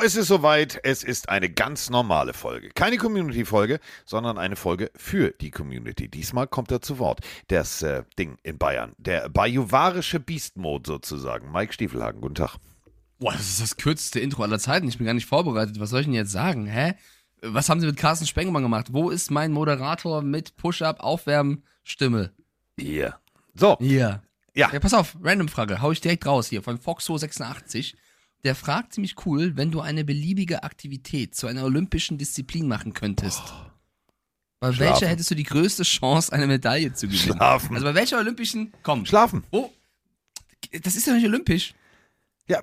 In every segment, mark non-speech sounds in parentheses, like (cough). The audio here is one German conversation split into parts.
So, es ist soweit. Es ist eine ganz normale Folge. Keine Community-Folge, sondern eine Folge für die Community. Diesmal kommt er zu Wort. Das äh, Ding in Bayern. Der bajuwarische Beast-Mode sozusagen. Mike Stiefelhagen, guten Tag. Boah, das ist das kürzeste Intro aller Zeiten. Ich bin gar nicht vorbereitet. Was soll ich denn jetzt sagen? Hä? Was haben Sie mit Carsten Spengemann gemacht? Wo ist mein Moderator mit Push-Up, Aufwärmen, Stimme? Hier. So. Hier. Ja. Ja, pass auf, random Frage. Hau ich direkt raus hier von Foxo86. Der fragt ziemlich cool, wenn du eine beliebige Aktivität zu einer olympischen Disziplin machen könntest. Bei Schlafen. welcher hättest du die größte Chance, eine Medaille zu gewinnen? Schlafen. Also bei welcher olympischen? Komm. Schlafen. Wo? Das ist ja nicht olympisch. Ja,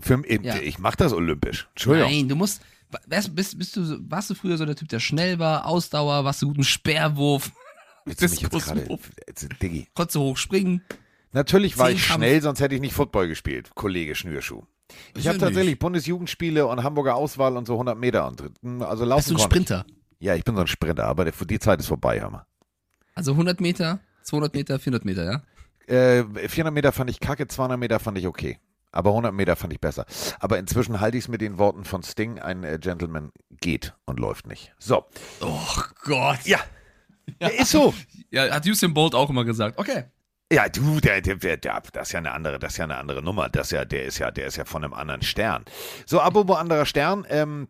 für, Ja. ich mach das olympisch. Entschuldigung. Nein, du musst. Bist, bist du, warst du früher so der Typ, der schnell war, Ausdauer, warst du gut im Speerwurf, Willst du mich jetzt gerade, Diggi. konntest du hochspringen? Natürlich war ich schnell, sonst hätte ich nicht Football gespielt, Kollege Schnürschuh. Ich Ist habe tatsächlich. Bundesjugendspiele und Hamburger Auswahl und so 100 Meter und also laufen Bist du ein konnte ich. Sprinter? Ja, ich bin so ein Sprinter, aber der, die Zeit ist vorbei, hör mal. Also 100 Meter, 200 Meter, 400 Meter, ja? Äh, 400 Meter fand ich kacke, 200 Meter fand ich okay. Aber 100 Meter fand ich besser. Aber inzwischen halte ich es mit den Worten von Sting, ein äh, Gentleman geht und läuft nicht. So. Oh Gott. Ja. ja. Ist so. Ja, hat Usain Bolt auch immer gesagt. Okay. Ja, du, der, der, der, der, das ist ja eine andere, das ist ja eine andere Nummer. Das ist ja, der ist ja, der ist ja von einem anderen Stern. So, apropos anderer Stern, ähm,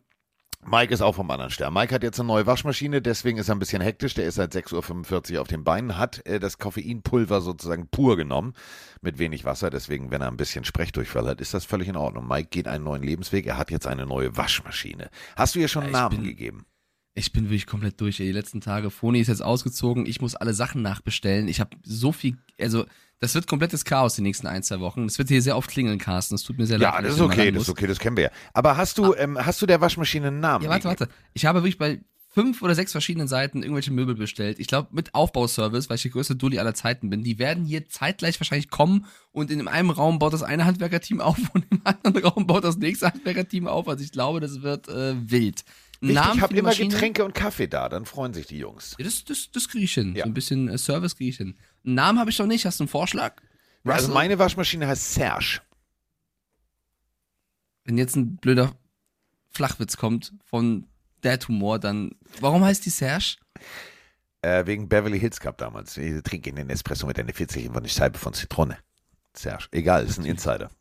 Mike ist auch vom anderen Stern. Mike hat jetzt eine neue Waschmaschine, deswegen ist er ein bisschen hektisch. Der ist seit 6.45 Uhr auf den Beinen, hat äh, das Koffeinpulver sozusagen pur genommen, mit wenig Wasser. Deswegen, wenn er ein bisschen Sprechdurchfall hat, ist das völlig in Ordnung. Mike geht einen neuen Lebensweg. Er hat jetzt eine neue Waschmaschine. Hast du ihr schon einen Ja, Namen gegeben? Ich bin wirklich komplett durch. Ey. Die letzten Tage. Foni ist jetzt ausgezogen. Ich muss alle Sachen nachbestellen. Ich habe so viel. Also, das wird komplettes Chaos die nächsten ein, zwei Wochen. Es wird hier sehr oft klingeln, Carsten. Es tut mir sehr leid. Ja, das ist okay, das ist okay, das kennen wir ja. Aber hast du, ähm, hast du der Waschmaschine einen Namen Ja, warte, warte. Ich habe wirklich bei fünf oder sechs verschiedenen Seiten irgendwelche Möbel bestellt. Ich glaube, mit Aufbauservice, weil ich der größte Dulli aller Zeiten bin. Die werden hier zeitgleich wahrscheinlich kommen und in einem Raum baut das eine Handwerkerteam auf (laughs) und im anderen Raum baut das nächste Handwerkerteam auf. Also ich glaube, das wird äh, wild. Wichtig, Namen ich habe immer Maschine? Getränke und Kaffee da, dann freuen sich die Jungs. Das, das, das kriege ich hin. Ja. So ein bisschen äh, Service kriege ich hin. Einen Namen habe ich noch nicht. Hast du einen Vorschlag? Also Russell? meine Waschmaschine heißt Serge. Wenn jetzt ein blöder Flachwitz kommt von der Tumor, dann. Warum heißt die Serge? Äh, wegen Beverly Hills Cup damals. Ich trinke den Espresso mit einer 40 und eine Scheibe von Zitrone. Serge. Egal, ist ein Insider.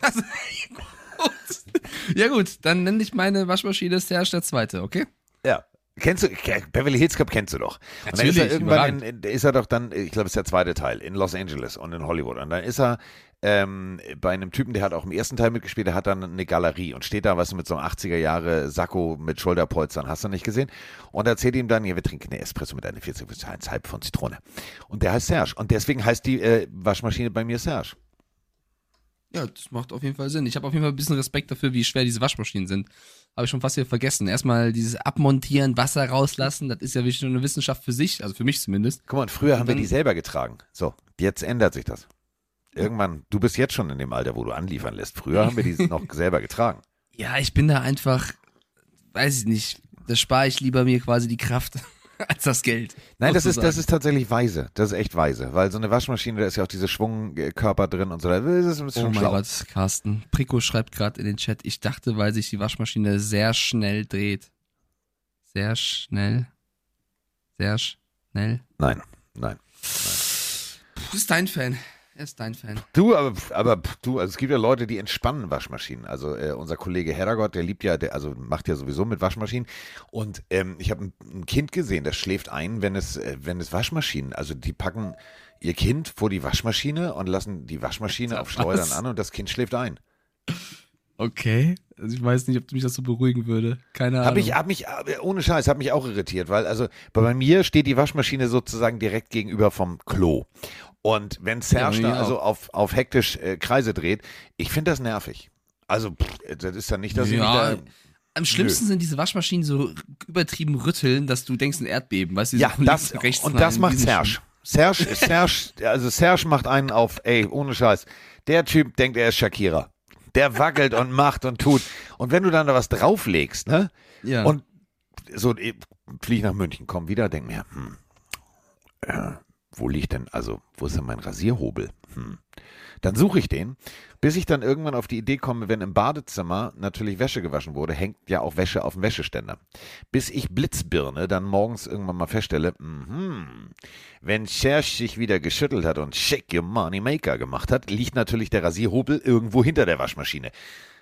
Also, (laughs) (laughs) gut. Ja gut, dann nenne ich meine Waschmaschine Serge der Zweite, okay? Ja. Kennst du, Beverly Hills Cup kennst du doch. Und dann ist er Natürlich, irgendwann, in, ist er doch dann, ich glaube, es ist der zweite Teil, in Los Angeles und in Hollywood. Und dann ist er ähm, bei einem Typen, der hat auch im ersten Teil mitgespielt, der hat dann eine Galerie und steht da, was mit so einem 80er Jahre Sakko mit Schulterpolstern, hast du nicht gesehen? Und erzählt ihm dann, ja, wir trinken eine Espresso mit einer 40 halb von Zitrone. Und der heißt Serge. Und deswegen heißt die äh, Waschmaschine bei mir Serge. Ja, das macht auf jeden Fall Sinn. Ich habe auf jeden Fall ein bisschen Respekt dafür, wie schwer diese Waschmaschinen sind. Habe ich schon fast wieder vergessen. Erstmal dieses Abmontieren, Wasser rauslassen, das ist ja wirklich schon eine Wissenschaft für sich, also für mich zumindest. Guck mal, und früher haben wir die selber getragen. So, jetzt ändert sich das. Irgendwann, du bist jetzt schon in dem Alter, wo du anliefern lässt. Früher haben wir die noch (laughs) selber getragen. Ja, ich bin da einfach, weiß ich nicht, da spare ich lieber mir quasi die Kraft (laughs) als das Geld. Nein, das ist, das ist tatsächlich weise. Das ist echt weise. Weil so eine Waschmaschine, da ist ja auch diese Schwungkörper drin und so. Das ist, das ist Oh mein schlau. Gott, Carsten. Prico schreibt gerade in den Chat, ich dachte, weil sich die Waschmaschine sehr schnell dreht. Sehr schnell. Sehr schnell. Nein, nein. Puh, ist dein Fan. Er ist dein Fan. Du, aber, aber du, also es gibt ja Leute, die entspannen Waschmaschinen. Also äh, unser Kollege Herrgott, der liebt ja, der, also macht ja sowieso mit Waschmaschinen. Und ähm, ich habe ein, ein Kind gesehen, das schläft ein, wenn es, äh, wenn es Waschmaschinen, also die packen ihr Kind vor die Waschmaschine und lassen die Waschmaschine auf Schleudern was? an und das Kind schläft ein. Okay. Also ich weiß nicht, ob mich das so beruhigen würde. Keine Ahnung. Hab ich, hab mich, äh, ohne Scheiß, hat mich auch irritiert, weil also bei mir steht die Waschmaschine sozusagen direkt gegenüber vom Klo. Und wenn Serge Ja, da also auf, auf hektisch äh, Kreise dreht, ich finde das nervig. Also, pff, das ist dann nicht, dass ich Ja, mich da. Am schlimmsten sind diese Waschmaschinen so übertrieben rütteln, dass du denkst, ein Erdbeben. Weißt du, Ja, das, rechts und das macht Serge. Serge, (laughs) Serge, also Serge macht einen auf, ey, ohne Scheiß. Der Typ denkt, er ist Shakira. Der wackelt und macht und tut. Und wenn du dann da was drauflegst, ne? Ja. Und so, ich flieg nach München, komm wieder, denk mir, hm, äh, wo liegt denn, also, wo ist denn mein Rasierhobel? Hm. Dann suche ich den, bis ich dann irgendwann auf die Idee komme, wenn im Badezimmer natürlich Wäsche gewaschen wurde, hängt ja auch Wäsche auf dem Wäscheständer. Bis ich Blitzbirne dann morgens irgendwann mal feststelle, mhm, wenn Serge sich wieder geschüttelt hat und Shake Your Money Maker gemacht hat, liegt natürlich der Rasierhobel irgendwo hinter der Waschmaschine.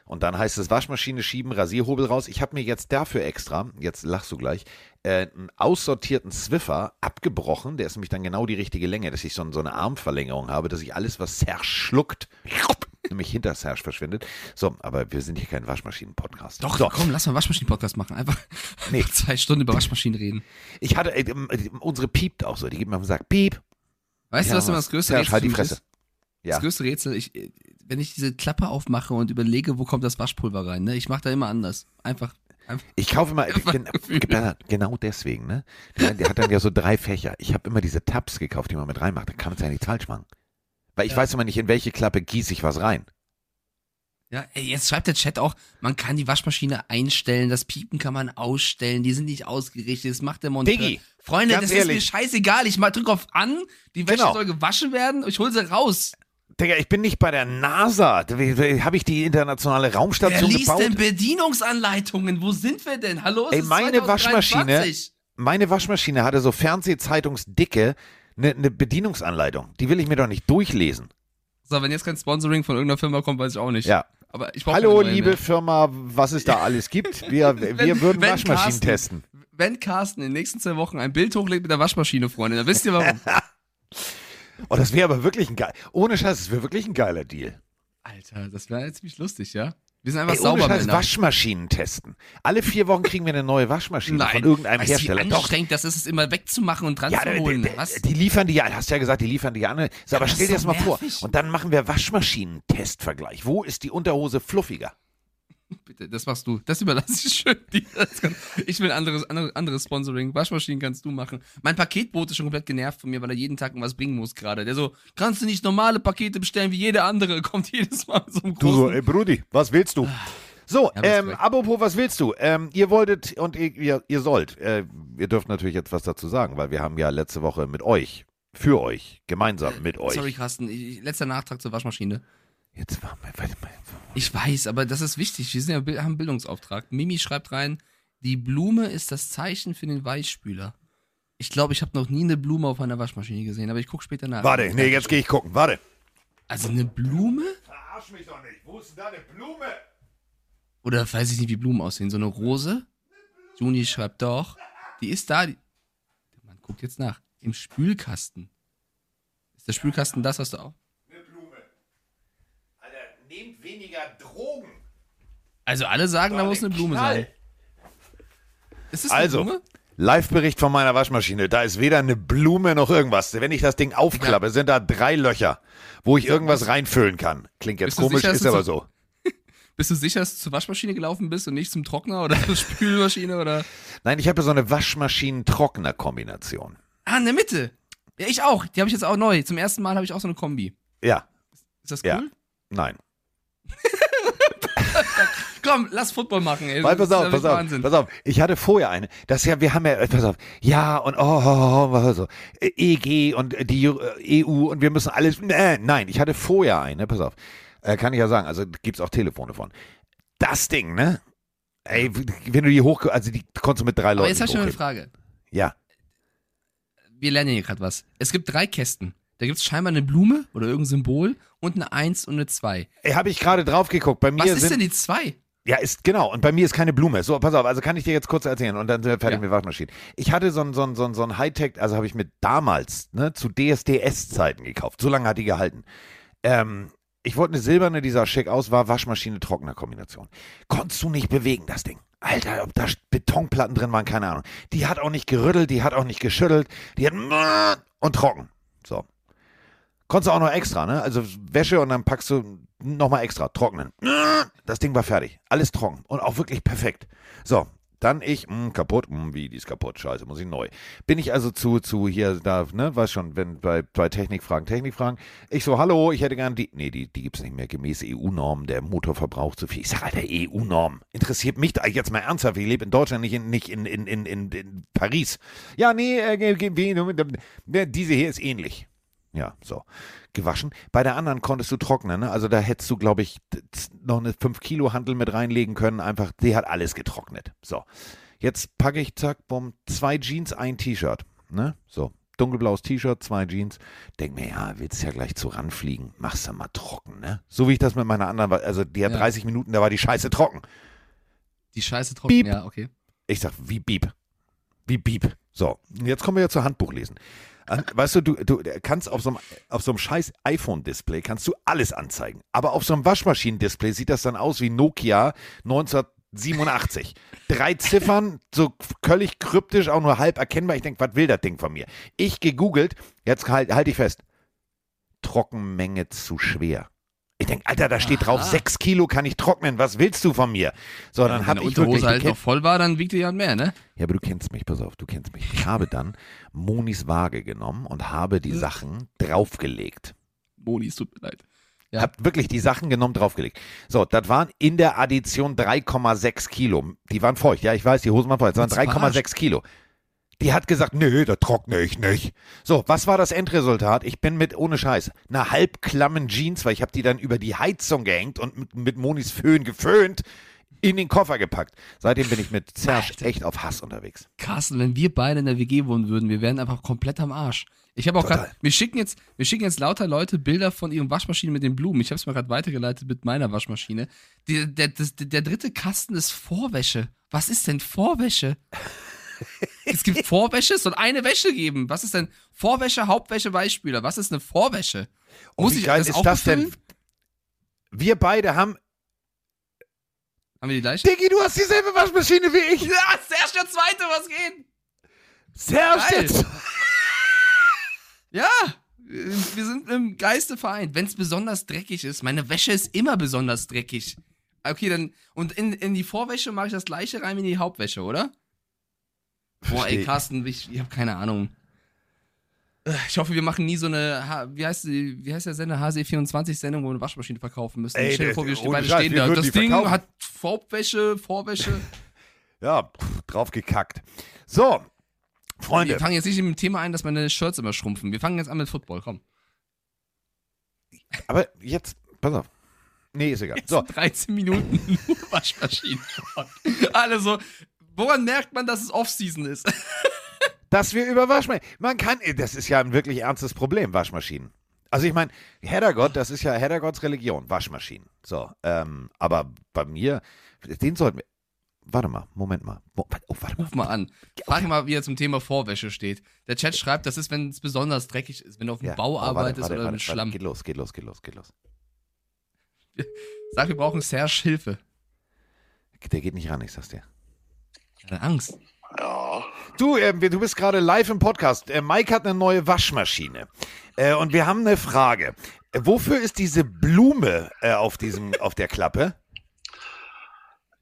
Und dann heißt es Waschmaschine schieben, Rasierhobel raus. Ich habe mir jetzt dafür extra, jetzt lachst du gleich, äh, einen aussortierten Swiffer abgebrochen. Der ist nämlich dann genau die richtige Länge, dass ich so, so eine Armverlängerung habe, dass ich alles, was Serge schluckt, (laughs) nämlich hinter Serge verschwindet. So, aber wir sind hier kein Waschmaschinen-Podcast. Doch, so. komm, lass mal Waschmaschinen-Podcast machen. Einfach (laughs) Nee. zwei Stunden über Waschmaschinen reden. Ich hatte, äh, äh, unsere piept auch so, die gibt mir auf den Sack, piep. Weißt Ja, du, was immer das größte Serge, Rätsel halt die Fresse. ist? Ja. Das größte Rätsel, ich, äh, wenn ich diese Klappe aufmache und überlege, wo kommt das Waschpulver rein, ne? Ich mache da immer anders. Einfach. Ich kaufe immer, (laughs) genau, genau deswegen, ne? Der, der hat dann ja so drei Fächer. Ich habe immer diese Tabs gekauft, die man mit reinmacht. Da kann man es ja nichts falsch machen. Weil ich Ja. weiß immer nicht, in welche Klappe gieße ich was rein. Ja, ey, jetzt schreibt der Chat auch, man kann die Waschmaschine einstellen, das Piepen kann man ausstellen, die sind nicht ausgerichtet, das macht der Monteur. Diggi, Freunde, das ist ehrlich. mir scheißegal, ich mal drück auf an, die Wäsche Genau. soll gewaschen werden, ich hol sie raus. Digga, ich bin nicht bei der NASA. Habe ich die internationale Wer Raumstation liest gebaut? denn Bedienungsanleitungen? Wo sind wir denn? Hallo, Ey, meine 2023. Waschmaschine- Meine Waschmaschine hatte so Fernsehzeitungsdicke eine ne Bedienungsanleitung. Die will ich mir doch nicht durchlesen. So, wenn jetzt kein Sponsoring von irgendeiner Firma kommt, weiß ich auch nicht. Ja. Aber ich Hallo, liebe mehr. Firma, was es da alles gibt. (laughs) Wir, wir Wenn- würden wenn Waschmaschinen Carsten- testen. Wenn Carsten in den nächsten zwei Wochen ein Bild hochlädt mit der Waschmaschine, Freunde, dann wisst ihr warum. (laughs) Oh, das wäre aber wirklich ein geil. Ohne Scheiß, das wäre wirklich ein geiler Deal. Alter, das wäre ziemlich lustig, ja? Wir sind einfach Ey, ohne sauber, Scheiß. Waschmaschinen testen. Alle vier Wochen kriegen wir eine neue Waschmaschine von irgendeinem weißt du, Hersteller. Wie Doch, anstrengend das ist, es immer wegzumachen und dran ja, zu holen. die, die liefern die ja, hast ja gesagt, die liefern die ja an. So, aber stell dir das mal vor. nervig. Und dann machen wir Waschmaschinentestvergleich. Wo ist die Unterhose fluffiger? (laughs) Bitte, das machst du. Das überlasse ich schön dir. Ich will anderes, andere, anderes Sponsoring. Waschmaschinen kannst du machen. Mein Paketboot ist schon komplett genervt von mir, weil er jeden Tag irgendwas bringen muss gerade. Der so, kannst du nicht normale Pakete bestellen wie jeder andere? (laughs) Kommt jedes Mal so einem großen... Brudi, was willst du? So, Ja, ähm, apropos, was willst du? Ähm, ihr wolltet und ihr, ihr, ihr sollt. Äh, ihr dürft natürlich jetzt was dazu sagen, weil wir haben ja letzte Woche mit euch, für euch, gemeinsam mit euch. Sorry, Carsten. Ich, letzter Nachtrag zur Waschmaschine. Jetzt war mal, warte mal. Ich weiß, aber das ist wichtig. Wir sind ja, haben einen Bildungsauftrag. Mimi schreibt rein, die Blume ist das Zeichen für den Weichspüler. Ich glaube, ich habe noch nie eine Blume auf einer Waschmaschine gesehen, aber ich gucke später nach. Warte, nee, jetzt gehe ich gucken. Warte. Also eine Blume? Verarsch mich doch nicht. Wo ist denn da eine Blume? Oder weiß ich nicht, wie Blumen aussehen. So eine Rose? Juni schreibt doch. Die ist da. Die Man guckt jetzt nach. Im Spülkasten. Ist der Spülkasten das, was du auch? Nehmt weniger Drogen. Also alle sagen, da muss eine Blume Knall. sein. Ist das Also, eine Blume? Live-Bericht von meiner Waschmaschine. Da ist weder eine Blume noch irgendwas. Wenn ich das Ding aufklappe, sind da drei Löcher, wo ich irgendwas reinfüllen kann. Klingt jetzt komisch, sicher, ist aber so- so. (laughs) Bist du sicher, dass du zur Waschmaschine gelaufen bist und nicht zum Trockner oder zur Spülmaschine oder? Nein, ich habe so eine Waschmaschinen-Trockner-Kombination. Ah, in der Mitte. Ja, ich auch. Die habe ich jetzt auch neu. Zum ersten Mal habe ich auch so eine Kombi. Ja, Ist das Ja. cool? nein. (laughs) Komm, lass Football machen, ey. Weil, pass auf, pass auf, Wahnsinn. pass auf. Ich hatte vorher eine. Das ja, wir haben ja, äh, pass auf, ja und oh, oh, oh so, äh, EG und die äh, EU und wir müssen alles. Äh, nein, ich hatte vorher eine. Pass auf, äh, kann ich ja sagen. Also gibt's auch Telefone von. Das Ding, ne? Ey, wenn du die hoch, also die konntest du mit drei Aber Leuten jetzt hast du eine. Frage. Ja, Wir lernen hier gerade was. Es gibt drei Kästen. Da gibt es scheinbar eine Blume oder irgendein Symbol und eine Eins und eine Zwei. Ey, habe ich gerade drauf geguckt. Bei mir Was ist sind denn die Zwei? Ja, ist genau. Und bei mir ist keine Blume. So, pass auf, also kann ich dir jetzt kurz erzählen und dann sind wir fertig Ja. mit Waschmaschinen. Ich hatte so ein, so ein, so ein, so ein Hightech, also habe ich mit damals, ne, zu DSDS-Zeiten gekauft. So lange hat die gehalten. Ähm, ich wollte eine silberne, die sah schick aus, war Waschmaschine-Trockner-Kombination. Konntest du nicht bewegen, das Ding. Alter, ob da Betonplatten drin waren, keine Ahnung. Die hat auch nicht gerüttelt, die hat auch nicht geschüttelt, die hat und trocken. So. Konntest du auch noch extra, ne? Also Wäsche und dann packst du nochmal extra, trocknen. Das Ding war fertig. Alles trocken und auch wirklich perfekt. So, Dann ich, mh, kaputt, mh, wie, die ist kaputt, scheiße, muss ich neu. Bin ich also zu, zu hier, da, ne, weiß schon, wenn bei, bei Technikfragen, Technikfragen, ich so, hallo, ich hätte gern die, nee, die, die gibt's nicht mehr, gemäß EU-Normen, der Motor verbraucht zu viel. Ich sag, Alter, EU-Norm, interessiert mich da jetzt mal ernsthaft, ich lebe in Deutschland, nicht in, nicht in, in, in, in, in Paris. Ja, nee, äh, diese hier ist ähnlich. Ja, so. Gewaschen. Bei der anderen konntest du trocknen, ne? Also da hättest du, glaube ich, noch eine 5-Kilo-Handel mit reinlegen können. Einfach, die hat alles getrocknet. So. Jetzt packe ich, zack, bumm, zwei Jeans, ein T-Shirt. Ne? So. Dunkelblaues T-Shirt, zwei Jeans. Denk mir, ja, willst ja gleich zu ranfliegen. Machst du mal trocken, ne? So wie ich das mit meiner anderen, also die hat ja. 30 Minuten, da war die Scheiße trocken. Die Scheiße trocken, Beep. ja, okay. Ich sag, wie Bieb. Wie Bieb. So, jetzt kommen wir ja zur Handbuchlesen. Weißt du, du, du kannst auf so einem, auf so einem scheiß iPhone-Display kannst du alles anzeigen. Aber auf so einem Waschmaschinen-Display sieht das dann aus wie Nokia 1987. Drei Ziffern, so völlig kryptisch, auch nur halb erkennbar. Ich denke, was will das Ding von mir? Ich gegoogelt, jetzt halte halt ich fest. Trockenmenge zu schwer. Ich denke, Alter, da steht Aha. drauf, sechs Kilo kann ich trocknen. Was willst du von mir? So, ja, dann habe ich Unterhose wirklich. halt noch voll war, dann wiegt die ja mehr, ne? Ja, aber du kennst mich, pass auf, du kennst mich. Ich habe dann Monis Waage genommen und habe die Sachen draufgelegt. Moni, es tut mir leid. Ja. Hab wirklich die Sachen genommen, draufgelegt. So, das waren in der Addition 3,6 Kilo. Die waren feucht, ja, ich weiß, die Hosen waren feucht. Das waren 3,6 Kilo. Die hat gesagt, nö, da trockne ich nicht. So, was war das Endresultat? Ich bin mit, ohne Scheiß, einer halbklammen Jeans, weil ich habe die dann über die Heizung gehängt und mit, mit Monis Föhn geföhnt, in den Koffer gepackt. Seitdem bin ich mit Serge echt auf Hass unterwegs. Carsten, wenn wir beide in der WG wohnen würden, wir wären einfach komplett am Arsch. Ich habe auch gerade, wir schicken jetzt, wir schicken jetzt lauter Leute Bilder von ihren Waschmaschinen mit den Blumen. Ich habe es mal gerade weitergeleitet mit meiner Waschmaschine. Der, der, der, der dritte Kasten ist Vorwäsche. Was ist denn Vorwäsche? Es gibt Vorwäsche, soll eine Wäsche geben. Was ist denn Vorwäsche, Hauptwäsche, Weichspüler? Was ist eine Vorwäsche? Oh, Muss ich das ist das denn? Wir beide haben. Haben wir die gleiche? Diggi, du hast dieselbe Waschmaschine wie ich. Ja, Serge der Zweite, was geht? Serge der Zweite. (laughs) Ja, wir sind im Geiste vereint. Wenn es besonders dreckig ist, meine Wäsche ist immer besonders dreckig. Okay, dann. Und in, in die Vorwäsche mache ich das gleiche rein wie in die Hauptwäsche, oder? Boah, ey, Carsten, ich, ich habe keine Ahnung. Ich hoffe, wir machen nie so eine, wie heißt, die, wie heißt der Sender, HC24-Sendung, wo wir eine Waschmaschine verkaufen müssen. Ey, Stell dir vor, wir stehen beide stehen da. Das Ding verkaufen. hat Vorwäsche, Vorwäsche. (laughs) ja, pff, drauf gekackt. So, Freunde. Wir fangen jetzt nicht mit dem Thema ein, dass meine Shirts immer schrumpfen. Wir fangen jetzt an mit Football, komm. Aber jetzt, pass auf. Nee, ist egal. Jetzt so. 13 Minuten nur (laughs) Waschmaschine. (laughs) Alle so, Woran merkt man, dass es Off-Season ist? (laughs) dass wir über Waschmaschinen. Man kann, das ist ja ein wirklich ernstes Problem, Waschmaschinen. Also ich meine, Heddergott, das ist ja Heddergotts Religion, Waschmaschinen. So, ähm, aber bei mir, den sollten wir. Warte mal, Moment mal. Oh, warte mal. Ruf mal an. Frag mal, wie er zum Thema Vorwäsche steht. Der Chat schreibt, das ist, wenn es besonders dreckig ist, wenn du auf dem ja, Bau arbeitest warte, warte, oder warte, mit Schlamm. Geht los, geht los, geht los, geht los. (laughs) Sag, wir brauchen Serge Hilfe. Der geht nicht ran, ich sag's dir. Keine Angst. Ja. Du, äh, du bist gerade live im Podcast. Äh, Mike hat eine neue Waschmaschine. Äh, und wir haben eine Frage. Äh, wofür ist diese Blume äh, auf, diesem, auf der Klappe?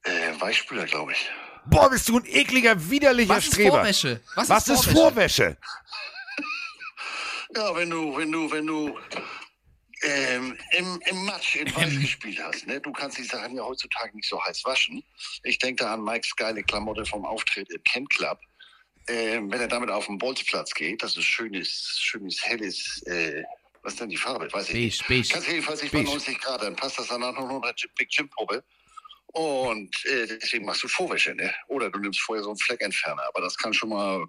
Äh, Weichspüler, glaube ich. Boah, bist du ein ekliger, widerlicher Was Streber. Ist Vorwäsche? Was, Was ist Vorwäsche? ist Vorwäsche? (laughs) ja, wenn du, wenn du, wenn du ähm, im, im Matsch, im Weiß gespielt hast. Ne? Du kannst die Sachen ja heutzutage nicht so heiß waschen. Ich denke da an Mikes geile Klamotte vom Auftritt im Ken Club. Ähm, wenn er damit auf den Bolzplatz geht, das ist schönes, schönes, helles, äh, was ist denn die Farbe? Weiß ich nicht. Beige. Kannst jedenfalls nicht bei 90 Grad, dann passt das danach noch unter Big Jim Puppe. Und äh, deswegen machst du Vorwäsche, ne? Oder du nimmst vorher so einen Fleckentferner, aber das kann schon mal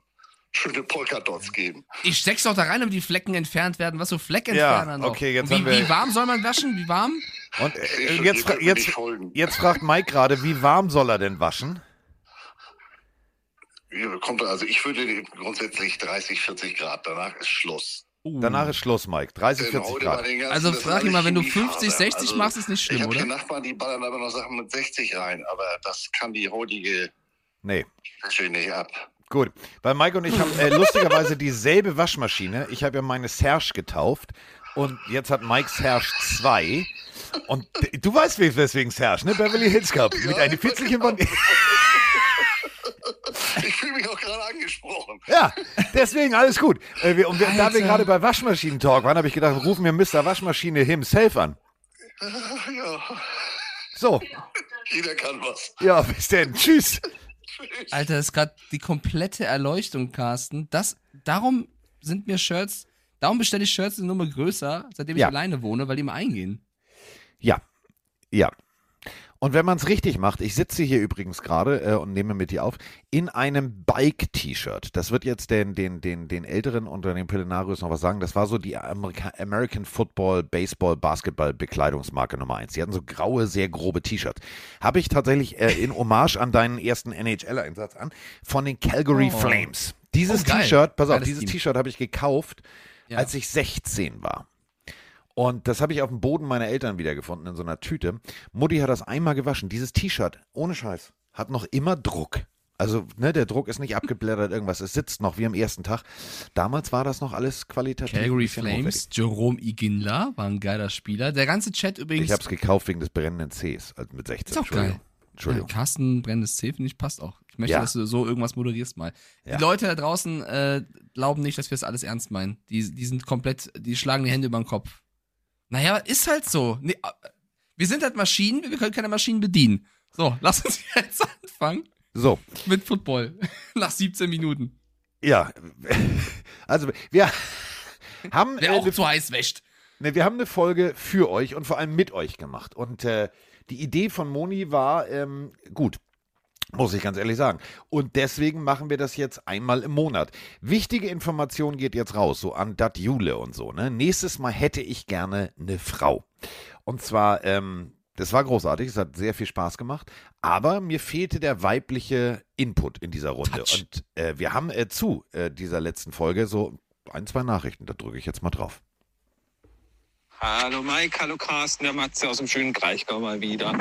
schöne Polkadots geben. Ich steck's doch da rein, damit die Flecken entfernt werden. Was so Fleckentferner ja, noch? Okay, jetzt wie, wie, warm soll man waschen? Wie warm? Und äh, jetzt, fra jetzt, jetzt fragt Mike gerade, wie warm soll er denn waschen? Kommt, also ich würde grundsätzlich 30, 40 Grad, danach ist Schluss. Uh. Danach ist Schluss, Mike. 30, 40 Grad. Also frag ihn mal, wenn du 50, 60 also, machst, ist nicht schlimm, ich oder? Ich Nachbarn, die ballern aber noch Sachen mit 60 rein, aber das kann die heutige nee. nicht ab. Gut, weil Mike und ich haben äh, lustigerweise (laughs) dieselbe Waschmaschine. Ich habe ja meine Serge getauft und jetzt hat Mike Serge 2. Und du weißt weswegen Serge, ne? Beverly Hills Cup. Mit einer Fitzelchen von. machen. Ja, deswegen alles gut. Äh, wir, und wir, da wir gerade bei Waschmaschinen-Talk waren, habe ich gedacht, rufen wir Mr. Waschmaschine himself an. (laughs) Ja, So, jeder kann was. ja, bis denn. Tschüss. Alter, das ist gerade die komplette Erleuchtung, Carsten. Das, darum sind mir Shirts, darum bestelle ich Shirts eine Nummer größer, seitdem ich Ja. alleine wohne, weil die immer eingehen. Ja, ja. Und wenn man es richtig macht, ich sitze hier übrigens gerade äh, und nehme mit dir auf, in einem Bike-T-Shirt. Das wird jetzt den, den, den, den Älteren unter den Pillenarius noch was sagen. Das war so die Amerika American Football, Baseball, Basketball Bekleidungsmarke Nummer eins. Die hatten so graue, sehr grobe T-Shirts. Habe ich tatsächlich äh, in Hommage an deinen ersten NHL-Einsatz an, von den Calgary Oh. Flames. Dieses Oh. T-Shirt, pass auf, Geiles dieses. T-Shirt habe ich gekauft, Ja. als ich 16 war. Und das habe ich auf dem Boden meiner Eltern wiedergefunden in so einer Tüte. Mutti hat das einmal gewaschen. Dieses T-Shirt, ohne Scheiß, hat noch immer Druck. Also, ne, der Druck ist nicht abgeblättert, irgendwas. Es sitzt noch wie am ersten Tag. Damals war das noch alles qualitativ. Calgary Flames, Jerome Iginla war ein geiler Spieler. Der ganze Chat übrigens. Ich habe es gekauft wegen des brennenden Cs, also mit 16. Ist auch Entschuldigung. geil. Entschuldigung. Ja, Carsten brennendes C, finde ich, passt auch. Ich möchte, Ja. dass du so irgendwas moderierst mal. Ja. Die Leute da draußen äh, glauben nicht, dass wir das alles ernst meinen. Die, die sind komplett, die schlagen die Hände über den Kopf. Naja, ist halt so. Nee, wir sind halt Maschinen, wir können keine Maschinen bedienen. So, lass uns (laughs) jetzt anfangen So, mit Football. (laughs) Nach 17 Minuten. ja. (laughs) Also, wir haben. Wer äh, auch eine zu heiß wäscht. Ne, wir haben eine Folge für euch und vor allem mit euch gemacht. Und äh, die Idee von Moni war ähm, gut. Muss ich ganz ehrlich sagen. Und deswegen machen wir das jetzt einmal im Monat. Wichtige Information geht jetzt raus, so an Dat Jule und so. Ne? Nächstes Mal hätte ich gerne eine Frau. Und zwar, ähm, das war großartig, es hat sehr viel Spaß gemacht, aber mir fehlte der weibliche Input in dieser Runde. Touch. Und äh, wir haben äh, zu äh, dieser letzten Folge so ein, zwei Nachrichten, da drücke ich jetzt mal drauf. Hallo Mike, hallo Carsten, der Matze aus dem schönen Kraichgau mal wieder.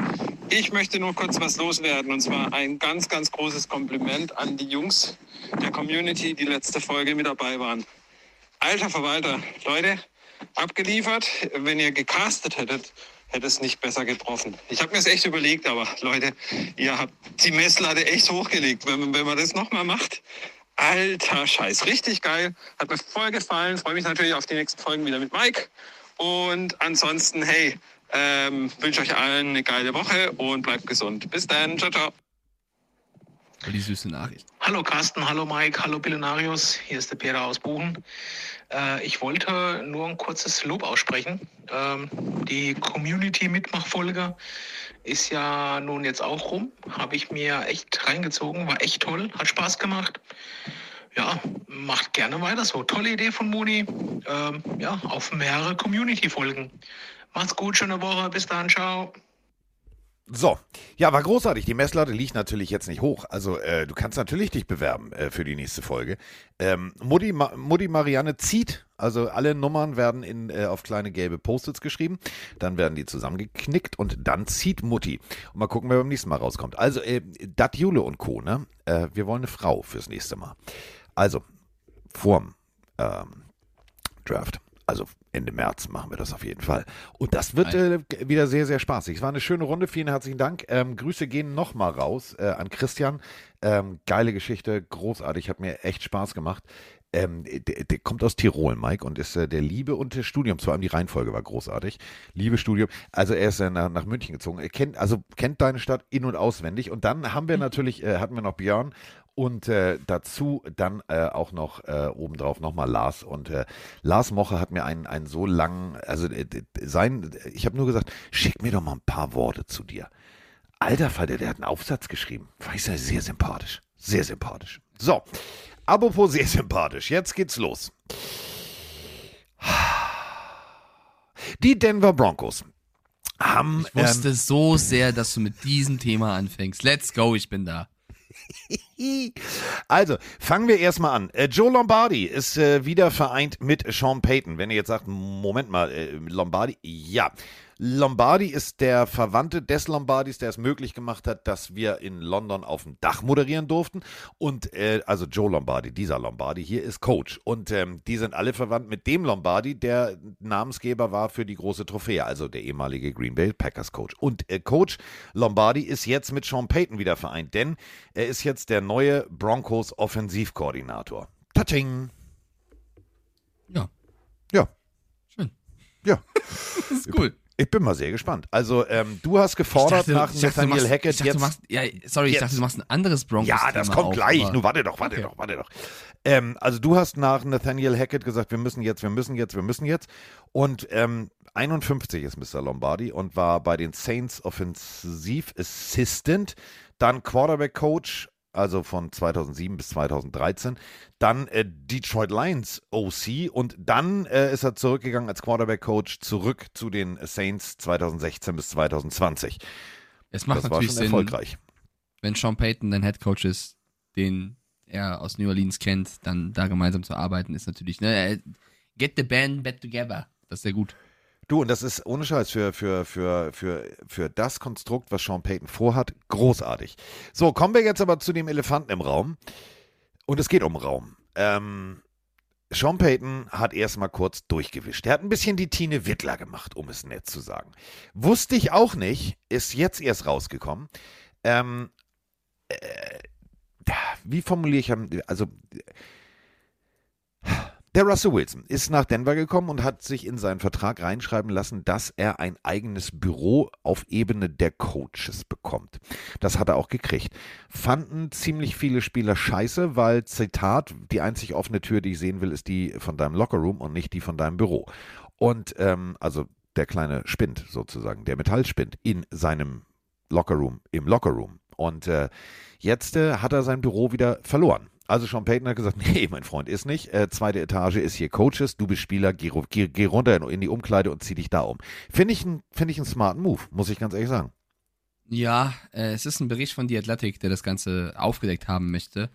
Ich möchte nur kurz was loswerden und zwar ein ganz, ganz großes Kompliment an die Jungs der Community, die letzte Folge mit dabei waren. Alter Verwalter, Leute, abgeliefert. Wenn ihr gecastet hättet, hätte es nicht besser getroffen. Ich habe mir das echt überlegt, aber Leute, ihr habt die Messlatte echt hochgelegt. Wenn, man- wenn man das nochmal macht, alter Scheiß, richtig geil. Hat mir voll gefallen. Freue mich natürlich auf die nächsten Folgen wieder mit Mike. Und ansonsten, hey, ähm, wünsche euch allen eine geile Woche und bleibt gesund. Bis dann. Ciao, ciao. Die süße Nachricht. Hallo Carsten, hallo Mike, hallo Pillenarius, hier ist der Peter aus Buchen. Äh, ich wollte nur ein kurzes Lob aussprechen. Ähm, die Community-Mitmachfolge ist ja nun jetzt auch rum. Habe ich mir echt reingezogen, war echt toll, hat Spaß gemacht. Ja, macht gerne weiter so. Tolle Idee von Moni. Ähm, ja, auf mehrere Community-Folgen. Macht's gut, schöne Woche, bis dann, ciao. So, ja, war großartig. Die Messlatte liegt natürlich jetzt nicht hoch. Also äh, du kannst natürlich dich bewerben äh, für die nächste Folge. Ähm, Mutti, Ma Mutti Marianne zieht, also alle Nummern werden in, äh, auf kleine gelbe Post-its geschrieben, dann werden die zusammengeknickt und dann zieht Mutti. Und mal gucken, wer beim nächsten Mal rauskommt. Also, äh, Dat Jule und Co., ne? Äh, wir wollen eine Frau fürs nächste Mal. Also, vorm ähm, Draft. Also Ende März machen wir das auf jeden Fall. Und das wird äh, wieder sehr, sehr spaßig. Es war eine schöne Runde. Vielen herzlichen Dank. Ähm, Grüße gehen nochmal raus äh, an Christian. Ähm, geile Geschichte, großartig, hat mir echt Spaß gemacht. Ähm, der, der kommt aus Tirol, Mike, und ist äh, der Liebe und des Studiums. Vor allem die Reihenfolge war großartig. Liebe Studium. Also er ist äh, nach, nach München gezogen. Er kennt, also kennt deine Stadt in- und auswendig. Und dann haben wir (laughs) natürlich, äh, hatten wir noch Björn und äh, dazu dann äh, auch noch äh, obendrauf nochmal Lars. Und äh, Lars Moche hat mir einen, einen so langen, also äh, sein, ich habe nur gesagt, schick mir doch mal ein paar Worte zu dir. Alter Falter, der hat einen Aufsatz geschrieben. War ich sehr, sehr sympathisch. Sehr sympathisch. So, apropos sehr sympathisch. Jetzt geht's los. Die Denver Broncos haben. Ich wusste so sehr, dass du mit diesem Thema anfängst. Let's go, ich bin da. (laughs) Also, fangen wir erstmal an. Äh, Joe Lombardi ist äh, wieder vereint mit Sean Payton. Wenn ihr jetzt sagt, Moment mal, äh, Lombardi, ja. Lombardi ist der Verwandte des Lombardis, der es möglich gemacht hat, dass wir in London auf dem Dach moderieren durften. Und äh, also Joe Lombardi, dieser Lombardi hier ist Coach. Und ähm, die sind alle verwandt mit dem Lombardi, der Namensgeber war für die große Trophäe, also der ehemalige Green Bay Packers Coach. Und äh, Coach Lombardi ist jetzt mit Sean Payton wieder vereint, denn er ist jetzt der neue Broncos Offensivkoordinator. Touching. Ja. Ja. Schön. Ja. Das (laughs) ist cool. Ich bin mal sehr gespannt. Also, ähm, du hast gefordert nach ich dachte, Nathaniel machst, Hackett ich dachte, jetzt. machst, ja, sorry, ich jetzt. dachte, du machst ein anderes Broncos. Ja, das kommt auf, gleich. Nur warte doch, warte Okay. doch, warte doch. Ähm, also du hast nach Nathaniel Hackett gesagt, wir müssen jetzt, wir müssen jetzt, wir müssen jetzt. Und ähm, 51 ist Mr. Lombardi und war bei den Saints Offensive Assistant, dann Quarterback Coach, also von 2007 bis 2013, dann äh, Detroit Lions OC und dann äh, ist er zurückgegangen als Quarterback Coach zurück zu den Saints 2016 bis 2020. Es macht das war natürlich schon Sinn, erfolgreich. wenn Sean Payton dein Head Coach ist, den er aus New Orleans kennt, dann da gemeinsam zu arbeiten, ist natürlich, ne, äh, get the band back together. Das ist sehr gut. Du, und das ist ohne Scheiß für, für, für, für, für das Konstrukt, was Sean Payton vorhat, großartig. So, kommen wir jetzt aber zu dem Elefanten im Raum. Und es geht um Raum. Ähm, Sean Payton hat erstmal kurz durchgewischt. Er hat ein bisschen die Tine Wittler gemacht, um es nett zu sagen. Wusste ich auch nicht, ist jetzt erst rausgekommen. Ähm, äh, wie formuliere ich also der Russell Wilson ist nach Denver gekommen und hat sich in seinen Vertrag reinschreiben lassen, dass er ein eigenes Büro auf Ebene der Coaches bekommt. Das hat er auch gekriegt. Fanden ziemlich viele Spieler scheiße, weil, Zitat, die einzig offene Tür, die ich sehen will, ist die von deinem Lockerroom und nicht die von deinem Büro. Und ähm, also der kleine Spind sozusagen, der Metallspind in seinem Lockerroom, im Lockerroom. Und äh, jetzt äh, hat er sein Büro wieder verloren. Also Sean Payton hat gesagt, (laughs) nee, mein Freund ist nicht. Äh, zweite Etage ist hier Coaches, du bist Spieler, geh, geh, geh runter in, in die Umkleide und zieh dich da um. Finde ich, finde ich einen smarten Move, muss ich ganz ehrlich sagen. Ja, äh, es ist ein Bericht von The Athletic, der das Ganze aufgedeckt haben möchte.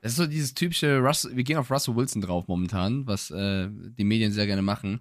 Es ist so dieses typische, Russ, wir gehen auf Russell Wilson drauf momentan, was äh, die Medien sehr gerne machen.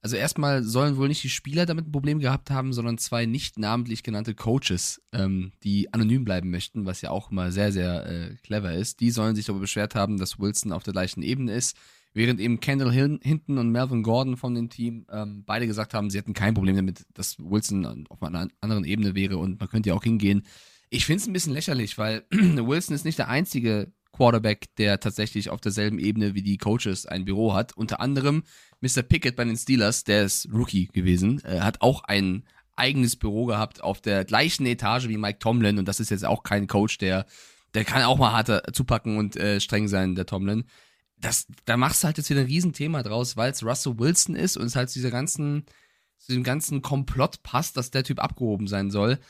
Also erstmal sollen wohl nicht die Spieler damit ein Problem gehabt haben, sondern zwei nicht namentlich genannte Coaches, ähm, die anonym bleiben möchten, was ja auch immer sehr, sehr äh, clever ist. Die sollen sich darüber beschwert haben, dass Wilson auf der gleichen Ebene ist, während eben Kendall Hin Hinton und Melvin Gordon von dem Team ähm, beide gesagt haben, sie hätten kein Problem damit, dass Wilson auf einer anderen Ebene wäre und man könnte ja auch hingehen. Ich finde es ein bisschen lächerlich, weil (clears throat) Wilson ist nicht der einzige Quarterback, der tatsächlich auf derselben Ebene wie die Coaches ein Büro hat. Unter anderem Mr. Pickett bei den Steelers, der ist Rookie gewesen, äh, hat auch ein eigenes Büro gehabt auf der gleichen Etage wie Mike Tomlin und das ist jetzt auch kein Coach, der, der kann auch mal harter zupacken und äh, streng sein, der Tomlin. Das, da machst du halt jetzt wieder ein Riesenthema draus, weil es Russell Wilson ist und es halt zu dem ganzen Komplott passt, dass der Typ abgehoben sein soll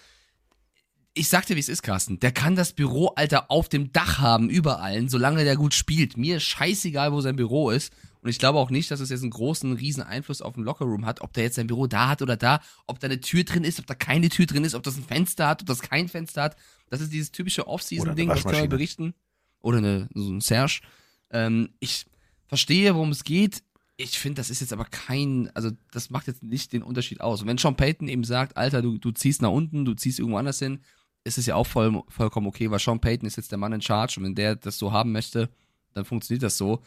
ich sag dir, wie es ist, Carsten. Der kann das Büro, Alter, auf dem Dach haben, überall, solange der gut spielt. Mir ist scheißegal, wo sein Büro ist. Und ich glaube auch nicht, dass es jetzt einen großen, riesen Einfluss auf den Lockerroom hat, ob der jetzt sein Büro da hat oder da, ob da eine Tür drin ist, ob da keine Tür drin ist, ob das ein Fenster hat, ob das kein Fenster hat. Das ist dieses typische Off-Season-Ding, was wir berichten. Oder eine, so ein Serge. Ähm, ich verstehe, worum es geht. Ich finde, das ist jetzt aber kein, also das macht jetzt nicht den Unterschied aus. Und wenn Sean Payton eben sagt, Alter, du, du ziehst nach unten, du ziehst irgendwo anders hin, ist es ja auch voll, vollkommen okay, weil Sean Payton ist jetzt der Mann in Charge und wenn der das so haben möchte, dann funktioniert das so.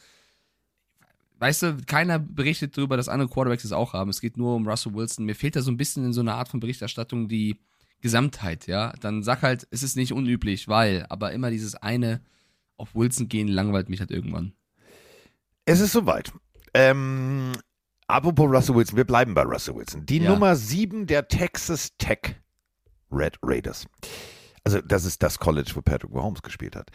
Weißt du, keiner berichtet darüber, dass andere Quarterbacks es auch haben. Es geht nur um Russell Wilson. Mir fehlt da so ein bisschen in so einer Art von Berichterstattung die Gesamtheit, ja. Dann sag halt, es ist nicht unüblich, weil, aber immer dieses eine auf Wilson gehen langweilt mich halt irgendwann. Es ist soweit. Ähm, apropos Russell Wilson, wir bleiben bei Russell Wilson. Die Ja. Nummer 7 der Texas Tech Red Raiders. Also, das ist das College, wo Patrick Mahomes gespielt hat.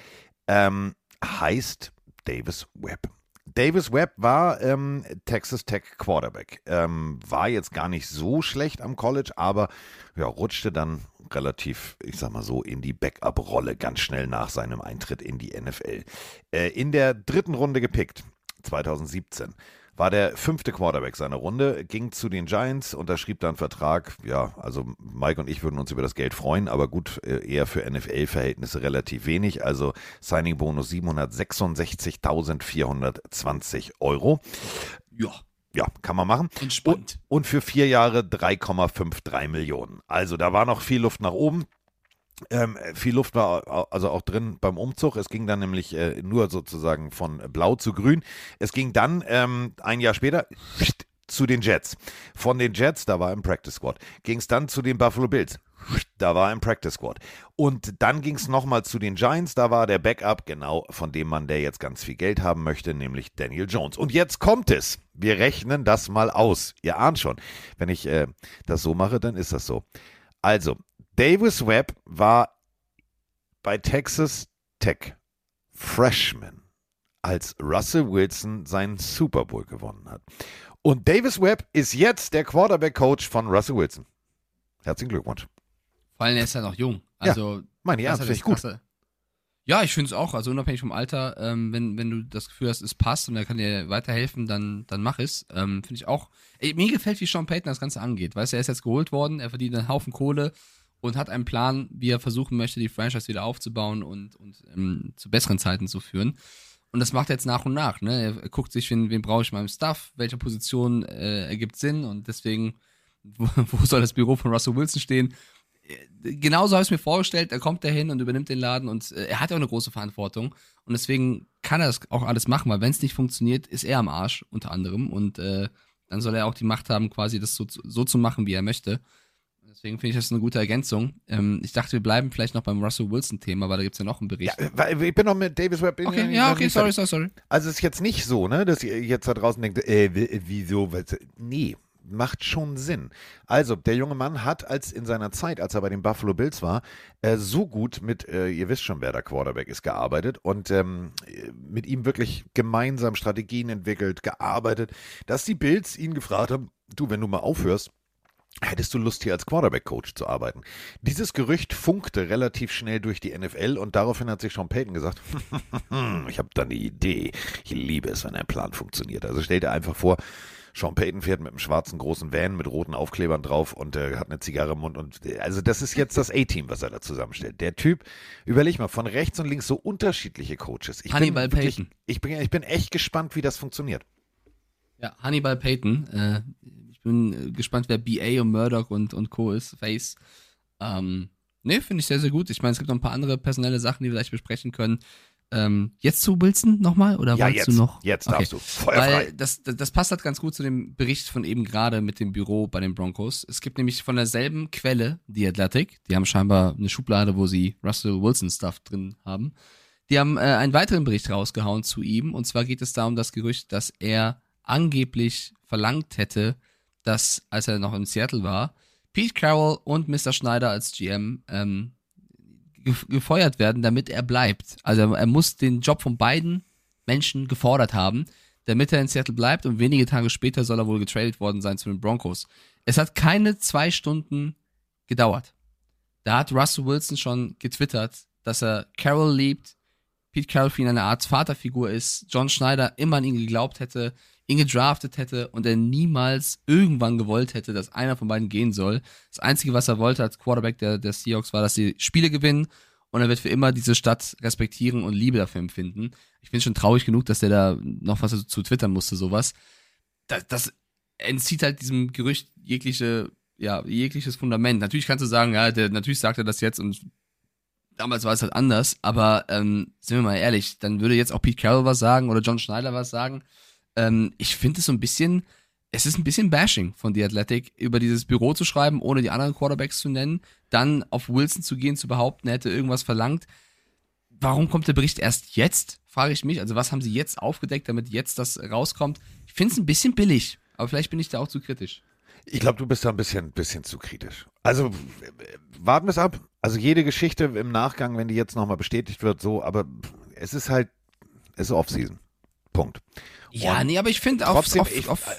Ähm, heißt Davis Webb. Davis Webb war ähm, Texas Tech Quarterback. Ähm, war jetzt gar nicht so schlecht am College, aber ja, rutschte dann relativ, ich sag mal so, in die Backup-Rolle ganz schnell nach seinem Eintritt in die NFL. Äh, in der dritten Runde gepickt, 2017 war der fünfte Quarterback seiner Runde, ging zu den Giants, unterschrieb dann Vertrag. Ja, also Mike und ich würden uns über das Geld freuen, aber gut, äh, eher für NFL-Verhältnisse relativ wenig. Also Signing-Bonus 766.420 Euro. Ja. ja, kann man machen. Entspannt. Und, und für vier Jahre 3,53 Millionen. Also da war noch viel Luft nach oben. Ähm, viel Luft war also auch drin beim Umzug. Es ging dann nämlich äh, nur sozusagen von blau zu grün. Es ging dann ähm, ein Jahr später zu den Jets. Von den Jets, da war im Practice Squad, ging es dann zu den Buffalo Bills. Da war im Practice Squad. Und dann ging es nochmal zu den Giants. Da war der Backup, genau von dem Mann, der jetzt ganz viel Geld haben möchte, nämlich Daniel Jones. Und jetzt kommt es. Wir rechnen das mal aus. Ihr ahnt schon. Wenn ich äh, das so mache, dann ist das so. Also, Davis Webb war bei Texas Tech Freshman, als Russell Wilson seinen Super Bowl gewonnen hat. Und Davis Webb ist jetzt der Quarterback-Coach von Russell Wilson. Herzlichen Glückwunsch. Vor allem, er ist ja noch jung. Also, ja, meine ich, ich gut. Ja, ich finde es auch. Also unabhängig vom Alter, ähm, wenn, wenn du das Gefühl hast, es passt und er kann dir weiterhelfen, dann, dann mach es. Ähm, finde ich auch. Ey, mir gefällt, wie Sean Payton das Ganze angeht. Weißt du, er ist jetzt geholt worden, er verdient einen Haufen Kohle und hat einen Plan, wie er versuchen möchte, die Franchise wieder aufzubauen und, und ähm, zu besseren Zeiten zu führen. Und das macht er jetzt nach und nach. Ne? Er guckt sich, wen, wen brauche ich in meinem Stuff, welche Position äh, ergibt Sinn und deswegen, (laughs) wo, wo soll das Büro von Russell Wilson stehen? Äh, genauso habe ich es mir vorgestellt, er kommt dahin und übernimmt den Laden und äh, er hat ja auch eine große Verantwortung und deswegen kann er das auch alles machen, weil wenn es nicht funktioniert, ist er am Arsch unter anderem und äh, dann soll er auch die Macht haben, quasi das so, so zu machen, wie er möchte. Deswegen finde ich das eine gute Ergänzung. Ähm, ich dachte, wir bleiben vielleicht noch beim Russell Wilson-Thema, weil da gibt es ja noch einen Bericht. Ja, ich bin noch mit Davis Webb. In, okay, ja, okay, sorry, sorry, sorry. Also es ist jetzt nicht so, ne, dass ihr jetzt da draußen denkt, äh, wieso? Nee, macht schon Sinn. Also, der junge Mann hat als in seiner Zeit, als er bei den Buffalo Bills war, äh, so gut mit, äh, ihr wisst schon, wer der Quarterback ist, gearbeitet und ähm, mit ihm wirklich gemeinsam Strategien entwickelt, gearbeitet, dass die Bills ihn gefragt haben, du, wenn du mal aufhörst, Hättest du Lust, hier als Quarterback-Coach zu arbeiten? Dieses Gerücht funkte relativ schnell durch die NFL und daraufhin hat sich Sean Payton gesagt, (laughs) ich habe da eine Idee. Ich liebe es, wenn ein Plan funktioniert. Also stell dir einfach vor, Sean Payton fährt mit einem schwarzen großen Van mit roten Aufklebern drauf und äh, hat eine Zigarre im Mund und äh, also das ist jetzt das A-Team, was er da zusammenstellt. Der Typ, überleg mal, von rechts und links so unterschiedliche Coaches. Ich Hannibal bin wirklich, Payton. Ich bin, ich bin echt gespannt, wie das funktioniert. Ja, Hannibal Payton, äh, bin äh, gespannt, wer BA und Murdoch und, und Co. ist, Face. Ähm, ne, finde ich sehr, sehr gut. Ich meine, es gibt noch ein paar andere personelle Sachen, die wir gleich besprechen können. Ähm, jetzt zu Wilson nochmal? Oder ja, jetzt, du noch? Jetzt okay. darfst du. Feuerfrei. Weil das, das, das passt halt ganz gut zu dem Bericht von eben gerade mit dem Büro bei den Broncos. Es gibt nämlich von derselben Quelle, die Athletic, die haben scheinbar eine Schublade, wo sie Russell Wilson Stuff drin haben. Die haben äh, einen weiteren Bericht rausgehauen zu ihm. Und zwar geht es da um das Gerücht, dass er angeblich verlangt hätte, dass, als er noch in Seattle war, Pete Carroll und Mr. Schneider als GM ähm, gefeuert werden, damit er bleibt. Also er muss den Job von beiden Menschen gefordert haben, damit er in Seattle bleibt und wenige Tage später soll er wohl getradet worden sein zu den Broncos. Es hat keine zwei Stunden gedauert. Da hat Russell Wilson schon getwittert, dass er Carroll liebt, Pete Carroll für ihn eine Art Vaterfigur ist, John Schneider immer an ihn geglaubt hätte, ihn gedraftet hätte und er niemals irgendwann gewollt hätte, dass einer von beiden gehen soll. Das Einzige, was er wollte als Quarterback der, der Seahawks, war, dass sie Spiele gewinnen und er wird für immer diese Stadt respektieren und Liebe dafür empfinden. Ich finde es schon traurig genug, dass der da noch was zu twittern musste, sowas. Das, das entzieht halt diesem Gerücht jegliche, ja, jegliches Fundament. Natürlich kannst du sagen, ja, der, natürlich sagt er das jetzt und damals war es halt anders, aber ähm, sind wir mal ehrlich, dann würde jetzt auch Pete Carroll was sagen oder John Schneider was sagen ähm, ich finde es so ein bisschen, es ist ein bisschen Bashing von The Athletic, über dieses Büro zu schreiben, ohne die anderen Quarterbacks zu nennen, dann auf Wilson zu gehen, zu behaupten, er hätte irgendwas verlangt. Warum kommt der Bericht erst jetzt, frage ich mich. Also was haben sie jetzt aufgedeckt, damit jetzt das rauskommt? Ich finde es ein bisschen billig, aber vielleicht bin ich da auch zu kritisch. Ich glaube, du bist da ein bisschen, bisschen zu kritisch. Also warten wir es ab. Also jede Geschichte im Nachgang, wenn die jetzt nochmal bestätigt wird, so, aber es ist halt, es ist Off-Season. Punkt. Ja, nee, aber ich finde auch.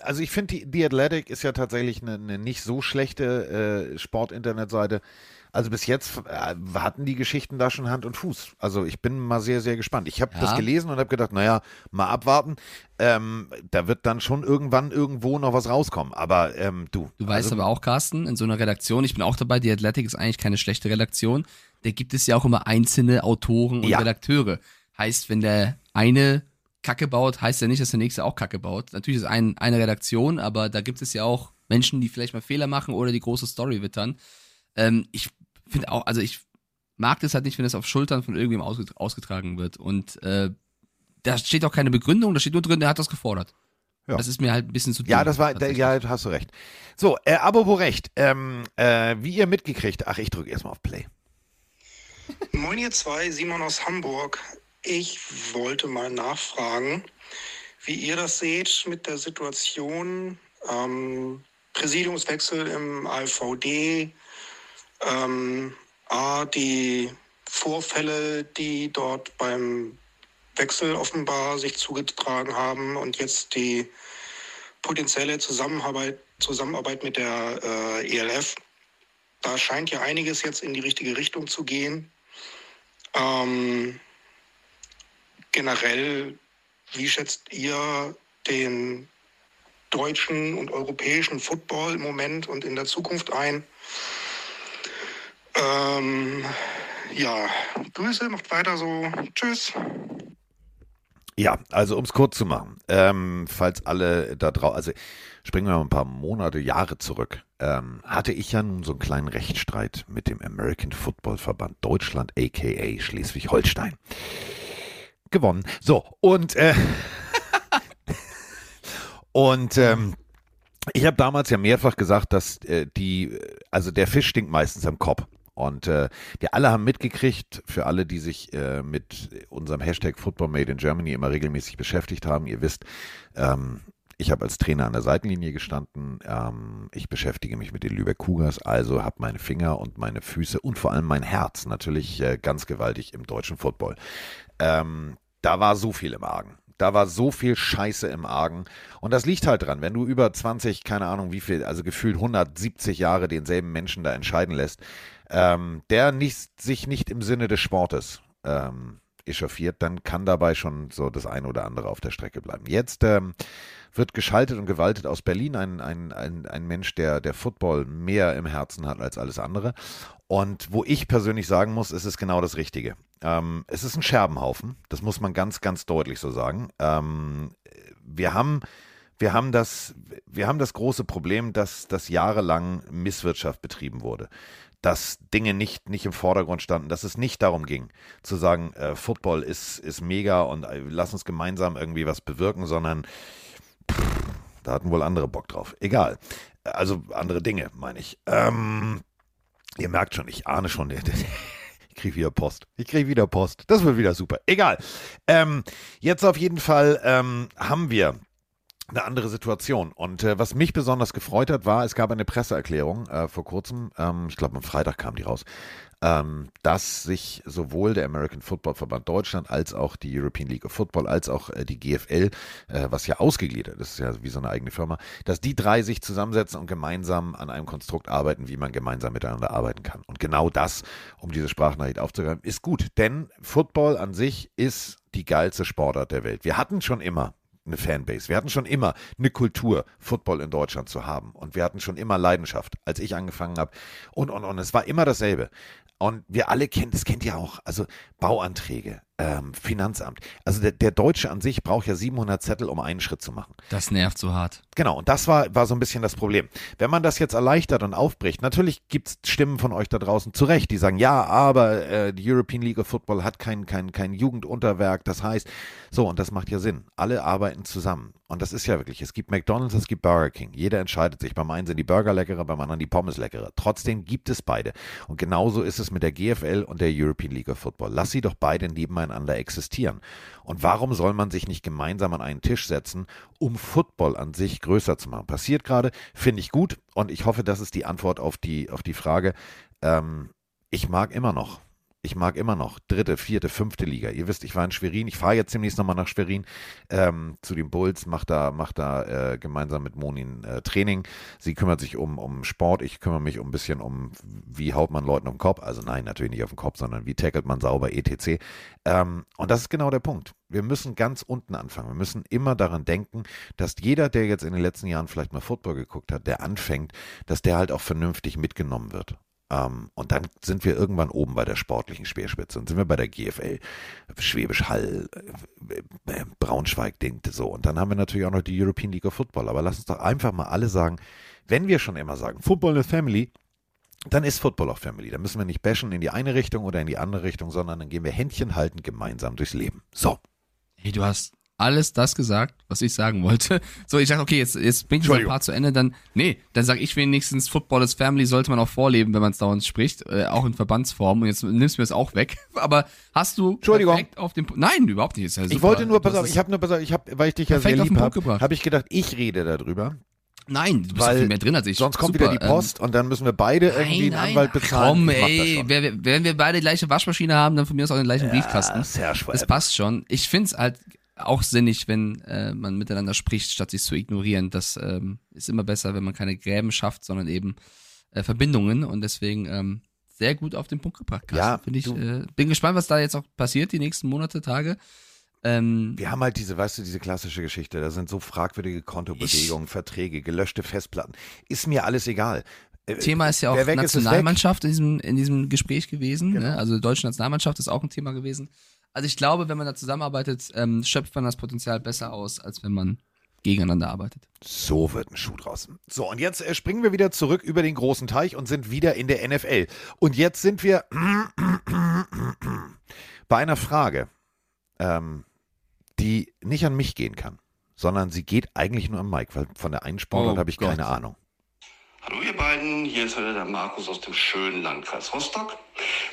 also ich finde, die, die Athletic ist ja tatsächlich eine, eine nicht so schlechte äh, Sport-Internetseite. Also bis jetzt äh, hatten die Geschichten da schon Hand und Fuß. Also ich bin mal sehr, sehr gespannt. Ich habe ja. das gelesen und habe gedacht, naja, mal abwarten. Ähm, da wird dann schon irgendwann irgendwo noch was rauskommen. Aber ähm, du. Du weißt also, aber auch, Carsten, in so einer Redaktion, ich bin auch dabei, die Athletic ist eigentlich keine schlechte Redaktion. Da gibt es ja auch immer einzelne Autoren und ja. Redakteure. Heißt, wenn der eine Kacke baut, heißt ja nicht, dass der nächste auch Kacke baut. Natürlich ist ein, eine Redaktion, aber da gibt es ja auch Menschen, die vielleicht mal Fehler machen oder die große Story wittern. Ähm, ich finde auch, also ich mag das halt nicht, wenn das auf Schultern von irgendjemandem ausgetragen wird. Und äh, da steht auch keine Begründung, da steht nur drin, er hat das gefordert. Ja. Das ist mir halt ein bisschen zu Ja, das war, da, ja, hast du recht. So, äh, apropos recht, ähm, äh, wie ihr mitgekriegt, ach, ich drücke erstmal auf Play. Moin ihr zwei, Simon aus Hamburg. Ich wollte mal nachfragen, wie ihr das seht mit der Situation, ähm, Präsidiumswechsel im AVD, ähm, A, die Vorfälle, die dort beim Wechsel offenbar sich zugetragen haben und jetzt die potenzielle Zusammenarbeit, Zusammenarbeit mit der äh, ELF. Da scheint ja einiges jetzt in die richtige Richtung zu gehen. Ähm, generell, wie schätzt ihr den deutschen und europäischen Football im Moment und in der Zukunft ein? Ähm, ja, Grüße, macht weiter so. Tschüss. Ja, also um es kurz zu machen, ähm, falls alle da drauf, also springen wir mal ein paar Monate, Jahre zurück, ähm, hatte ich ja nun so einen kleinen Rechtsstreit mit dem American Football Verband Deutschland, aka Schleswig-Holstein. Gewonnen. So, und, äh, (laughs) und, ähm, ich habe damals ja mehrfach gesagt, dass äh, die, also der Fisch stinkt meistens am Kopf. Und äh, wir alle haben mitgekriegt, für alle, die sich äh, mit unserem Hashtag Football Made in Germany immer regelmäßig beschäftigt haben, ihr wisst, ähm, ich habe als Trainer an der Seitenlinie gestanden. Ähm, ich beschäftige mich mit den Lübeck Cougars, also habe meine Finger und meine Füße und vor allem mein Herz natürlich äh, ganz gewaltig im deutschen Football. Ähm, da war so viel im Argen. Da war so viel Scheiße im Argen. Und das liegt halt dran, wenn du über 20, keine Ahnung wie viel, also gefühlt 170 Jahre denselben Menschen da entscheiden lässt, ähm, der nicht, sich nicht im Sinne des Sportes ähm, echauffiert, dann kann dabei schon so das eine oder andere auf der Strecke bleiben. Jetzt ähm, wird geschaltet und gewaltet aus Berlin ein, ein, ein, ein Mensch, der, der Football mehr im Herzen hat als alles andere. Und wo ich persönlich sagen muss, ist es genau das Richtige. Ähm, es ist ein Scherbenhaufen, das muss man ganz, ganz deutlich so sagen. Ähm, wir haben wir haben das, wir haben das große Problem, dass, dass jahrelang Misswirtschaft betrieben wurde dass Dinge nicht, nicht im Vordergrund standen, dass es nicht darum ging, zu sagen, äh, Football ist, ist mega und äh, lass uns gemeinsam irgendwie was bewirken, sondern pff, da hatten wohl andere Bock drauf. Egal. Also andere Dinge, meine ich. Ähm, ihr merkt schon, ich ahne schon, (laughs) ich kriege wieder Post. Ich kriege wieder Post. Das wird wieder super. Egal. Ähm, jetzt auf jeden Fall ähm, haben wir eine andere Situation. Und äh, was mich besonders gefreut hat, war, es gab eine Presseerklärung äh, vor kurzem, ähm, ich glaube am Freitag kam die raus, ähm, dass sich sowohl der American Football Verband Deutschland als auch die European League of Football als auch äh, die GFL, äh, was ja ausgegliedert ist, ist ja wie so eine eigene Firma, dass die drei sich zusammensetzen und gemeinsam an einem Konstrukt arbeiten, wie man gemeinsam miteinander arbeiten kann. Und genau das, um diese Sprachnachricht aufzugreifen, ist gut, denn Football an sich ist die geilste Sportart der Welt. Wir hatten schon immer eine Fanbase. Wir hatten schon immer eine Kultur, Football in Deutschland zu haben. Und wir hatten schon immer Leidenschaft, als ich angefangen habe. Und, und, und es war immer dasselbe. Und wir alle kennen, das kennt ihr auch, also Bauanträge, ähm, Finanzamt. Also der, der Deutsche an sich braucht ja 700 Zettel, um einen Schritt zu machen. Das nervt so hart. Genau, und das war, war so ein bisschen das Problem. Wenn man das jetzt erleichtert und aufbricht, natürlich gibt es Stimmen von euch da draußen zu Recht, die sagen, ja, aber äh, die European League of Football hat kein, kein, kein Jugendunterwerk. Das heißt, so, und das macht ja Sinn. Alle arbeiten zusammen. Und das ist ja wirklich, es gibt McDonalds, es gibt Burger King. Jeder entscheidet sich. Beim einen sind die Burger leckerer, beim anderen die Pommes leckerer. Trotzdem gibt es beide. Und genauso ist es mit der GFL und der European League of Football. Lass sie doch beide nebeneinander existieren. Und warum soll man sich nicht gemeinsam an einen Tisch setzen, um Football an sich größer zu machen? Passiert gerade, finde ich gut. Und ich hoffe, das ist die Antwort auf die, auf die Frage. Ähm, ich mag immer noch ich mag immer noch dritte, vierte, fünfte Liga. Ihr wisst, ich war in Schwerin. Ich fahre jetzt demnächst nochmal nach Schwerin ähm, zu den Bulls, mache da, mach da äh, gemeinsam mit Monin äh, Training. Sie kümmert sich um, um Sport. Ich kümmere mich um ein bisschen um, wie haut man Leuten auf den Kopf. Also nein, natürlich nicht auf den Kopf, sondern wie tackelt man sauber, etc. Ähm, und das ist genau der Punkt. Wir müssen ganz unten anfangen. Wir müssen immer daran denken, dass jeder, der jetzt in den letzten Jahren vielleicht mal Football geguckt hat, der anfängt, dass der halt auch vernünftig mitgenommen wird. Ähm, und dann sind wir irgendwann oben bei der sportlichen Speerspitze und sind wir bei der GFL, Schwäbisch Hall, äh, äh, Braunschweig, denkt so. Und dann haben wir natürlich auch noch die European League of Football. Aber lass uns doch einfach mal alle sagen, wenn wir schon immer sagen, Football is Family, dann ist Football auch Family. Dann müssen wir nicht bashen in die eine Richtung oder in die andere Richtung, sondern dann gehen wir Händchen halten gemeinsam durchs Leben. So. Hey, du hast alles das gesagt, was ich sagen wollte. So, ich sag, okay, jetzt, jetzt bringt das Part zu Ende, dann, nee, dann sag ich wenigstens, Football is Family sollte man auch vorleben, wenn man es dauernd spricht, äh, auch in Verbandsform. Und jetzt nimmst du mir es auch weg. (laughs) Aber hast du Entschuldigung. auf dem Nein, überhaupt nicht. Ja ich wollte nur, pass auf, ich habe nur, pass auf, ich habe, weil ich dich ja sehr lieb habe, habe ich gedacht, ich rede darüber. Nein, du bist Weil viel mehr drin als ich. Sonst kommt Super, wieder die ähm, Post ähm, und dann müssen wir beide irgendwie nein, einen Anwalt bezahlen. Komm, ey, wenn, wir beide die gleiche Waschmaschine haben, dann von mir aus auch den gleichen ja, Briefkasten. Das passt schon. Ich find's halt auch sinnig, wenn äh, man miteinander spricht, statt sich zu ignorieren. Das ähm, ist immer besser, wenn man keine Gräben schafft, sondern eben äh, Verbindungen und deswegen ähm, sehr gut auf den Punkt gebracht. Carsten. Ja, finde ich. Äh, bin gespannt, was da jetzt auch passiert die nächsten Monate, Tage. Ähm, wir haben halt diese, weißt du, diese klassische Geschichte. Da sind so fragwürdige Kontobewegungen, ich, Verträge, gelöschte Festplatten. Ist mir alles egal. Äh, Thema ist ja auch Nationalmannschaft in diesem, in diesem Gespräch gewesen. Genau. Ne? Also die deutsche Nationalmannschaft ist auch ein Thema gewesen. Also ich glaube, wenn man da zusammenarbeitet, ähm, schöpft man das Potenzial besser aus, als wenn man gegeneinander arbeitet. So wird ein Schuh draußen. So, und jetzt äh, springen wir wieder zurück über den großen Teich und sind wieder in der NFL. Und jetzt sind wir (clears throat) bei einer Frage, ähm, die nicht an mich gehen kann, sondern sie geht eigentlich nur an Mike, weil von der einen Sportart oh habe ich Gott. keine Ahnung. Hallo ihr beiden, hier ist heute der Markus aus dem schönen Landkreis Rostock.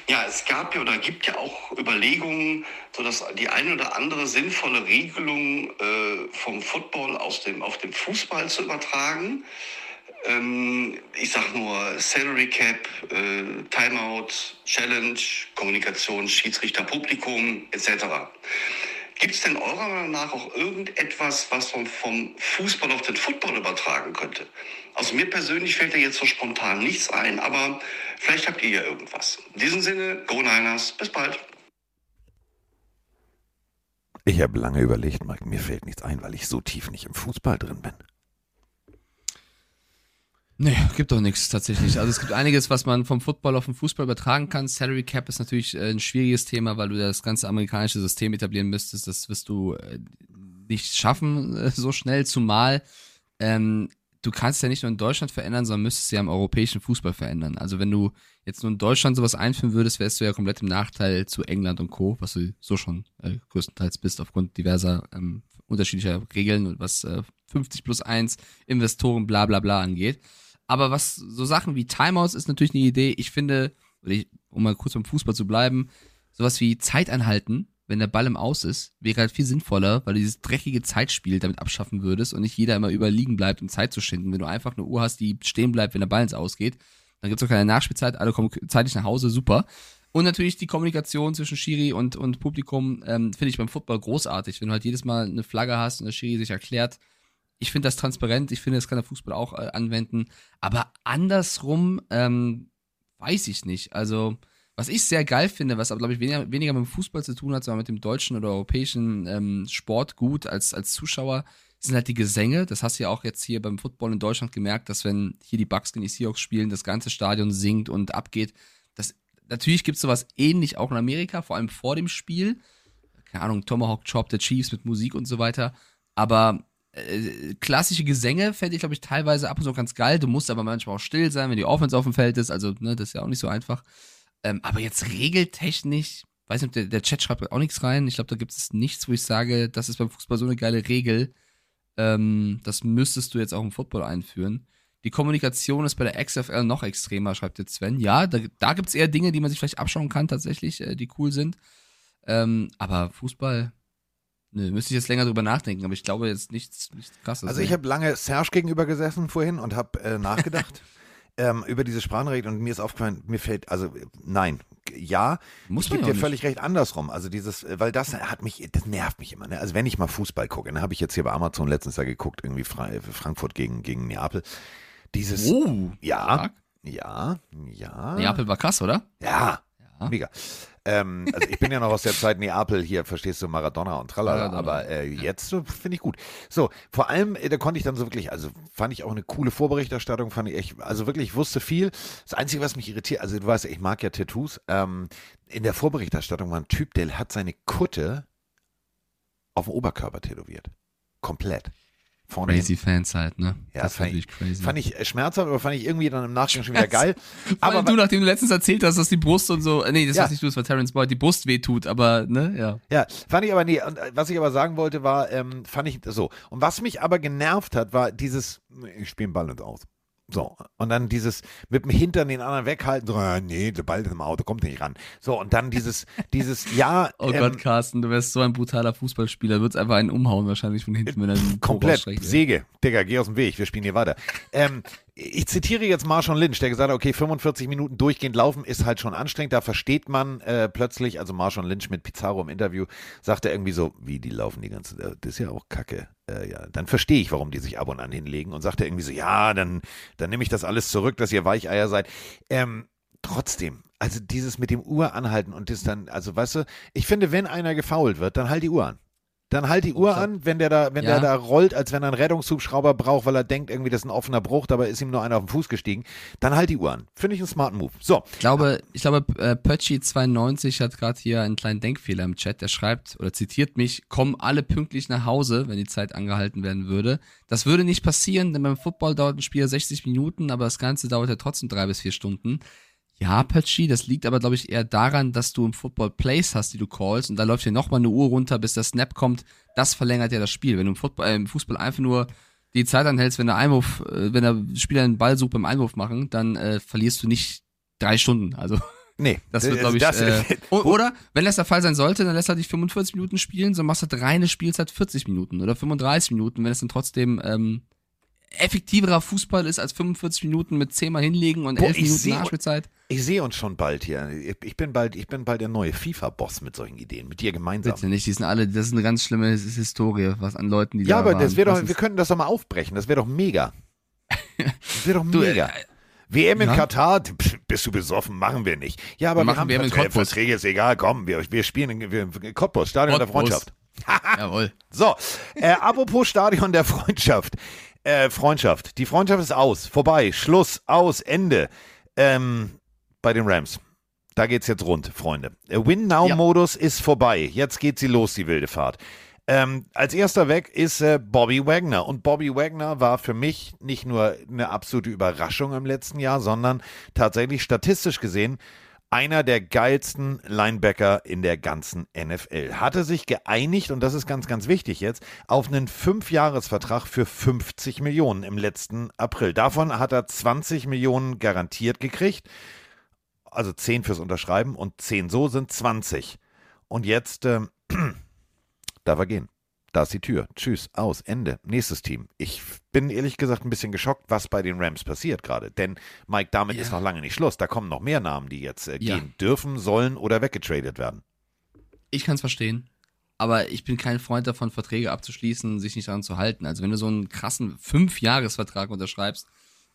Ja, es gab ja oder gibt ja auch Überlegungen, so dass die eine oder andere sinnvolle Regelung äh, vom Football aus dem, auf den Fußball zu übertragen. Ähm, ich sag nur Salary Cap, äh, Timeout, Challenge, Kommunikation, Schiedsrichter, Publikum etc. Gibt es denn eurer Meinung nach auch irgendetwas, was man vom Fußball auf den Football übertragen könnte? Also mir persönlich fällt da jetzt so spontan nichts ein, aber vielleicht habt ihr ja irgendwas. In diesem Sinne, Go Niners, bis bald. Ich habe lange überlegt, Mike, mir fällt nichts ein, weil ich so tief nicht im Fußball drin bin. Nee, gibt doch nichts tatsächlich. Also es gibt einiges, was man vom Football auf den Fußball übertragen kann. Salary Cap ist natürlich äh, ein schwieriges Thema, weil du das ganze amerikanische System etablieren müsstest. Das wirst du äh, nicht schaffen äh, so schnell, zumal ähm, du kannst ja nicht nur in Deutschland verändern, sondern müsstest ja im europäischen Fußball verändern. Also wenn du jetzt nur in Deutschland sowas einführen würdest, wärst du ja komplett im Nachteil zu England und Co., was du so schon äh, größtenteils bist aufgrund diverser ähm, unterschiedlicher Regeln, was äh, 50 plus 1 Investoren bla bla bla angeht. Aber was so Sachen wie Timeouts ist natürlich eine Idee. Ich finde, um mal kurz beim Fußball zu bleiben, sowas wie Zeit anhalten, wenn der Ball im Aus ist, wäre halt viel sinnvoller, weil du dieses dreckige Zeitspiel damit abschaffen würdest und nicht jeder immer überliegen bleibt, um Zeit zu schinden. Wenn du einfach eine Uhr hast, die stehen bleibt, wenn der Ball ins Ausgeht, dann gibt es auch keine Nachspielzeit, alle kommen zeitig nach Hause, super. Und natürlich die Kommunikation zwischen Schiri und, und Publikum ähm, finde ich beim Football großartig. Wenn du halt jedes Mal eine Flagge hast und der Schiri sich erklärt, ich finde das transparent, ich finde, das kann der Fußball auch äh, anwenden. Aber andersrum ähm, weiß ich nicht. Also, was ich sehr geil finde, was aber, glaube ich, weniger, weniger mit dem Fußball zu tun hat, sondern mit dem deutschen oder europäischen ähm, Sport gut als, als Zuschauer, sind halt die Gesänge. Das hast du ja auch jetzt hier beim Football in Deutschland gemerkt, dass wenn hier die Bucks gegen die Seahawks spielen, das ganze Stadion singt und abgeht. Das, natürlich gibt es sowas ähnlich auch in Amerika, vor allem vor dem Spiel. Keine Ahnung, Tomahawk Chop der Chiefs mit Musik und so weiter. Aber äh, klassische Gesänge fände ich, glaube ich, teilweise ab und zu ganz geil. Du musst aber manchmal auch still sein, wenn die Offense auf dem Feld ist. Also, ne, das ist ja auch nicht so einfach. Ähm, aber jetzt regeltechnisch, weiß nicht, der, der Chat schreibt auch nichts rein. Ich glaube, da gibt es nichts, wo ich sage, das ist beim Fußball so eine geile Regel. Ähm, das müsstest du jetzt auch im Football einführen. Die Kommunikation ist bei der XFL noch extremer, schreibt jetzt Sven. Ja, da, da gibt es eher Dinge, die man sich vielleicht abschauen kann, tatsächlich, äh, die cool sind. Ähm, aber Fußball, Nö, müsste ich jetzt länger drüber nachdenken, aber ich glaube jetzt nichts, nichts krasses. Also ich habe lange Serge gegenüber gesessen vorhin und habe äh, nachgedacht (laughs) ähm, über diese Sprachnachricht und mir ist aufgefallen, mir fällt, also nein, ja, Muss ich gebe dir völlig recht andersrum. Also dieses, äh, weil das hat mich, das nervt mich immer. Ne? Also wenn ich mal Fußball gucke, dann habe ich jetzt hier bei Amazon letztens Jahr geguckt, irgendwie Frankfurt gegen, gegen Neapel. Dieses, oh, ja, stark. ja, ja. Neapel war krass, oder? Ja, Mega. Ähm, also ich bin ja noch aus der Zeit Neapel hier, verstehst du, Maradona und Tralala, Maradona. aber äh, jetzt so finde ich gut. So, vor allem, äh, da konnte ich dann so wirklich, also fand ich auch eine coole Vorberichterstattung, fand ich echt, also wirklich, ich wusste viel. Das Einzige, was mich irritiert, also du weißt, ich mag ja Tattoos, ähm, in der Vorberichterstattung war ein Typ, der hat seine Kutte auf dem Oberkörper tätowiert. Komplett. Vorne hin. Crazy Fans halt, ne? Ja, das fand ich, crazy. fand ich äh, schmerzhaft, aber fand ich irgendwie dann im Nachgang schon wieder (laughs) geil. Aber du, nachdem du letztens erzählt hast, dass die Brust und so, äh, nee, das Ja. warst nicht du, das war Terrence Boyd, die Brust wehtut, aber, ne, ja. Ja, fand ich aber nee. Und äh, was ich aber sagen wollte, war, ähm, fand ich so. Und was mich aber genervt hat, war dieses, ich spiele den Ball nicht aus. So, und dann dieses mit dem Hintern den anderen weghalten, so, äh, nee, der Ball ist im Auto, kommt nicht ran. So, und dann dieses, dieses, (laughs) ja, Oh ähm, Gott, Carsten, du wärst so ein brutaler Fußballspieler, würdest einfach einen umhauen wahrscheinlich von hinten, wenn er den komplett. Säge, Digga, geh aus dem Weg, wir spielen hier weiter. Ähm, ich zitiere jetzt Marshall Lynch, der gesagt hat, okay, 45 Minuten durchgehend laufen ist halt schon anstrengend, da versteht man äh, plötzlich, also Marshall Lynch mit Pizarro im Interview, sagt er irgendwie so, wie, die laufen die ganze Zeit, das ist ja auch kacke. Äh, ja, dann verstehe ich, warum die sich ab und an hinlegen und sagt er irgendwie so, ja, dann, dann nehme ich das alles zurück, dass ihr Weicheier seid. Ähm, trotzdem, also dieses mit dem Uhr anhalten und das dann, also weißt du, ich finde, wenn einer gefault wird, dann halt die Uhr an. Dann halt die Uhr an, wenn der da, wenn Ja. der da rollt, als wenn er einen Rettungshubschrauber braucht, weil er denkt, irgendwie das ist ein offener Bruch, dabei ist ihm nur einer auf den Fuß gestiegen. Dann halt die Uhr an. Finde ich einen smarten Move. So, Ich glaube, ich glaube, äh, Pötschi92 hat gerade hier einen kleinen Denkfehler im Chat. Der schreibt oder zitiert mich, kommen alle pünktlich nach Hause, wenn die Zeit angehalten werden würde. Das würde nicht passieren, denn beim Football dauert ein Spiel ja 60 Minuten, aber das Ganze dauert ja trotzdem drei bis vier Stunden. Ja, Pötschi, das liegt aber, glaube ich, eher daran, dass du im Football Plays hast, die du callst und da läuft ja nochmal eine Uhr runter, bis der Snap kommt. Das verlängert ja das Spiel. Wenn du im, Football, äh, im Fußball einfach nur die Zeit anhältst, wenn der Einwurf, äh, wenn der Spieler einen Ball sucht beim Einwurf machen, dann äh, verlierst du nicht drei Stunden. Also nee. (laughs) das wird, äh, glaube ich, das- äh, (laughs) oder wenn das der Fall sein sollte, dann lässt er dich 45 Minuten spielen, so machst du reine Spielzeit 40 Minuten oder 35 Minuten, wenn es dann trotzdem ähm, effektiverer Fußball ist als 45 Minuten mit 10 Mal hinlegen und Boah, 11 ich Minuten Nachspielzeit. ich sehe uns schon bald hier. Ich- bin bald, ich bin bald der neue FIFA-Boss mit solchen Ideen, mit dir gemeinsam. Bitte nicht, die sind alle, das ist eine ganz schlimme His- Historie, was an Leuten, die Ja, da aber waren. das wäre doch, wir könnten das doch mal aufbrechen. Das wäre doch mega. (laughs) Das wäre doch Du, mega. äh, WM in ja. Katar, bist du besoffen, machen wir nicht. Ja, aber Wir wir, machen haben WM in Verträge, Cottbus. Verträge, ist egal, komm, wir, wir spielen in wir, Cottbus, Stadion der Cottbus. Freundschaft. (laughs) Jawohl. So, äh, apropos Stadion der Freundschaft. Äh, Freundschaft. Die Freundschaft ist aus, vorbei, Schluss, aus, Ende. Ähm, bei den Rams. Da geht's jetzt rund, Freunde. Der Win-Now-Modus ist vorbei. Jetzt geht sie los, die wilde Fahrt. Ähm, als erster weg ist äh, Bobby Wagner. Und Bobby Wagner war für mich nicht nur eine absolute Überraschung im letzten Jahr, sondern tatsächlich statistisch gesehen einer der geilsten Linebacker in der ganzen NFL. Hatte sich geeinigt, und das ist ganz, ganz wichtig jetzt, auf einen Fünfjahresvertrag für 50 Millionen im letzten April. Davon hat er 20 Millionen garantiert gekriegt. Also 10 fürs Unterschreiben und 10 so sind 20. Und jetzt ähm, (clears throat) darf er gehen. Da ist die Tür. Tschüss, aus, Ende. Nächstes Team. Ich bin ehrlich gesagt ein bisschen geschockt, was bei den Rams passiert gerade. Denn, Mike, damit Ja. ist noch lange nicht Schluss. Da kommen noch mehr Namen, die jetzt äh, Ja. gehen dürfen, sollen oder weggetradet werden. Ich kann es verstehen. Aber ich bin kein Freund davon, Verträge abzuschließen, sich nicht daran zu halten. Also wenn du so einen krassen Fünfjahresvertrag unterschreibst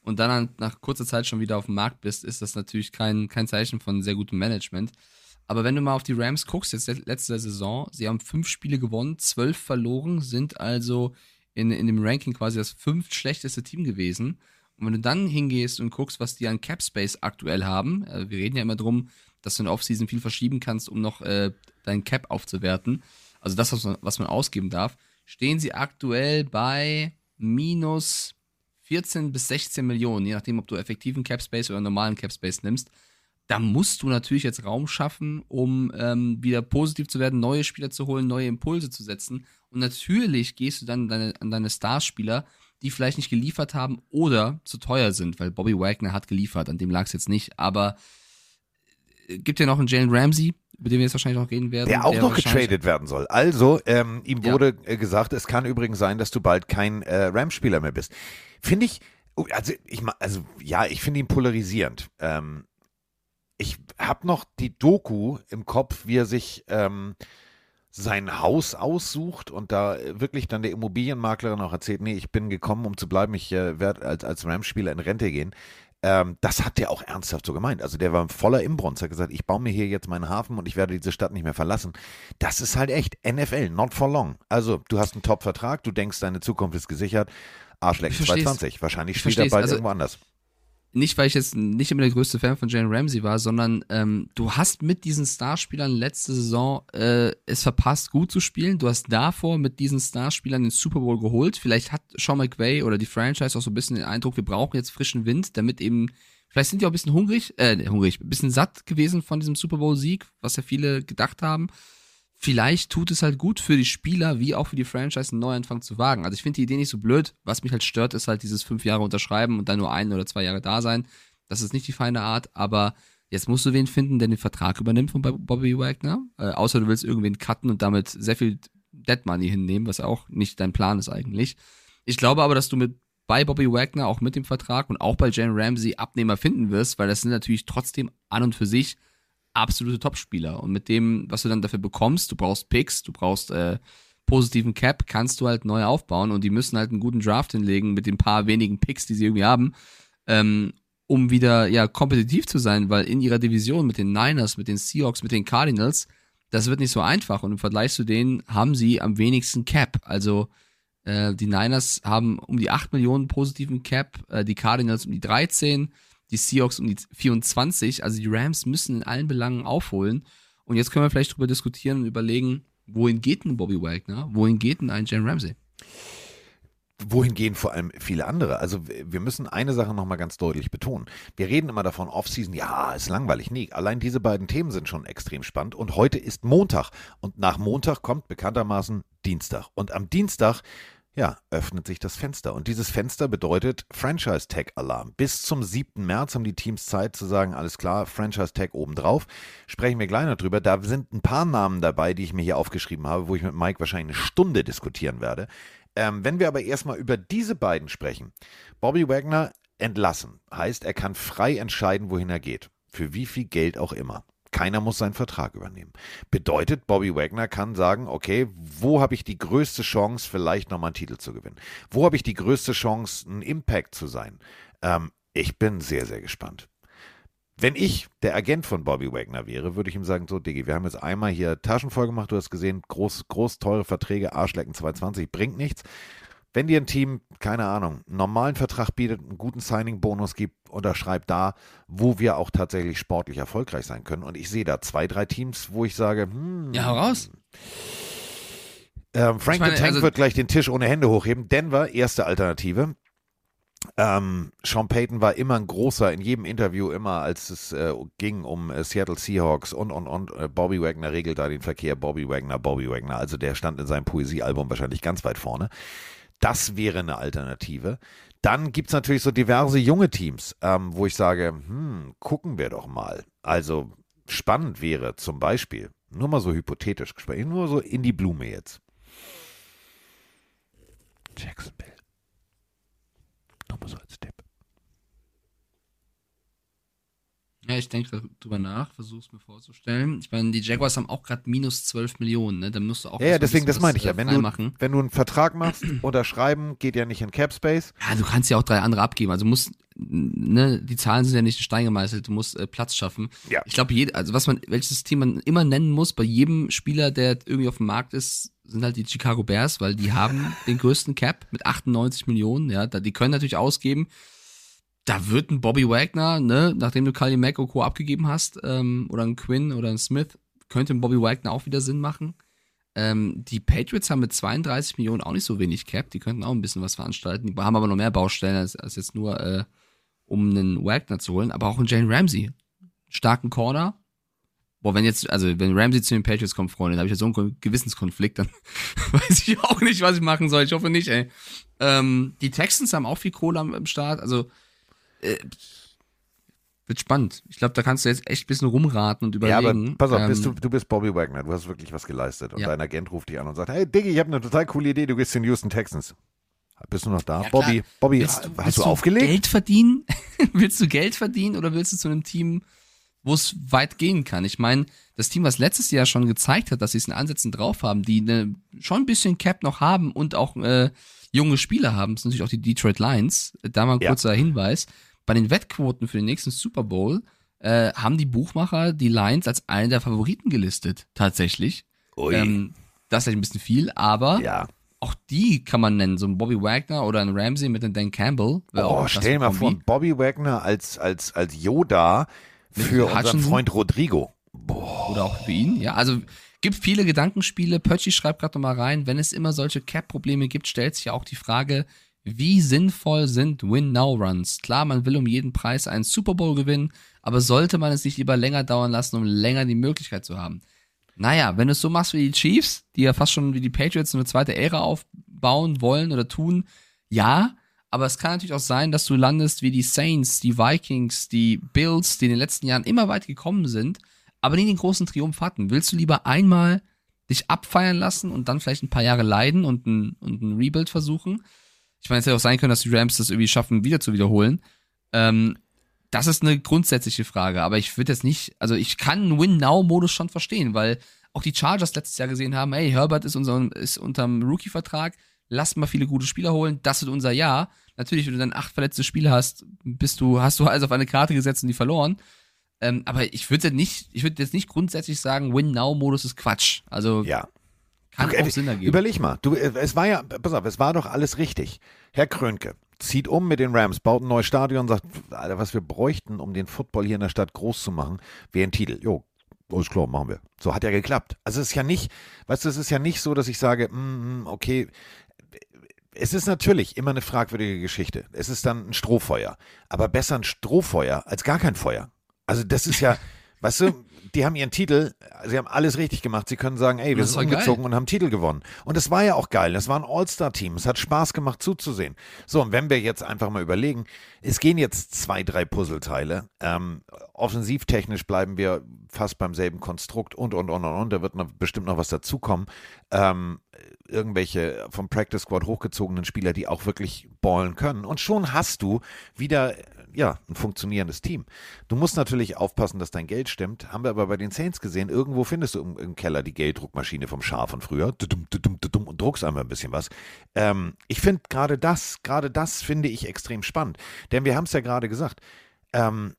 und dann an- nach kurzer Zeit schon wieder auf dem Markt bist, ist das natürlich kein, kein Zeichen von sehr gutem Management. Aber wenn du mal auf die Rams guckst, jetzt le- letzte Saison, sie haben fünf Spiele gewonnen, zwölf verloren, sind also in, in dem Ranking quasi das fünft schlechteste Team gewesen. Und wenn du dann hingehst und guckst, was die an Cap Space aktuell haben, äh, wir reden ja immer drum, dass du in der Offseason viel verschieben kannst, um noch äh, deinen Cap aufzuwerten. Also das, was man, was man ausgeben darf, stehen sie aktuell bei minus 14 bis 16 Millionen, je nachdem, ob du effektiven Cap Space oder normalen Cap Space nimmst. Da musst du natürlich jetzt Raum schaffen, um ähm, wieder positiv zu werden, neue Spieler zu holen, neue Impulse zu setzen. Und natürlich gehst du dann an deine, an deine Starspieler, die vielleicht nicht geliefert haben oder zu teuer sind, weil Bobby Wagner hat geliefert, an dem lag es jetzt nicht. Aber äh, gibt ja noch einen Jalen Ramsey, über den wir jetzt wahrscheinlich noch reden werden. Der auch noch wahrscheinlich- getradet werden soll. Also, ähm, ihm Ja. wurde äh, gesagt, es kann übrigens sein, dass du bald kein äh, Rams-Spieler mehr bist. Finde ich, oh, also ich also ja, ich finde ihn polarisierend. Ähm, ich habe noch die Doku im Kopf, wie er sich ähm, sein Haus aussucht und da äh, wirklich dann der Immobilienmaklerin auch erzählt, nee, ich bin gekommen, um zu bleiben, ich äh, werde als, als Rams-Spieler in Rente gehen. ähm, das hat der auch ernsthaft so gemeint. Also der war voller Imbrunst, hat gesagt, ich baue mir hier jetzt meinen Hafen und ich werde diese Stadt nicht mehr verlassen. Das ist halt echt NFL, not for long. Also du hast einen Top-Vertrag, du denkst, deine Zukunft ist gesichert. Arschlecken Ich versteh's. 220. Wahrscheinlich Ich spielt er bald Also- irgendwo anders. Nicht, weil ich jetzt nicht immer der größte Fan von Jalen Ramsey war, sondern ähm, du hast mit diesen Starspielern letzte Saison äh, es verpasst, gut zu spielen. Du hast davor mit diesen Starspielern den Super Bowl geholt. Vielleicht hat Sean McVay oder die Franchise auch so ein bisschen den Eindruck, wir brauchen jetzt frischen Wind, damit eben, vielleicht sind die auch ein bisschen hungrig, äh, hungrig, ein bisschen satt gewesen von diesem Super Bowl-Sieg, was ja viele gedacht haben. Vielleicht tut es halt gut für die Spieler, wie auch für die Franchise, einen Neuanfang zu wagen. Also ich finde die Idee nicht so blöd. Was mich halt stört, ist halt dieses fünf Jahre unterschreiben und dann nur ein oder zwei Jahre da sein. Das ist nicht die feine Art, aber jetzt musst du wen finden, der den Vertrag übernimmt von Bob- Bobby Wagner. Äh, außer du willst irgendwen cutten und damit sehr viel Dead Money hinnehmen, was ja auch nicht dein Plan ist eigentlich. Ich glaube aber, dass du mit bei Bobby Wagner auch mit dem Vertrag und auch bei Jalen Ramsey Abnehmer finden wirst, weil das sind natürlich trotzdem an und für sich absolute Topspieler. Und mit dem, was du dann dafür bekommst, du brauchst Picks, du brauchst äh, positiven Cap, kannst du halt neu aufbauen und die müssen halt einen guten Draft hinlegen mit den paar wenigen Picks, die sie irgendwie haben, ähm, um wieder ja kompetitiv zu sein, weil in ihrer Division mit den Niners, mit den Seahawks, mit den Cardinals, das wird nicht so einfach und im Vergleich zu denen haben sie am wenigsten Cap. Also äh, die Niners haben um die 8 Millionen positiven Cap, äh, die Cardinals um die 13, die Seahawks um die 24. Also die Rams müssen in allen Belangen aufholen. Und jetzt können wir vielleicht drüber diskutieren und überlegen, wohin geht denn Bobby Wagner? Wohin geht denn ein Jalen Ramsey? Wohin gehen vor allem viele andere? Also wir müssen eine Sache nochmal ganz deutlich betonen. Wir reden immer davon, Offseason, ja, ist langweilig. Nee, allein diese beiden Themen sind schon extrem spannend. Und heute ist Montag. Und nach Montag kommt bekanntermaßen Dienstag. Und am Dienstag, ja, öffnet sich das Fenster. Und dieses Fenster bedeutet Franchise-Tag-Alarm. Bis zum 7. März haben die Teams Zeit zu sagen, alles klar, Franchise-Tag obendrauf. Sprechen wir gleich noch drüber. Da sind ein paar Namen dabei, die ich mir hier aufgeschrieben habe, wo ich mit Mike wahrscheinlich eine Stunde diskutieren werde. Ähm, wenn wir aber erstmal über diese beiden sprechen. Bobby Wagner entlassen. Heißt, er kann frei entscheiden, wohin er geht. Für wie viel Geld auch immer. Keiner muss seinen Vertrag übernehmen. Bedeutet, Bobby Wagner kann sagen, okay, wo habe ich die größte Chance, vielleicht nochmal einen Titel zu gewinnen? Wo habe ich die größte Chance, ein Impact zu sein? Ähm, ich bin sehr, sehr gespannt. Wenn ich der Agent von Bobby Wagner wäre, würde ich ihm sagen, so Diggi, wir haben jetzt einmal hier Taschen voll gemacht, du hast gesehen, groß, groß teure Verträge, Arschlecken 220, bringt nichts. Wenn dir ein Team, keine Ahnung, einen normalen Vertrag bietet, einen guten Signing-Bonus gibt, unterschreib da, wo wir auch tatsächlich sportlich erfolgreich sein können. Und ich sehe da zwei, drei Teams, wo ich sage, hm, Ja, hau raus. ähm, Frank Ich meine, the Tank also- wird gleich den Tisch ohne Hände hochheben. Denver, erste Alternative. Ähm, Sean Payton war immer ein großer, in jedem Interview immer, als es äh, ging um äh, Seattle Seahawks und, und, und. Äh, Bobby Wagner regelt da den Verkehr. Bobby Wagner, Bobby Wagner. Also der stand in seinem Poesiealbum wahrscheinlich ganz weit vorne. Das wäre eine Alternative. Dann gibt's natürlich so diverse junge Teams, ähm, wo ich sage, hm, gucken wir doch mal. Also spannend wäre zum Beispiel, nur mal so hypothetisch gesprochen, nur so in die Blume jetzt. Jacksonville. Nur mal so als Tipp. Ja, ich denke drüber nach, versuch's mir vorzustellen. Ich meine, die Jaguars haben auch gerade minus 12 Millionen, ne? Da musst du auch Ja, ja, deswegen, das meine ich ja. äh, Wenn du, wenn du einen Vertrag machst, (clears throat) unterschreiben, geht ja nicht in Cap Space. Ja, du kannst ja auch drei andere abgeben. Also du musst, ne, die Zahlen sind ja nicht in Stein gemeißelt, du musst äh, Platz schaffen. Ja. Ich glaube, also was man, welches Team man immer nennen muss, bei jedem Spieler, der irgendwie auf dem Markt ist, sind halt die Chicago Bears, weil die haben (laughs) den größten Cap mit 98 Millionen, ja, die können natürlich ausgeben. Da wird ein Bobby Wagner, ne, nachdem du Kali Mack und Co. abgegeben hast, ähm, oder ein Quinn oder ein Smith, könnte ein Bobby Wagner auch wieder Sinn machen. Ähm, die Patriots haben mit 32 Millionen auch nicht so wenig Cap. Die könnten auch ein bisschen was veranstalten. Die haben aber noch mehr Baustellen als, als jetzt nur, äh, um einen Wagner zu holen. Aber auch einen Jane Ramsey. Starken Corner. Boah, wenn jetzt, also wenn Ramsey zu den Patriots kommt, Freunde, dann habe ich ja so einen Gewissenskonflikt, dann (laughs) weiß ich auch nicht, was ich machen soll. Ich hoffe nicht, ey. Ähm, die Texans haben auch viel Kohle am, am Start. Also äh, wird spannend. Ich glaube, da kannst du jetzt echt ein bisschen rumraten und Ja, aber überlegen. pass auf, Ähm, bist du, du bist Bobby Wagner, du hast wirklich was geleistet. Und Ja. dein Agent ruft dich an und sagt, hey Diggi, ich habe eine total coole Idee, du gehst zu den Houston Texans. Bist du noch da? Ja. Bobby, Bobby, Willst du, hast willst du aufgelegt? Geld verdienen? (laughs) willst du Geld verdienen oder willst du zu einem Team, wo es weit gehen kann? Ich meine, das Team, was letztes Jahr schon gezeigt hat, dass sie es in Ansätzen drauf haben, die ne, schon ein bisschen Cap noch haben und auch äh, junge Spieler haben, das sind natürlich auch die Detroit Lions. Da mal ein Ja. kurzer Hinweis. Bei den Wettquoten für den nächsten Super Bowl äh, haben die Buchmacher die Lions als einen der Favoriten gelistet, tatsächlich. Ui. Ähm, das ist vielleicht ein bisschen viel, aber ja. auch die kann man nennen, so ein Bobby Wagner oder ein Ramsey mit dem Dan Campbell. Oh, stell dir mal vor, Bobby Wagner als, als, als Yoda Mit für unseren Hutchinson? Freund Rodrigo. Oder auch für ihn, ja. Also gibt viele Gedankenspiele. Pötschi schreibt gerade nochmal rein, wenn es immer solche Cap-Probleme gibt, stellt sich ja auch die Frage, wie sinnvoll sind Win-Now-Runs? Klar, man will um jeden Preis einen Super Bowl gewinnen, aber sollte man es nicht lieber länger dauern lassen, um länger die Möglichkeit zu haben? Naja, wenn du es so machst wie die Chiefs, die ja fast schon wie die Patriots eine zweite Ära aufbauen wollen oder tun, ja, aber es kann natürlich auch sein, dass du landest wie die Saints, die Vikings, die Bills, die in den letzten Jahren immer weit gekommen sind, aber nie den großen Triumph hatten. Willst du lieber einmal dich abfeiern lassen und dann vielleicht ein paar Jahre leiden und ein, und ein Rebuild versuchen? Ich meine, es hätte auch sein können, dass die Rams das irgendwie schaffen, wieder zu wiederholen. Ähm, das ist eine grundsätzliche Frage, aber ich würde jetzt nicht, also ich kann Win-Now-Modus schon verstehen, weil auch die Chargers letztes Jahr gesehen haben, hey, Herbert ist, unser, ist unterm Rookie-Vertrag, lass mal viele gute Spieler holen, das ist unser Jahr. Natürlich, wenn du dann acht verletzte Spieler hast, bist du, hast du alles auf eine Karte gesetzt und die verloren. Ähm, aber ich würde jetzt nicht, ich würde jetzt nicht grundsätzlich sagen, Win-Now-Modus ist Quatsch. Also Ja. Kann Du, auch äh, Sinn ergeben. Überleg mal, du, äh, es war ja, pass auf, es war doch alles richtig. Herr Krönke zieht um mit den Rams, baut ein neues Stadion, sagt, Alter, was wir bräuchten, um den Football hier in der Stadt groß zu machen, wäre ein Titel. Jo, alles klar, machen wir. So hat ja geklappt. Also es ist ja nicht, weißt du, es ist ja nicht so, dass ich sage, mm, mm, okay, es ist natürlich immer eine fragwürdige Geschichte. Es ist dann ein Strohfeuer. Aber besser ein Strohfeuer als gar kein Feuer. Also das ist ja, (laughs) weißt du, die haben ihren Titel, sie haben alles richtig gemacht. Sie können sagen, ey, wir sind war geil. umgezogen und haben Titel gewonnen. Und das war ja auch geil. Das war ein All-Star-Team. Es hat Spaß gemacht zuzusehen. So, und wenn wir jetzt einfach mal überlegen, es gehen jetzt zwei, drei Puzzleteile. Ähm, offensivtechnisch bleiben wir fast beim selben Konstrukt und, und, und, und, und. Da wird noch, bestimmt noch was dazukommen. Ähm, irgendwelche vom Practice Squad hochgezogenen Spieler, die auch wirklich ballen können. Und schon hast du wieder ja, ein funktionierendes Team. Du musst natürlich aufpassen, dass dein Geld stimmt. Haben wir aber bei den Saints gesehen, irgendwo findest du im, im Keller die Gelddruckmaschine vom Schaf von früher und druckst einmal ein bisschen was. Ähm, ich finde gerade das, gerade das finde ich extrem spannend. Denn wir haben es ja gerade gesagt, ähm,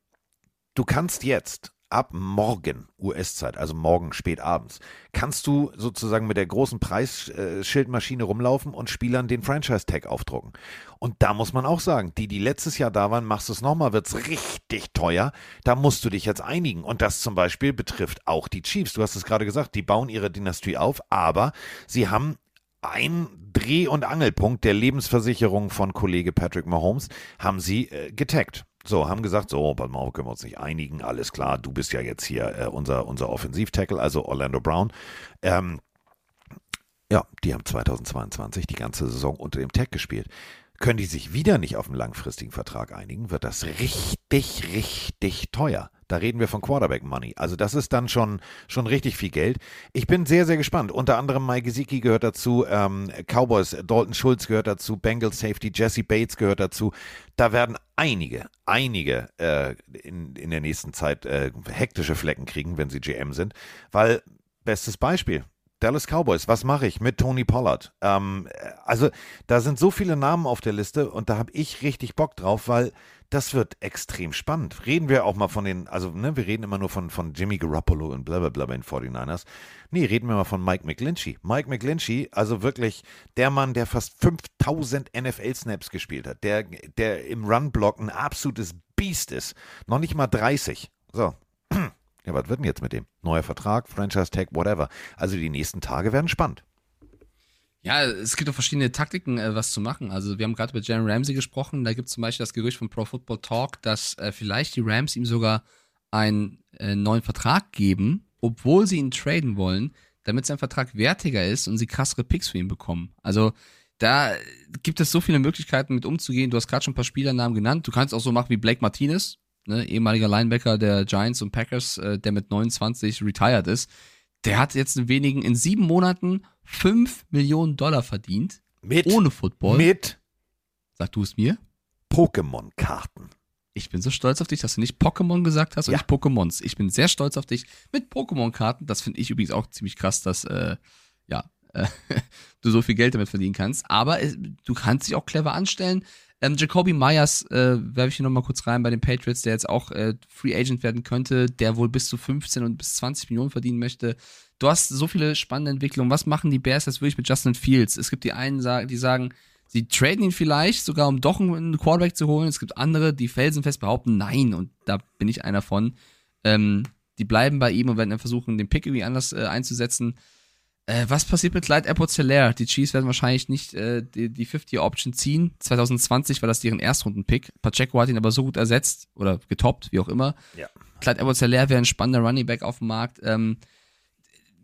du kannst jetzt ab morgen US-Zeit, also morgen spät abends, kannst du sozusagen mit der großen Preisschildmaschine rumlaufen und Spielern den Franchise-Tag aufdrucken. Und da muss man auch sagen, die, die letztes Jahr da waren, machst du es nochmal, wird es richtig teuer. Da musst du dich jetzt einigen. Und das zum Beispiel betrifft auch die Chiefs. Du hast es gerade gesagt, die bauen ihre Dynastie auf, aber sie haben ein Dreh- und Angelpunkt der Lebensversicherung von Kollege Patrick Mahomes haben sie äh, getaggt. So, haben gesagt, so, pass mal können wir uns nicht einigen, alles klar, du bist ja jetzt hier äh, unser, unser Offensivtackle, also Orlando Brown. Ähm, ja, die haben 2022 die ganze Saison unter dem Tag gespielt. Können die sich wieder nicht auf einen langfristigen Vertrag einigen, wird das richtig, richtig teuer. Da reden wir von Quarterback Money. Also das ist dann schon, schon richtig viel Geld. Ich bin sehr, sehr gespannt. Unter anderem Mike Gesicki gehört dazu, ähm, Cowboys, Dalton Schulz gehört dazu, Bengals Safety, Jesse Bates gehört dazu. Da werden einige, einige äh, in, in der nächsten Zeit äh, hektische Flecken kriegen, wenn sie GM sind. Weil, bestes Beispiel, Dallas Cowboys, was mache ich mit Tony Pollard? Ähm, also da sind so viele Namen auf der Liste und da habe ich richtig Bock drauf, weil das wird extrem spannend. Reden wir auch mal von den, also ne, wir reden immer nur von, von Jimmy Garoppolo und blablabla bei den 49ers. Nee, reden wir mal von Mike McGlinchey. Mike McGlinchey, also wirklich der Mann, der fast 5000 NFL-Snaps gespielt hat, der, der im Run-Block ein absolutes Biest ist. Noch nicht mal 30. So, (clears throat) ja, was wird denn jetzt mit dem? Neuer Vertrag, Franchise-Tag, whatever. Also die nächsten Tage werden spannend. Ja, es gibt auch verschiedene Taktiken, äh, was zu machen. Also wir haben gerade über Jalen Ramsey gesprochen. Da gibt es zum Beispiel das Gerücht von Pro Football Talk, dass äh, vielleicht die Rams ihm sogar einen äh, neuen Vertrag geben, obwohl sie ihn traden wollen, damit sein Vertrag wertiger ist und sie krassere Picks für ihn bekommen. Also da gibt es so viele Möglichkeiten mit umzugehen. Du hast gerade schon ein paar Spielernamen genannt. Du kannst auch so machen wie Blake Martinez, ne, ehemaliger Linebacker der Giants und Packers, äh, der mit 29 retired ist. Der hat jetzt in wenigen, in sieben Monaten 5 Millionen Dollar verdient. Mit, Ohne Football. mit Sag du es mir. Pokémon-Karten. Ich bin so stolz auf dich, dass du nicht Pokémon gesagt hast und Ja. nicht Pokémons. Ich bin sehr stolz auf dich mit Pokémon-Karten. Das finde ich übrigens auch ziemlich krass, dass, äh, ja, äh, (laughs) du so viel Geld damit verdienen kannst. Aber es, du kannst dich auch clever anstellen. Ähm, Jacoby Myers äh, werfe ich hier nochmal kurz rein bei den Patriots, der jetzt auch äh, Free Agent werden könnte, der wohl bis zu 15 und bis 20 Millionen verdienen möchte. Du hast so viele spannende Entwicklungen. Was machen die Bears jetzt wirklich mit Justin Fields? Es gibt die einen, die sagen, sie traden ihn vielleicht sogar, um doch einen Quarterback zu holen. Es gibt andere, die felsenfest behaupten, nein. Und da bin ich einer von. Ähm, die bleiben bei ihm und werden dann versuchen, den Pick irgendwie anders äh, einzusetzen. Äh, was passiert mit Clyde Edwards Hilaire? Die Chiefs werden wahrscheinlich nicht äh, die, die 50-Option ziehen. 2020 war das deren Erstrunden-Pick. Pacheco hat ihn aber so gut ersetzt oder getoppt, wie auch immer. Ja. Clyde Edwards Hilaire wäre ein spannender Running Back auf dem Markt. Ähm,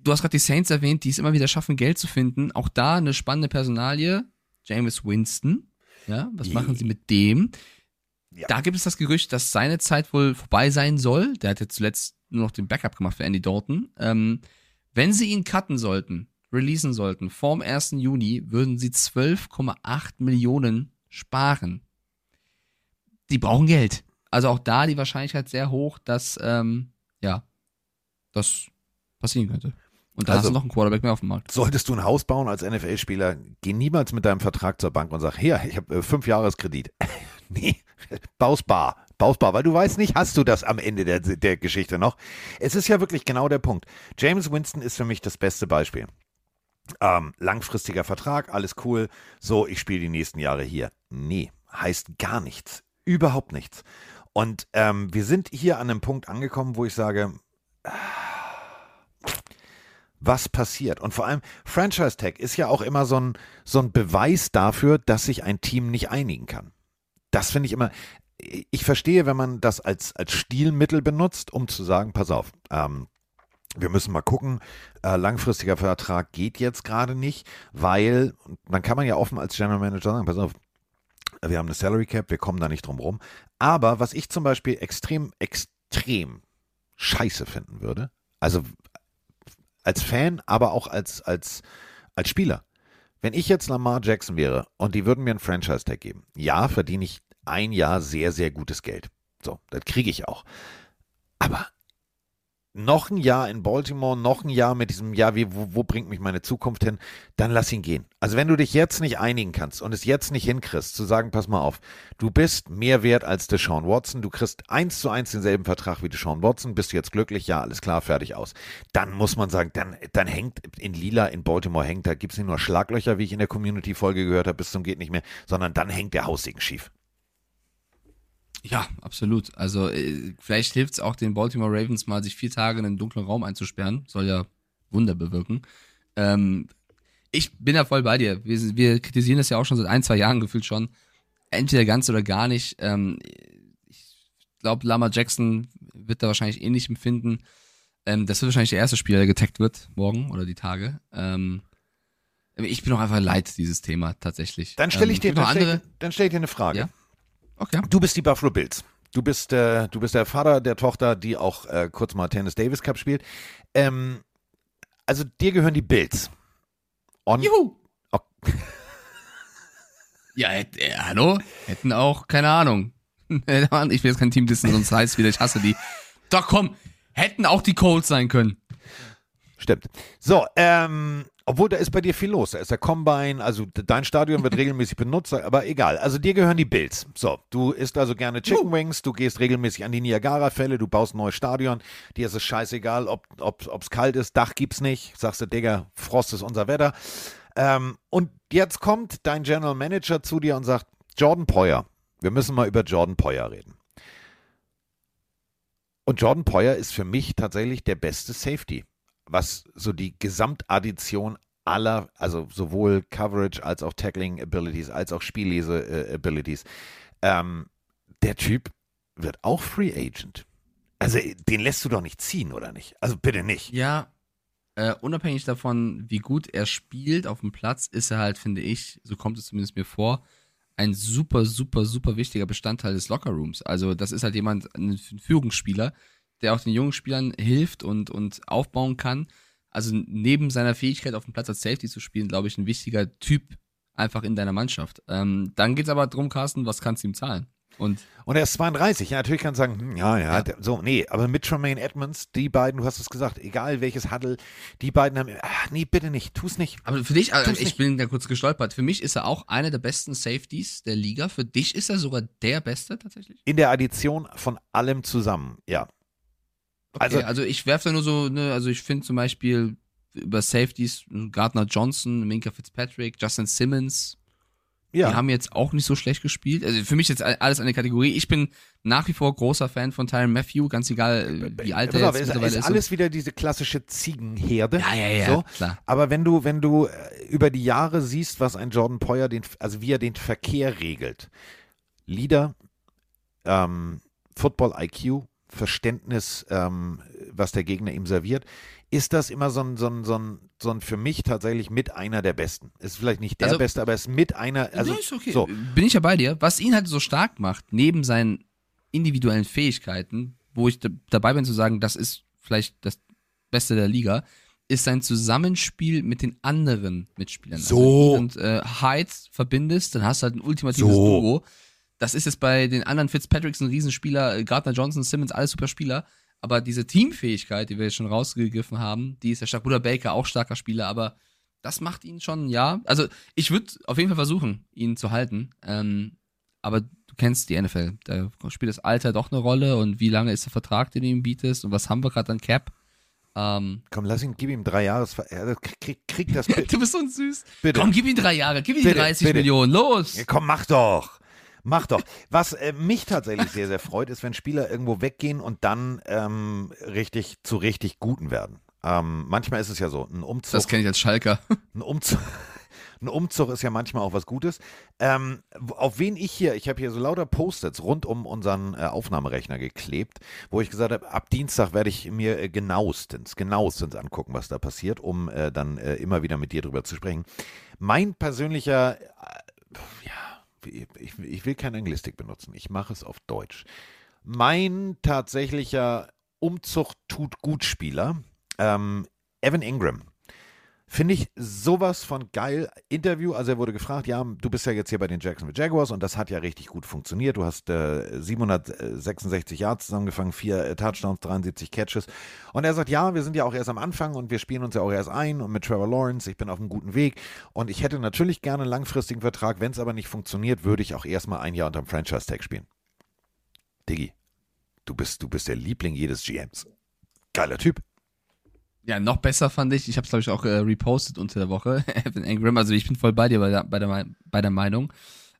du hast gerade die Saints erwähnt, die es immer wieder schaffen, Geld zu finden. Auch da eine spannende Personalie. James Winston. Ja, was machen sie mit dem? Ja. Da gibt es das Gerücht, dass seine Zeit wohl vorbei sein soll. Der hat jetzt zuletzt nur noch den Backup gemacht für Andy Dalton. Ähm, wenn sie ihn cutten sollten, releasen sollten, vorm 1. Juni, würden sie 12,8 Millionen sparen. Die brauchen Geld. Also auch da die Wahrscheinlichkeit sehr hoch, dass, ähm, ja, das passieren könnte. Und da also, hast du noch einen Quarterback mehr auf dem Markt. Solltest du ein Haus bauen als NFL-Spieler, geh niemals mit deinem Vertrag zur Bank und sag, hier, ich habe äh, fünf Jahreskredit. (laughs) nee, baus bar, baus bar, weil du weißt nicht, hast du das am Ende der, der Geschichte noch. Es ist ja wirklich genau der Punkt. James Winston ist für mich das beste Beispiel. Ähm, langfristiger Vertrag, alles cool. So, ich spiele die nächsten Jahre hier. Nee, heißt gar nichts. Überhaupt nichts. Und ähm, wir sind hier an einem Punkt angekommen, wo ich sage, was passiert. Und vor allem, Franchise Tag ist ja auch immer so ein, so ein Beweis dafür, dass sich ein Team nicht einigen kann. Das finde ich immer. Ich verstehe, wenn man das als, als Stilmittel benutzt, um zu sagen, pass auf, ähm, wir müssen mal gucken, äh, langfristiger Vertrag geht jetzt gerade nicht, weil, dann kann man ja offen als General Manager sagen, pass auf, wir haben eine Salary Cap, wir kommen da nicht drum rum. Aber was ich zum Beispiel extrem, extrem scheiße finden würde, also als Fan, aber auch als, als, als Spieler. Wenn ich jetzt Lamar Jackson wäre und die würden mir einen Franchise-Tag geben, ja, verdiene ich ein Jahr sehr, sehr gutes Geld. So, das kriege ich auch. Aber noch ein Jahr in Baltimore, noch ein Jahr mit diesem, ja, wie, wo, wo, bringt mich meine Zukunft hin, dann lass ihn gehen. Also wenn du dich jetzt nicht einigen kannst und es jetzt nicht hinkriegst, zu sagen, pass mal auf, du bist mehr wert als Deshaun Watson, du kriegst eins zu eins denselben Vertrag wie Deshaun Watson, bist du jetzt glücklich, ja, alles klar, fertig aus. Dann muss man sagen, dann, dann hängt in Lila in Baltimore hängt, da gibt es nicht nur Schlaglöcher, wie ich in der Community-Folge gehört habe, bis zum geht nicht mehr, sondern dann hängt der Haussegen schief. Ja, absolut. Also äh, vielleicht hilft es auch den Baltimore Ravens mal, sich vier Tage in einen dunklen Raum einzusperren. Soll ja Wunder bewirken. Ähm, ich bin ja voll bei dir. Wir, wir, kritisieren das ja auch schon seit ein, zwei Jahren gefühlt schon. Entweder ganz oder gar nicht. Ähm, ich glaube, Lama Jackson wird da wahrscheinlich ähnlich empfinden. Ähm, das wird wahrscheinlich der erste Spieler, der getaggt wird, morgen oder die Tage. Ähm, ich bin auch einfach leid, dieses Thema tatsächlich. Dann stelle ich, ähm, dir, stell, dann stell ich dir eine Frage. Ja? Okay. Du bist die Buffalo Bills. Du bist, äh, du bist der Vater der Tochter, die auch äh, kurz mal Tennis Davis Cup spielt. Ähm, also dir gehören die Bills. On Juhu! Oh. (laughs) ja, äh, hallo? Hätten auch, keine Ahnung. (laughs) ich will jetzt kein Team dissen, sonst heißt es wieder, ich hasse die. Doch komm, hätten auch die Colts sein können. Stimmt. So, ähm, obwohl, da ist bei dir viel los. Da ist der Combine, also dein Stadion wird (laughs) regelmäßig benutzt, aber egal. Also dir gehören die Bills. So, du isst also gerne Chicken Wings, du gehst regelmäßig an die Niagara-Fälle, du baust ein neues Stadion. Dir ist es scheißegal, ob es ob, kalt ist, Dach gibt's nicht. Sagst du, Digga, Frost ist unser Wetter. Ähm, und jetzt kommt dein General Manager zu dir und sagt, Jordan Poyer, wir müssen mal über Jordan Poyer reden. Und Jordan Poyer ist für mich tatsächlich der beste Safety was so die Gesamtaddition aller, also sowohl Coverage als auch Tackling Abilities, als auch Spiellese äh, Abilities. Ähm, der Typ wird auch Free Agent. Also den lässt du doch nicht ziehen, oder nicht? Also bitte nicht. Ja, äh, unabhängig davon, wie gut er spielt auf dem Platz, ist er halt, finde ich, so kommt es zumindest mir vor, ein super, super, super wichtiger Bestandteil des Lockerrooms. Also das ist halt jemand, ein Führungsspieler, der auch den jungen Spielern hilft und, und aufbauen kann. Also neben seiner Fähigkeit auf dem Platz als Safety zu spielen, glaube ich, ein wichtiger Typ einfach in deiner Mannschaft. Ähm, dann geht es aber darum, Carsten, was kannst du ihm zahlen? Und Und er ist 32. Ja, natürlich kann man sagen, hm, ja, ja, der- so, nee, aber mit Tremaine Edmonds, die beiden, du hast es gesagt, egal welches Huddle, die beiden haben, ach, nee, bitte nicht, tu's nicht. Aber für dich, also ich nicht. bin da kurz gestolpert. Für mich ist er auch einer der besten Safeties der Liga. Für dich ist er sogar der Beste tatsächlich. In der Addition von allem zusammen, ja. Also, Also- also ich werfe da nur so, ne, also ich finde zum Beispiel über Safeties Gardner Johnson, Minka Fitzpatrick, Justin Simmons, Ja, die haben jetzt auch nicht so schlecht gespielt. Also für mich jetzt alles eine Kategorie. Ich bin nach wie vor großer Fan von Tyron Matthew, ganz egal äh, wie alt er ist, mittlerweile ist ist. alles wieder diese klassische Ziegenherde. ja, ja, ja, So. klar. Aber wenn du, wenn du äh, über die Jahre siehst, was ein Jordan Poyer, den, also wie er den Verkehr regelt, Leader, ähm, Football IQ, Verständnis, ähm, was der Gegner ihm serviert, ist das immer so ein, so ein, so ein, so ein für mich tatsächlich mit einer der Besten. Ist vielleicht nicht der Also- Beste, aber ist mit einer, also nee, ist okay. so. Bin ich ja bei dir. Was ihn halt so stark macht, neben seinen individuellen Fähigkeiten, wo ich dabei bin zu sagen, das ist vielleicht das Beste der Liga, ist sein Zusammenspiel mit den anderen Mitspielern. So. Also, und äh, Hyde verbindest, dann hast du halt ein ultimatives So. Duo. Das ist jetzt bei den anderen Fitzpatricks ein Riesenspieler, äh, Gardner Johnson, Simmons, alles super Spieler. Aber diese Teamfähigkeit, die wir jetzt schon rausgegriffen haben, die ist ja stark. Bruder Baker auch starker Spieler, aber das macht ihn schon, ja. Also ich würde auf jeden Fall versuchen, ihn zu halten. Ähm, aber du kennst die NFL. Da spielt das Alter doch eine Rolle und wie lange ist der Vertrag, den du ihm bietest und was haben wir gerade an Cap? Ähm, Komm, lass ihn, gib ihm drei Jahre, krieg, krieg das (laughs) bitte. du bist so süß. bitte. Komm, gib ihm drei Jahre, gib ihm Bitte, 30 bitte. Millionen, los! Ja, komm, mach doch. Mach doch. Was äh, mich tatsächlich sehr, sehr freut, ist, wenn Spieler irgendwo weggehen und dann ähm, richtig zu richtig Guten werden. Ähm, manchmal ist es ja so, ein Umzug. Das kenne ich als Schalker. (laughs) Ein Umzug, ein Umzug ist ja manchmal auch was Gutes. Ähm, auf wen ich hier, ich habe hier so lauter Post-its rund um unseren äh, Aufnahmerechner geklebt, wo ich gesagt habe, ab Dienstag werde ich mir äh, genauestens, genauestens angucken, was da passiert, um äh, dann äh, immer wieder mit dir drüber zu sprechen. Mein persönlicher, äh, ja, ich, ich will keine Anglistik benutzen, ich mache es auf Deutsch. Mein tatsächlicher Umzug tut gut Spieler, ähm, Evan Ingram. Finde ich sowas von geil. Interview, also er wurde gefragt, ja, du bist ja jetzt hier bei den Jacksonville Jaguars und das hat ja richtig gut funktioniert. Du hast äh, 766 Yards zusammengefangen, vier äh, Touchdowns, 73 Catches. Und er sagt, ja, wir sind ja auch erst am Anfang und wir spielen uns ja auch erst ein und mit Trevor Lawrence, ich bin auf einem guten Weg und ich hätte natürlich gerne einen langfristigen Vertrag. Wenn es aber nicht funktioniert, würde ich auch erstmal ein Jahr unterm Franchise-Tag spielen. Diggi, du bist, du bist der Liebling jedes GMs. Geiler Typ. Ja, noch besser fand ich, ich habe es glaube ich auch äh, repostet unter der Woche, (laughs) Evan Ingram, also ich bin voll bei dir bei der, bei der, bei der Meinung,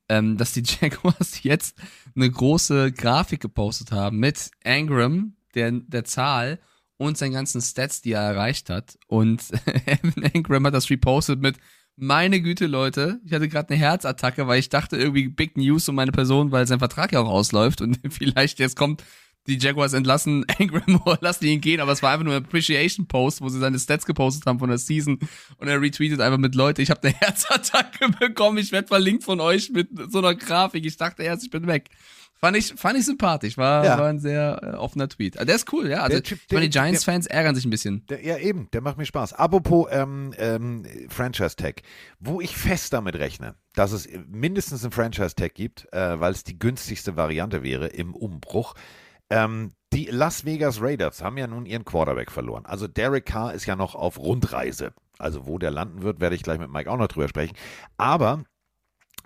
ähm, dass die (laughs) Jaguars jetzt eine große Grafik gepostet haben mit Ingram, der, der Zahl und seinen ganzen Stats, die er erreicht hat. Und (laughs) Evan Ingram hat das repostet mit meine Güte, Leute, ich hatte gerade eine Herzattacke, weil ich dachte irgendwie Big News um meine Person, weil sein Vertrag ja auch ausläuft und vielleicht jetzt kommt die Jaguars entlassen (laughs) Ingram oder lassen ihn gehen, aber es war einfach nur ein Appreciation Post, wo sie seine Stats gepostet haben von der Season und er retweetet einfach mit Leute, ich habe eine (laughs) Herzattacke bekommen, ich werde verlinkt von euch mit so einer Grafik. Ich dachte erst, ich bin weg. Fand ich, fand ich sympathisch, war, Ja. war ein sehr äh, offener Tweet. Also der ist cool, ja. Also Der Typ, ich meine, die Giants-Fans ärgern sich ein bisschen. Der, ja, eben, der macht mir Spaß. Apropos ähm, ähm, Franchise-Tag, wo ich fest damit rechne, dass es mindestens einen Franchise-Tag gibt, äh, weil es die günstigste Variante wäre im Umbruch. Ähm, die Las Vegas Raiders haben ja nun ihren Quarterback verloren. Also Derek Carr ist ja noch auf Rundreise. Also wo der landen wird, werde ich gleich mit Mike auch noch drüber sprechen. Aber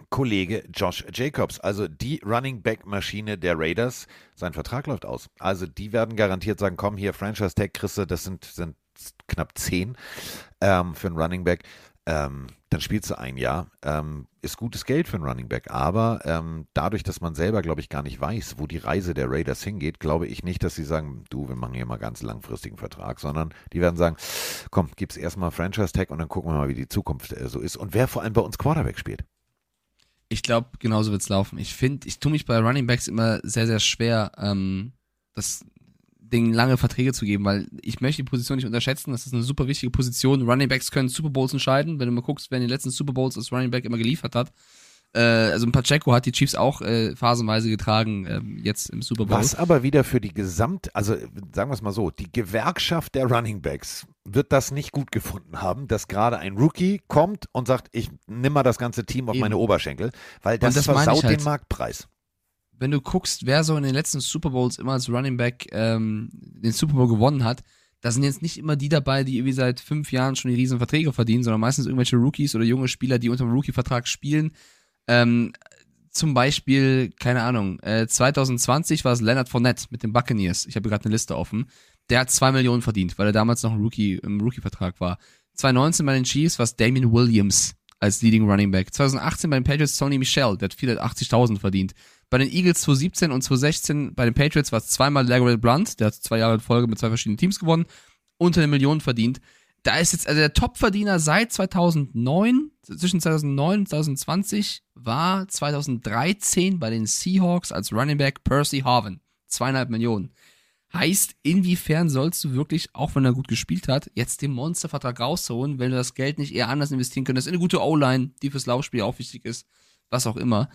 Kollege Josh Jacobs, also die Running Back Maschine der Raiders, sein Vertrag läuft aus. Also die werden garantiert sagen, komm hier, Franchise Tag du, das sind, sind knapp zehn ähm, für einen Running Back. Ähm, dann spielst du ein Jahr. Ähm, ist gutes Geld für einen Running Back, aber ähm, dadurch, dass man selber, glaube ich, gar nicht weiß, wo die Reise der Raiders hingeht, glaube ich nicht, dass sie sagen, du, wir machen hier mal ganz langfristigen Vertrag, sondern die werden sagen, komm, gib's erstmal Franchise Tag und dann gucken wir mal, wie die Zukunft äh, so ist und wer vor allem bei uns Quarterback spielt. Ich glaube, genauso wird's laufen. Ich finde, ich tue mich bei Running Backs immer sehr, sehr schwer, ähm, das Ding lange Verträge zu geben, weil ich möchte die Position nicht unterschätzen. Das ist eine super wichtige Position. Running Backs können Super Bowls entscheiden. Wenn du mal guckst, wer in den letzten Super Bowls das Running Back immer geliefert hat. Äh, also ein Pacheco hat die Chiefs auch äh, phasenweise getragen, ähm, jetzt im Super Bowl. Was aber wieder für die Gesamt, also sagen wir es mal so, die Gewerkschaft der Running Backs wird das nicht gut gefunden haben, dass gerade ein Rookie kommt und sagt, ich nimm mal das ganze Team auf Eben. meine Oberschenkel, weil das, das meine ich versaut halt. den Marktpreis. Wenn du guckst, wer so in den letzten Super Bowls immer als Running Back ähm, den Super Bowl gewonnen hat, da sind jetzt nicht immer die dabei, die irgendwie seit fünf Jahren schon die riesen Verträge verdienen, sondern meistens irgendwelche Rookies oder junge Spieler, die unter dem Rookie-Vertrag spielen. Ähm, zum Beispiel, keine Ahnung, äh, 2020 war es Leonard Fournette mit den Buccaneers. Ich habe gerade eine Liste offen. Der hat zwei Millionen verdient, weil er damals noch ein Rookie im Rookie-Vertrag war. 2019 bei den Chiefs war es Damien Williams als Leading Running Back. 2018 bei den Patriots Tony Michel, der hat 480.000 verdient. Bei den Eagles 2017 und 2016 bei den Patriots war es zweimal Lagarette Blunt, der hat zwei Jahre in Folge mit zwei verschiedenen Teams gewonnen, unter eine Million verdient. Da ist jetzt, also der Topverdiener seit 2009, zwischen 2009 und 2020, war 2013 bei den Seahawks als Running Back Percy Harvin. Zweieinhalb Millionen. Heißt, inwiefern sollst du wirklich, auch wenn er gut gespielt hat, jetzt den Monstervertrag rausholen, wenn du das Geld nicht eher anders investieren könntest, in eine gute O-Line, die fürs Laufspiel auch wichtig ist, was auch immer.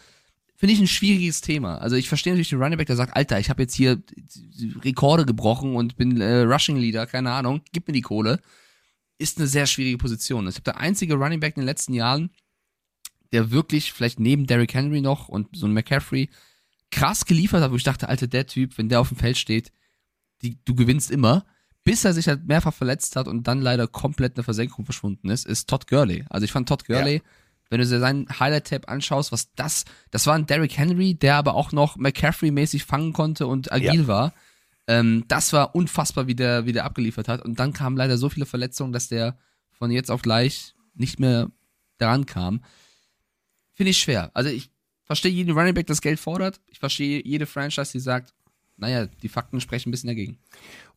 Finde ich ein schwieriges Thema. Also ich verstehe natürlich den Running Back, der sagt, Alter, ich habe jetzt hier Rekorde gebrochen und bin äh, Rushing Leader, keine Ahnung, gib mir die Kohle. Ist eine sehr schwierige Position. Ich habe der einzige Running Back in den letzten Jahren, der wirklich vielleicht neben Derrick Henry noch und so ein McCaffrey krass geliefert hat, wo ich dachte, Alter, der Typ, wenn der auf dem Feld steht, die, du gewinnst immer, bis er sich halt mehrfach verletzt hat und dann leider komplett eine Versenkung verschwunden ist, ist Todd Gurley. Also ich fand Todd Gurley, ja. Wenn du dir seinen Highlight-Tab anschaust, was das, das war ein Derrick Henry, der aber auch noch McCaffrey-mäßig fangen konnte und agil ja. war. Ähm, das war unfassbar, wie der, wie der abgeliefert hat. Und dann kamen leider so viele Verletzungen, dass der von jetzt auf gleich nicht mehr daran kam. Finde ich schwer. Also ich verstehe jeden Running Back, das Geld fordert. Ich verstehe jede Franchise, die sagt, naja, die Fakten sprechen ein bisschen dagegen.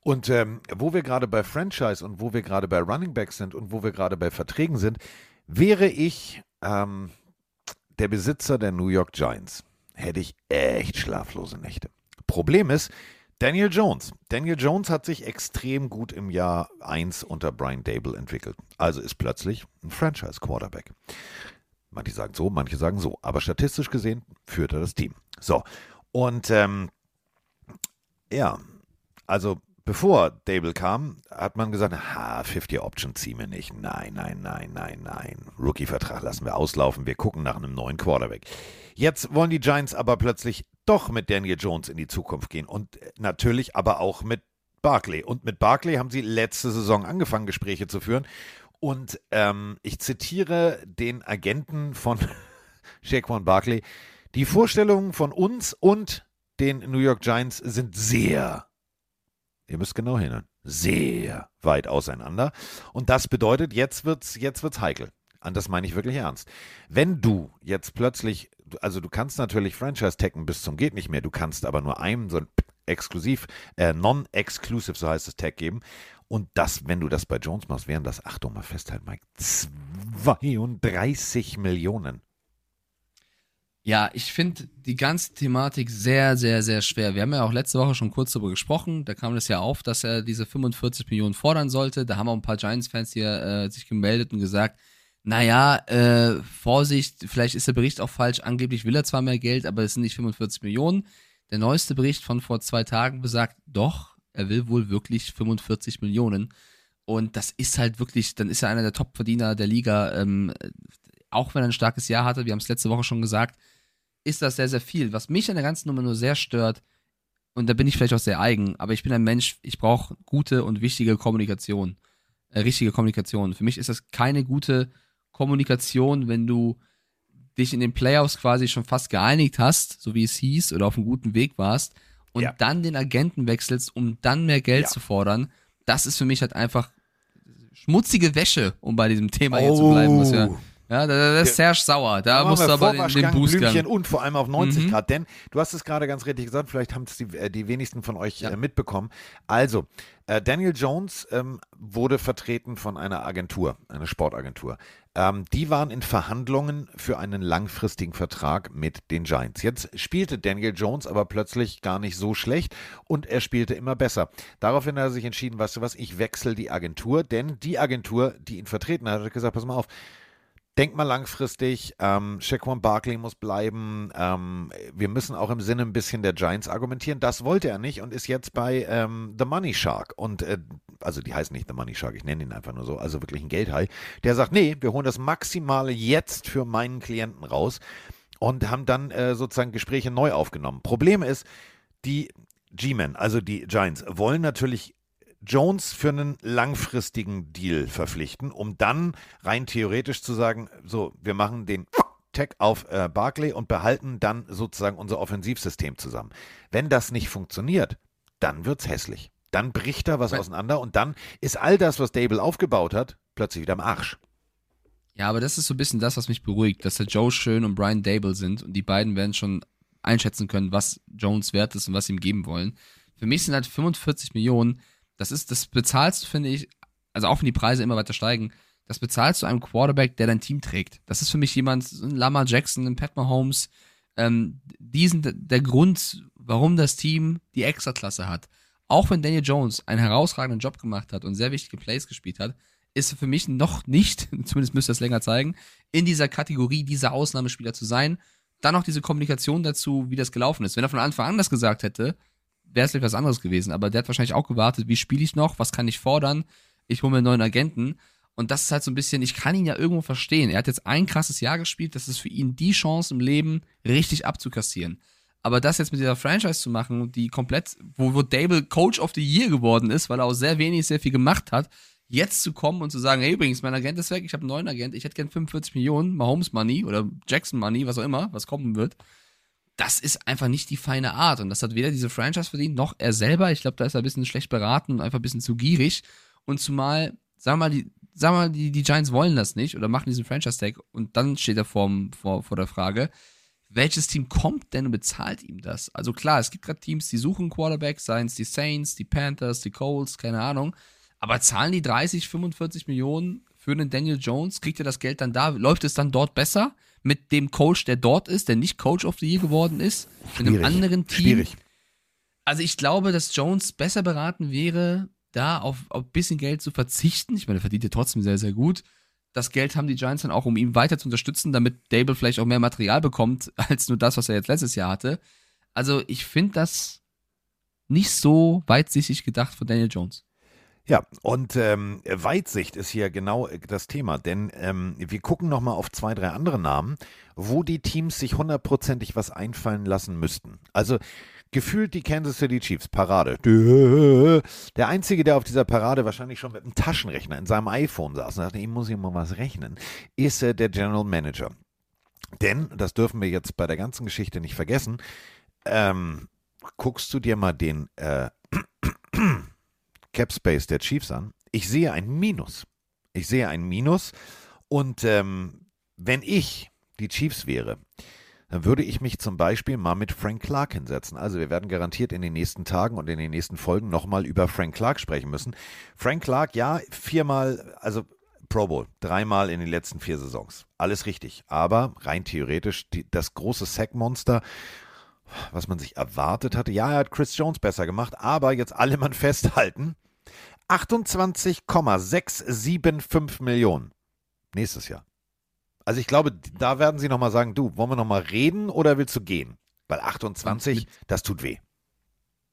Und ähm, wo wir gerade bei Franchise und wo wir gerade bei Running Backs sind und wo wir gerade bei Verträgen sind, wäre ich ähm, der Besitzer der New York Giants, hätte ich echt schlaflose Nächte. Problem ist, Daniel Jones. Daniel Jones hat sich extrem gut im Jahr 1 unter Brian Dable entwickelt. Also ist plötzlich ein Franchise-Quarterback. Manche sagen so, manche sagen so. Aber statistisch gesehen führt er das Team. So. Und ähm, ja, also bevor Dable kam, hat man gesagt, ha, 50 Option ziehen wir nicht. Nein, nein, nein, nein, nein. Rookie-Vertrag lassen wir auslaufen. Wir gucken nach einem neuen Quarterback. Jetzt wollen die Giants aber plötzlich doch mit Daniel Jones in die Zukunft gehen und natürlich aber auch mit Barkley. Und mit Barkley haben sie letzte Saison angefangen, Gespräche zu führen. Und ähm, ich zitiere den Agenten von (laughs) Shaquan Barkley. Die Vorstellungen von uns und den New York Giants sind sehr, ihr müsst genau hinhören, sehr weit auseinander. Und das bedeutet, jetzt wird's, jetzt wird's heikel. Und das meine ich wirklich ernst. Wenn du jetzt plötzlich, also du kannst natürlich Franchise-Taggen bis zum geht nicht mehr, du kannst aber nur einem so ein exklusiv, äh, non-exclusive, so heißt das Tag geben. Und das, wenn du das bei Jones machst, wären das, Achtung mal festhalten, Mike, 32 Millionen. Ja, ich finde die ganze Thematik sehr, sehr, sehr schwer. Wir haben ja auch letzte Woche schon kurz darüber gesprochen. Da kam es ja auf, dass er diese 45 Millionen fordern sollte. Da haben auch ein paar Giants-Fans hier äh, sich gemeldet und gesagt, naja, äh, Vorsicht, vielleicht ist der Bericht auch falsch. Angeblich will er zwar mehr Geld, aber es sind nicht 45 Millionen. Der neueste Bericht von vor zwei Tagen besagt, doch, er will wohl wirklich 45 Millionen. Und das ist halt wirklich, dann ist er einer der Top-Verdiener der Liga. Ähm, auch wenn er ein starkes Jahr hatte, wir haben es letzte Woche schon gesagt, ist das sehr, sehr viel. Was mich an der ganzen Nummer nur sehr stört, und da bin ich vielleicht auch sehr eigen, aber ich bin ein Mensch, ich brauche gute und wichtige Kommunikation. Äh, richtige Kommunikation. Für mich ist das keine gute Kommunikation, wenn du dich in den Playoffs quasi schon fast geeinigt hast, so wie es hieß, oder auf einem guten Weg warst, und ja. dann den Agenten wechselst, um dann mehr Geld ja. zu fordern. Das ist für mich halt einfach schmutzige Wäsche, um bei diesem Thema oh. hier zu bleiben, was wir ja, da, ist Serge sauer. Da musst du aber den, den Boost Blümchen und vor allem auf 90 mhm. Grad. Denn du hast es gerade ganz richtig gesagt, vielleicht haben es die, äh, die wenigsten von euch ja. äh, mitbekommen. Also, äh, Daniel Jones ähm, wurde vertreten von einer Agentur, einer Sportagentur. Ähm, die waren in Verhandlungen für einen langfristigen Vertrag mit den Giants. Jetzt spielte Daniel Jones aber plötzlich gar nicht so schlecht und er spielte immer besser. Daraufhin hat er sich entschieden, weißt du was, ich wechsle die Agentur, denn die Agentur, die ihn vertreten hat, hat gesagt, pass mal auf, denk mal langfristig, ähm, Shaquan Barkley muss bleiben. Ähm, wir müssen auch im Sinne ein bisschen der Giants argumentieren. Das wollte er nicht und ist jetzt bei ähm, The Money Shark. Und äh, also die heißen nicht The Money Shark, ich nenne ihn einfach nur so, also wirklich ein Geldhai. Der sagt, nee, wir holen das Maximale jetzt für meinen Klienten raus. und haben dann äh, sozusagen Gespräche neu aufgenommen. Problem ist, die G-Men, also die Giants, wollen natürlich Jones für einen langfristigen Deal verpflichten, um dann rein theoretisch zu sagen, so, wir machen den Tech auf äh, Barclay und behalten dann sozusagen unser Offensivsystem zusammen. Wenn das nicht funktioniert, dann wird's hässlich. Dann bricht da was auseinander und dann ist all das, was Dable aufgebaut hat, plötzlich wieder am Arsch. Ja, aber das ist so ein bisschen das, was mich beruhigt, dass der Joe Schön und Brian Dable sind und die beiden werden schon einschätzen können, was Jones wert ist und was sie ihm geben wollen. Für mich sind halt 45 Millionen, das ist, das bezahlst du, finde ich, also auch wenn die Preise immer weiter steigen, das bezahlst du einem Quarterback, der dein Team trägt. Das ist für mich jemand, ein Lamar Jackson, ein Pat Mahomes, ähm, die sind der Grund, warum das Team die Extraklasse hat. Auch wenn Daniel Jones einen herausragenden Job gemacht hat und sehr wichtige Plays gespielt hat, ist für mich noch nicht, (laughs) zumindest müsste das länger zeigen, in dieser Kategorie dieser Ausnahmespieler zu sein. Dann noch diese Kommunikation dazu, wie das gelaufen ist. Wenn er von Anfang an das gesagt hätte, wäre es etwas anderes gewesen. Aber der hat wahrscheinlich auch gewartet, wie spiele ich noch, was kann ich fordern, ich hole mir einen neuen Agenten. Und das ist halt so ein bisschen, ich kann ihn ja irgendwo verstehen. Er hat jetzt ein krasses Jahr gespielt, das ist für ihn die Chance im Leben, richtig abzukassieren. Aber das jetzt mit dieser Franchise zu machen, die komplett, wo, wo Dable Coach of the Year geworden ist, weil er auch sehr wenig, sehr viel gemacht hat, jetzt zu kommen und zu sagen, hey, übrigens, mein Agent ist weg, ich habe einen neuen Agent, ich hätte gern 45 Millionen, Mahomes Money oder Jackson Money, was auch immer, was kommen wird. Das ist einfach nicht die feine Art. Und das hat weder diese Franchise verdient, noch er selber. Ich glaube, da ist er ein bisschen schlecht beraten und einfach ein bisschen zu gierig. Und zumal, wir mal, die, wir mal, die, die Giants wollen das nicht oder machen diesen Franchise-Tag und dann steht er vor, vor, vor der Frage, welches Team kommt denn und bezahlt ihm das? Also klar, es gibt gerade Teams, die suchen Quarterbacks, seien es die Saints, die Panthers, die Colts, keine Ahnung. Aber zahlen die 30, 45 Millionen für einen Daniel Jones? Kriegt er das Geld dann da? Läuft es dann dort besser mit dem Coach, der dort ist, der nicht Coach of the Year geworden ist? Schwierig. In einem anderen Team? Schwierig. Also ich glaube, dass Jones besser beraten wäre, da auf, auf ein bisschen Geld zu verzichten. Ich meine, er verdient ja trotzdem sehr, sehr gut. Das Geld haben die Giants dann auch, um ihn weiter zu unterstützen, damit Dable vielleicht auch mehr Material bekommt, (laughs) als nur das, was er jetzt letztes Jahr hatte. Also ich finde das nicht so weitsichtig gedacht von Daniel Jones. Ja, und ähm, Weitsicht ist hier genau äh, das Thema, denn ähm, wir gucken nochmal auf zwei, drei andere Namen, wo die Teams sich hundertprozentig was einfallen lassen müssten. Also gefühlt die Kansas City Chiefs, Parade. Der Einzige, der auf dieser Parade wahrscheinlich schon mit einem Taschenrechner in seinem iPhone saß und dachte, ich muss hier mal was rechnen, ist äh, der General Manager. Denn, das dürfen wir jetzt bei der ganzen Geschichte nicht vergessen, ähm, guckst du dir mal den äh, Cap Space der Chiefs an. Ich sehe ein Minus. Ich sehe ein Minus. Und ähm, wenn ich die Chiefs wäre, dann würde ich mich zum Beispiel mal mit Frank Clark hinsetzen. Also wir werden garantiert in den nächsten Tagen und in den nächsten Folgen nochmal über Frank Clark sprechen müssen. Frank Clark, ja, viermal, also Pro Bowl, dreimal in den letzten vier Saisons. Alles richtig. Aber rein theoretisch, die, das große Sackmonster, was man sich erwartet hatte, ja, er hat Chris Jones besser gemacht, aber jetzt alle mal festhalten, 28,675 Millionen nächstes Jahr. Also ich glaube, da werden sie nochmal sagen, du, wollen wir nochmal reden oder willst du gehen? Weil 28, das tut weh.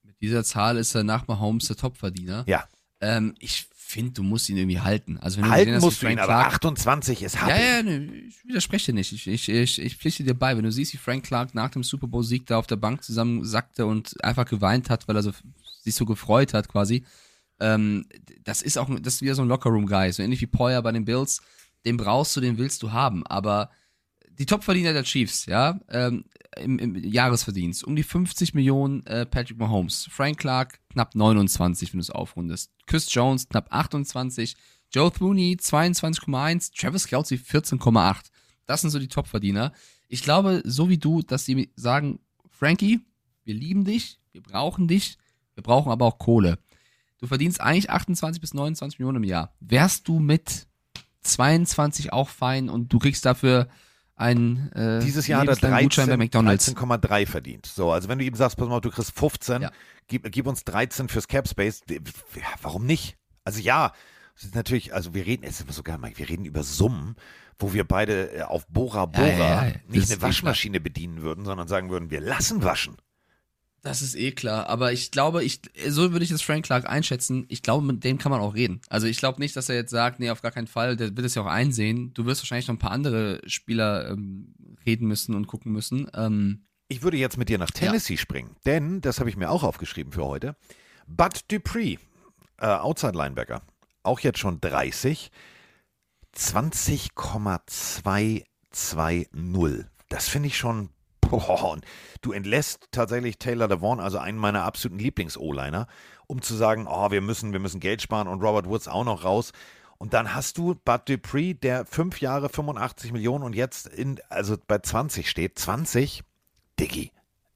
Mit dieser Zahl ist er nach Mahomes der Topverdiener. Ja. Ähm, ich finde, du musst ihn irgendwie halten. Also wenn du Halten hast, musst du ihn, Frank aber Clark, 28 ist hart. Ja, ja, ne, ich widerspreche dir nicht. Ich, ich, ich, ich pflichte dir bei. Wenn du siehst, wie Frank Clark nach dem Super Bowl-Sieg da auf der Bank zusammensackte und einfach geweint hat, weil er so, sich so gefreut hat quasi, ähm, das ist auch das ist wieder so ein Lockerroom-Guy. So ähnlich wie Poyer bei den Bills. Den brauchst du, den willst du haben. Aber die Topverdiener der Chiefs, ja, ähm, im, im Jahresverdienst, um die 50 Millionen äh, Patrick Mahomes. Frank Clark knapp 29, wenn du es aufrundest. Chris Jones knapp 28. Joe Thuney 22,1. Travis Kelsey 14,8. Das sind so die Topverdiener. Ich glaube, so wie du, dass die sagen, Frankie, wir lieben dich, wir brauchen dich, wir brauchen aber auch Kohle. Du verdienst eigentlich 28 bis 29 Millionen im Jahr. Wärst du mit 22 auch fein und du kriegst dafür einen äh, Dieses Jahr hat er lebenslangen Gutschein bei 13 McDonalds. 13,3 verdient. So, also wenn du ihm sagst, pass mal, du kriegst 15, Ja. gib, gib uns 13 fürs Cap Space, warum nicht? Also ja, es ist natürlich, also wir reden, es ist immer so geil, Mike, wir reden über Summen, wo wir beide äh, auf Bora Bora Ja, ja. Das nicht ist eine Waschmaschine bedienen würden, sondern sagen würden, wir lassen waschen. Das ist eh klar, aber ich glaube, ich so würde ich das Frank Clark einschätzen. Ich glaube, mit dem kann man auch reden. Also ich glaube nicht, dass er jetzt sagt, nee, auf gar keinen Fall. Der wird es ja auch einsehen. Du wirst wahrscheinlich noch ein paar andere Spieler ähm, reden müssen und gucken müssen. Ähm, ich würde jetzt mit dir nach Tennessee ja. springen, denn, das habe ich mir auch aufgeschrieben für heute, Bud Dupree, äh, Outside Linebacker, auch jetzt schon 30, 20,220. Das finde ich schon Boah, du entlässt tatsächlich Taylor Devon, also einen meiner absoluten Lieblings-O-Liner, um zu sagen, oh, wir müssen, wir müssen Geld sparen und Robert Woods auch noch raus. Und dann hast du Bud Dupree, der fünf Jahre 85 Millionen und jetzt in, also bei 20 steht. 20? Diggi.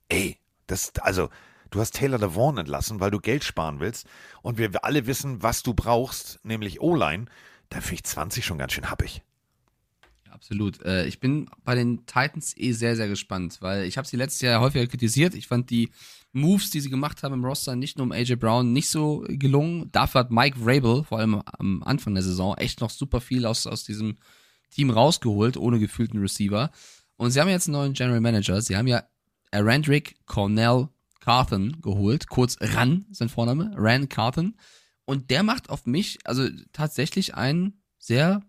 Ey, das, also, du hast Taylor Devon entlassen, weil du Geld sparen willst. Und wir alle wissen, was du brauchst, nämlich O-Line. Da finde ich 20 schon ganz schön happig. Absolut. Äh, ich bin bei den Titans eh sehr, sehr gespannt, weil ich habe sie letztes Jahr häufiger kritisiert. Ich fand die Moves, die sie gemacht haben im Roster, nicht nur um AJ Brown, nicht so gelungen. Dafür hat Mike Vrabel, vor allem am Anfang der Saison, echt noch super viel aus, aus diesem Team rausgeholt, ohne gefühlten Receiver. Und sie haben jetzt einen neuen General Manager. Sie haben ja Arandrick Cornell Carthen geholt, kurz Ran, sein Vorname, Ran Carthen. Und der macht auf mich also tatsächlich einen sehr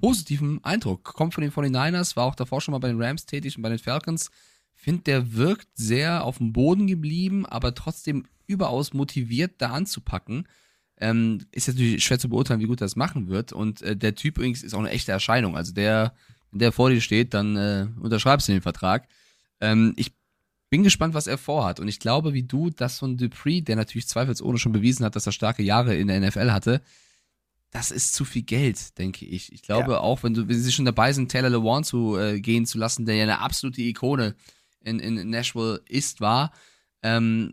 positiven Eindruck. Kommt von den 49ers, war auch davor schon mal bei den Rams tätig und bei den Falcons. Finde, der wirkt sehr auf dem Boden geblieben, aber trotzdem überaus motiviert, da anzupacken. Ähm, ist natürlich schwer zu beurteilen, wie gut das machen wird. Und äh, der Typ übrigens ist auch eine echte Erscheinung. Also der, wenn der vor dir steht, dann äh, unterschreibst du den Vertrag. Ähm, ich bin gespannt, was er vorhat. Und ich glaube, wie du, dass von Dupree, der natürlich zweifelsohne schon bewiesen hat, dass er starke Jahre in der NFL hatte, das ist zu viel Geld, denke ich. Ich glaube ja. auch, wenn du, wenn sie schon dabei sind, Taylor Lewan zu äh, gehen zu lassen, der ja eine absolute Ikone in, in Nashville ist, war, ähm,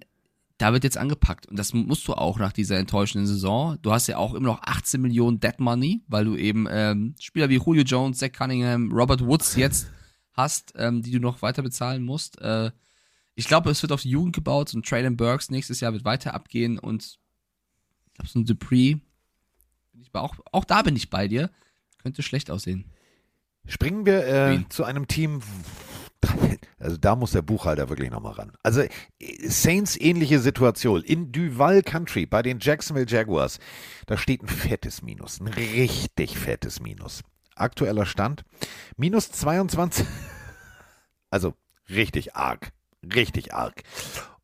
da wird jetzt angepackt. Und das musst du auch nach dieser enttäuschenden Saison. Du hast ja auch immer noch 18 Millionen Dead Money, weil du eben ähm, Spieler wie Julio Jones, Zach Cunningham, Robert Woods jetzt hast, ähm, die du noch weiter bezahlen musst. Äh, ich glaube, es wird auf die Jugend gebaut und Traylon Burks nächstes Jahr wird weiter abgehen und ich glaube, so ein Dupree ich auch, auch da bin ich bei dir. Könnte schlecht aussehen. Springen wir äh, zu einem Team, also da muss der Buchhalter wirklich nochmal ran. Also Saints ähnliche Situation in Duval Country bei den Jacksonville Jaguars. Da steht ein fettes Minus, ein richtig fettes Minus. Aktueller Stand minus 22. (laughs) Also richtig arg, richtig arg.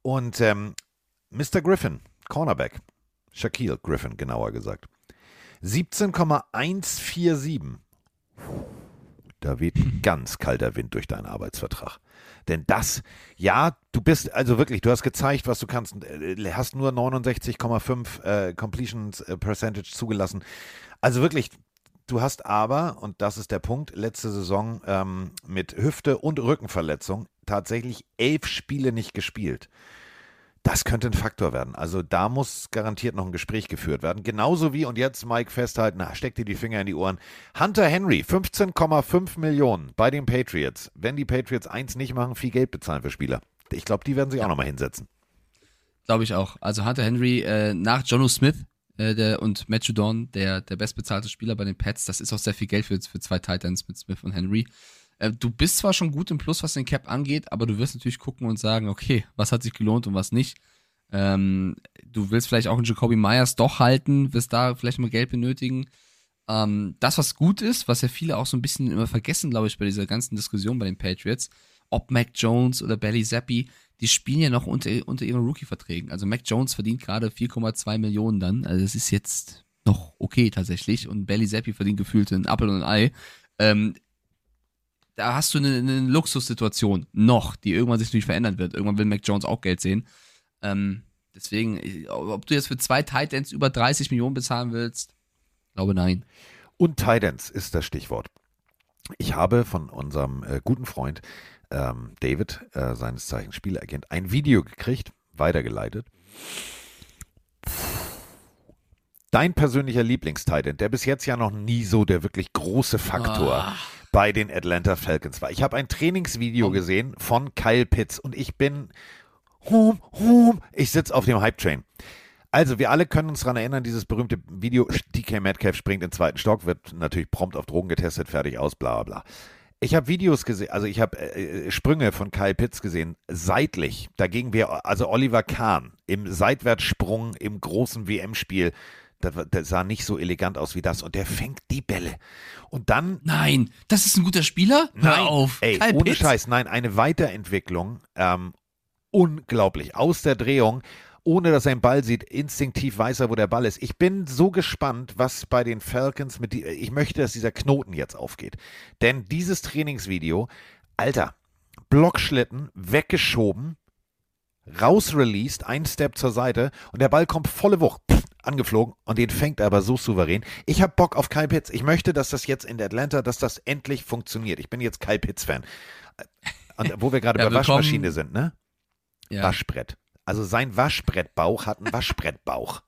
Und ähm, Mr. Griffin, Cornerback, Shaquille Griffin genauer gesagt, 17,147. Da weht ein ganz kalter Wind durch deinen Arbeitsvertrag. Denn das, ja, du bist, also wirklich, du hast gezeigt, was du kannst, äh, hast nur 69,5 äh, Completion äh, Percentage zugelassen. Also wirklich, du hast aber, und das ist der Punkt, letzte Saison ähm, mit Hüfte und Rückenverletzung tatsächlich elf Spiele nicht gespielt. Das könnte ein Faktor werden. Also da muss garantiert noch ein Gespräch geführt werden. Genauso wie, und jetzt Mike festhalten, na, steck dir die Finger in die Ohren. Hunter Henry, 15,5 Millionen bei den Patriots. Wenn die Patriots eins nicht machen, viel Geld bezahlen für Spieler. Ich glaube, die werden sich ja. auch nochmal hinsetzen. Glaube ich auch. Also Hunter Henry äh, nach Jono Smith äh, der, und Matt Judon, der, der bestbezahlte Spieler bei den Pets, das ist auch sehr viel Geld für, für zwei Titans mit Smith und Henry. Äh, du bist zwar schon gut im Plus, was den Cap angeht, aber du wirst natürlich gucken und sagen, okay, was hat sich gelohnt und was nicht. Ähm, du willst vielleicht auch einen Jacoby Myers doch halten, wirst da vielleicht mal Geld benötigen. Ähm, das, was gut ist, was ja viele auch so ein bisschen immer vergessen, glaube ich, bei dieser ganzen Diskussion bei den Patriots, ob Mac Jones oder Belly Zappi, die spielen ja noch unter, unter ihren Rookie-Verträgen. Also Mac Jones verdient gerade 4,2 Millionen dann. Also das ist jetzt noch okay tatsächlich. Und Belly Zappi verdient gefühlt einen Apfel und ein Ei. Ähm, da hast du eine, eine, Luxussituation noch, die irgendwann sich natürlich verändern wird. Irgendwann will Mac Jones auch Geld sehen. Ähm, deswegen, ob du jetzt für zwei Titans über 30 Millionen bezahlen willst, glaube nein. Und Titans ist das Stichwort. Ich habe von unserem äh, guten Freund ähm, David, äh, seines Zeichens Spielagent, ein Video gekriegt, weitergeleitet. Dein persönlicher Lieblingstitan, der bis jetzt ja noch nie so der wirklich große Faktor ah bei den Atlanta Falcons war. Ich habe ein Trainingsvideo oh. gesehen von Kyle Pitts und ich bin, hum, hum, ich sitze auf dem Hype-Train. Also, wir alle können uns daran erinnern, dieses berühmte Video, DK Metcalf springt in den zweiten Stock, wird natürlich prompt auf Drogen getestet, fertig aus, bla bla bla. Ich habe Videos gesehen, also ich habe äh, Sprünge von Kyle Pitts gesehen, seitlich. Dagegen wäre also Oliver Kahn im Seitwärtssprung im großen WM-Spiel War- das sah nicht so elegant aus wie das. Und der fängt die Bälle. Und dann Nein, das ist ein guter Spieler? Hör auf. Ey, Kyle ohne Pitts? Scheiß, nein, eine Weiterentwicklung. Ähm, unglaublich. Aus der Drehung, ohne dass er den Ball sieht, instinktiv weiß er, wo der Ball ist. Ich bin so gespannt, was bei den Falcons mit die, ich möchte, dass dieser Knoten jetzt aufgeht. Denn dieses Trainingsvideo, Alter, Blockschlitten, weggeschoben, rausreleased, ein Step zur Seite und der Ball kommt volle Wucht pff, angeflogen und den fängt er aber so souverän. Ich habe Bock auf Kyle Pitts. Ich möchte, dass das jetzt in Atlanta, dass das endlich funktioniert. Ich bin jetzt Kyle Pitts Fan. Und wo wir gerade Ja, bei. Waschmaschine sind, ne? Ja. Waschbrett. Also sein Waschbrettbauch hat einen Waschbrettbauch.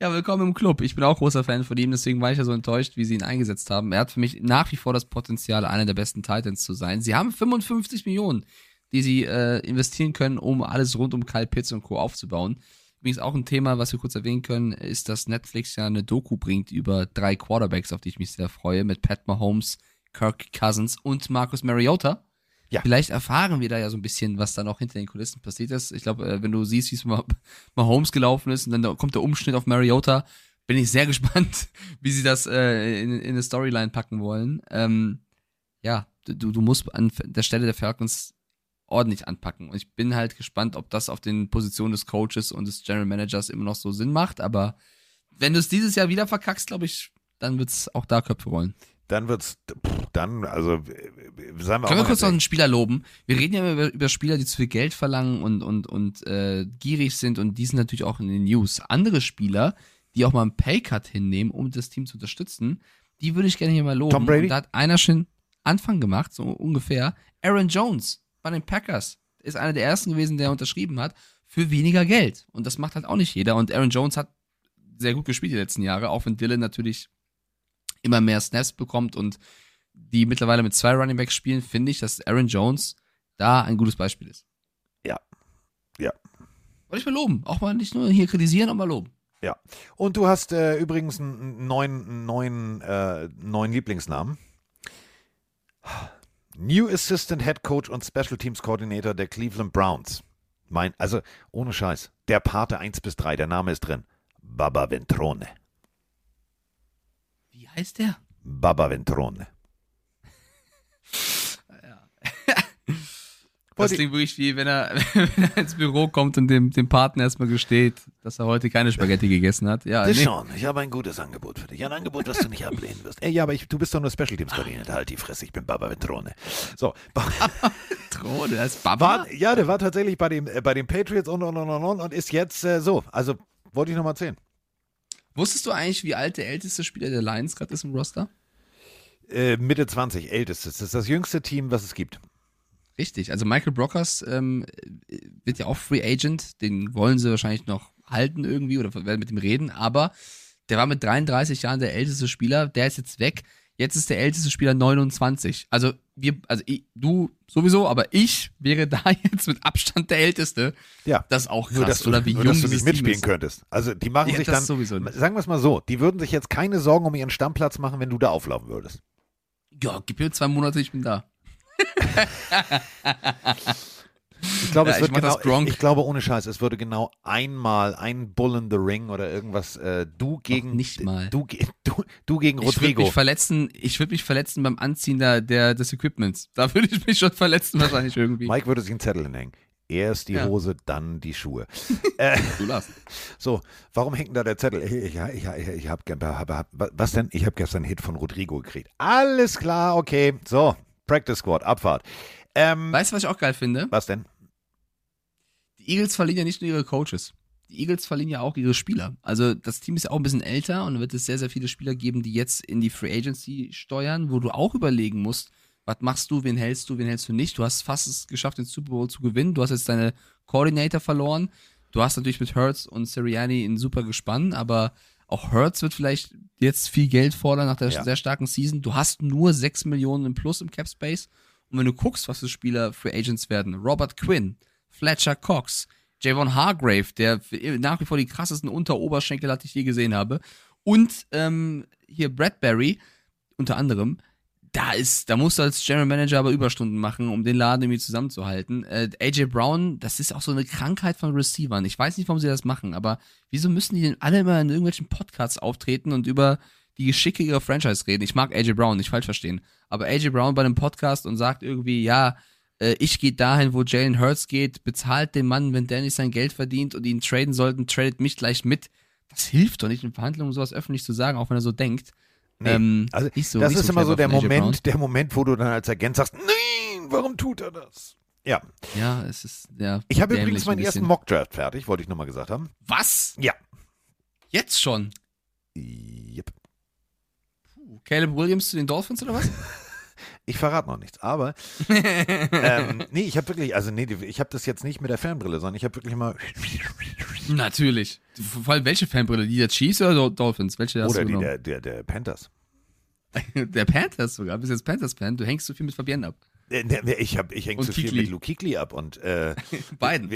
ja, willkommen im Club. Ich bin auch großer Fan von ihm, deswegen war ich ja so enttäuscht, wie sie ihn eingesetzt haben. Er hat für mich nach wie vor das Potenzial, einer der besten Titans zu sein. Sie haben 55 Millionen, die sie äh, investieren können, um alles rund um Kyle Pitts und Co. aufzubauen. Übrigens auch ein Thema, was wir kurz erwähnen können, ist, dass Netflix ja eine Doku bringt über drei Quarterbacks, auf die ich mich sehr freue, mit Pat Mahomes, Kirk Cousins und Marcus Mariota. Ja. Vielleicht erfahren wir da ja so ein bisschen, was da noch hinter den Kulissen passiert ist. Ich glaube, äh, wenn du siehst, wie es (laughs) Mahomes gelaufen ist und dann da kommt der Umschnitt auf Mariota, bin ich sehr (laughs) gespannt, wie sie das äh, in, in eine Storyline packen wollen. Ähm, ja, du, du musst an der Stelle der Falcons ordentlich anpacken. Und ich bin halt gespannt, ob das auf den Positionen des Coaches und des General Managers immer noch so Sinn macht. Aber wenn du es dieses Jahr wieder verkackst, glaube ich, dann wird es auch da Köpfe rollen. Dann wird's, pff, dann, also, sagen wir Können wir kurz noch einen Spieler loben? Wir reden ja über, über Spieler, die zu viel Geld verlangen und, und, und äh, gierig sind und die sind natürlich auch in den News. Andere Spieler, die auch mal einen Paycut hinnehmen, um das Team zu unterstützen, die würde ich gerne hier mal loben. Tom Brady? Und da hat einer schon Anfang gemacht, so ungefähr. Aaron Jones bei den Packers ist einer der ersten gewesen, der unterschrieben hat für weniger Geld. Und das macht halt auch nicht jeder. Und Aaron Jones hat sehr gut gespielt die letzten Jahre, auch wenn Dylan natürlich immer mehr Snaps bekommt und die mittlerweile mit zwei Running Backs spielen, finde ich, dass Aaron Jones da ein gutes Beispiel ist. Ja. Ja. Wollte ich mal loben. Auch mal nicht nur hier kritisieren, auch mal loben. Ja. Und du hast äh, übrigens einen neuen, neuen, äh, neuen Lieblingsnamen. New Assistant Head Coach und Special Teams Coordinator der Cleveland Browns. Mein, also ohne Scheiß. Der Pate 1 bis 3, der Name ist drin. Baba Ventrone. Wie heißt der? Baba Ventrone. (laughs) Das klingt wirklich wie, wenn er, (laughs) wenn er ins Büro kommt und dem, dem Partner erstmal gesteht, dass er heute keine Spaghetti gegessen hat. Ja, Das nee. schon. Ich habe ein gutes Angebot für dich. Ein Angebot, was du nicht ablehnen wirst. Ey, ja, aber ich, du bist doch nur Special Teams Coordinator. Halt die Fresse, ich bin Baba Ventrone. So, Thron, der ist Baba. war, ja, der war tatsächlich bei, dem, äh, bei den Patriots und, und, und, und, und, und ist jetzt äh, so. Also, wollte ich nochmal erzählen. Wusstest du eigentlich, wie alt der älteste Spieler der Lions gerade ist im Roster? Äh, Mitte 20, ältestes. Das ist das jüngste Team, was es gibt. Richtig, also Michael Brockers ähm, wird ja auch Free Agent, den wollen sie wahrscheinlich noch halten irgendwie oder werden mit ihm reden, aber der war mit 33 Jahren der älteste Spieler, der ist jetzt weg. Jetzt ist der älteste Spieler 29. Also wir, also ich, du sowieso, aber ich wäre (laughs) da jetzt mit Abstand der älteste. Ja. Das ist auch krass. Nur, dass du, oder wie nur, jung dass du nicht mitspielen ist. könntest. Also, die machen Ja, sich dann, sowieso sagen wir es mal so, die würden sich jetzt keine Sorgen um ihren Stammplatz machen, wenn du da auflaufen würdest. Ja, gib mir zwei Monate, ich bin da. (laughs) Ich glaube, Ja, es wird genau, das Gronk. ich, ich glaube ohne Scheiß, es würde genau einmal ein Bull in the Ring oder irgendwas, äh, du gegen nicht mal. Du, (laughs) du, du gegen Ich würde Rodrigo. mich verletzen, ich würde mich verletzen beim Anziehen der, der, des Equipments. Da würde ich mich schon verletzen wahrscheinlich irgendwie. Mike würde sich einen Zettel hinhängen. Erst die Ja. Hose, dann die Schuhe. (laughs) äh, Du Lars. so, warum hängt denn da der Zettel? Ich, ich, ich, ich, ich hab, hab, hab, was denn? Ich habe gestern einen Hit von Rodrigo gekriegt. Alles klar, okay. So, Practice Squad, Abfahrt. Ähm, Weißt du, was ich auch geil finde? was denn? Die Eagles verlieren ja nicht nur ihre Coaches. Die Eagles verlieren ja auch ihre Spieler. Also das Team ist ja auch ein bisschen älter und wird es sehr, sehr viele Spieler geben, die jetzt in die Free Agency steuern, wo du auch überlegen musst, was machst du, wen hältst du, wen hältst du nicht. Du hast fast es geschafft, den Super Bowl zu gewinnen. Du hast jetzt deine Coordinator verloren. Du hast natürlich mit Hurts und Sirianni ein super Gespann, aber auch Hurts wird vielleicht jetzt viel Geld fordern nach der Ja. sehr starken Season. Du hast nur 6 Millionen im Plus im Cap Space. Und wenn du guckst, was für Spieler Free Agents werden, Robert Quinn, Fletcher Cox, Javon Hargrave, der nach wie vor die krassesten Unteroberschenkel hat, die ich je gesehen habe, und ähm, hier Bradbury, unter anderem, da ist, da musst du als General Manager aber Überstunden machen, um den Laden irgendwie zusammenzuhalten. Äh, AJ Brown, das ist auch so eine Krankheit von Receivern. Ich weiß nicht, warum sie das machen, aber wieso müssen die denn alle immer in irgendwelchen Podcasts auftreten und über die Geschicke ihrer Franchise reden? Ich mag AJ Brown, nicht falsch verstehen. Aber AJ Brown bei einem Podcast und sagt irgendwie, ja, äh, ich gehe dahin, wo Jalen Hurts geht, bezahlt den Mann, wenn der nicht sein Geld verdient und ihn traden sollten, tradet mich gleich mit. Das hilft doch nicht in Verhandlungen, sowas öffentlich zu sagen, auch wenn er so denkt. Nee, Ähm, also so- das ist so immer so der Brown. Moment, der Moment, wo du dann als Agent sagst, nein, warum tut er das? Ja, Ja, es ist, ja. ich habe übrigens ein meinen ersten. Mockdraft fertig, wollte ich nochmal gesagt haben. Was? Ja. Jetzt schon? Yep. Puh, Caleb Williams zu den Dolphins oder was? (laughs) Ich verrate noch nichts, aber (laughs) ähm, nee, ich habe wirklich, also nee, ich habe das jetzt nicht mit der Fernbrille, sondern ich habe wirklich mal Natürlich. Vor allem welche Fanbrille? Die der Chiefs oder Dol- Dolphins? Welche hast oder die der, der, der Panthers. (laughs) Der Panthers sogar. Bist jetzt Panthers-Fan. Du hängst so viel mit Fabienne ab. Äh, ne, Ich, hab, ich hänge zu viel Kikli. mit Luke Kikli ab und äh, (laughs) Beiden.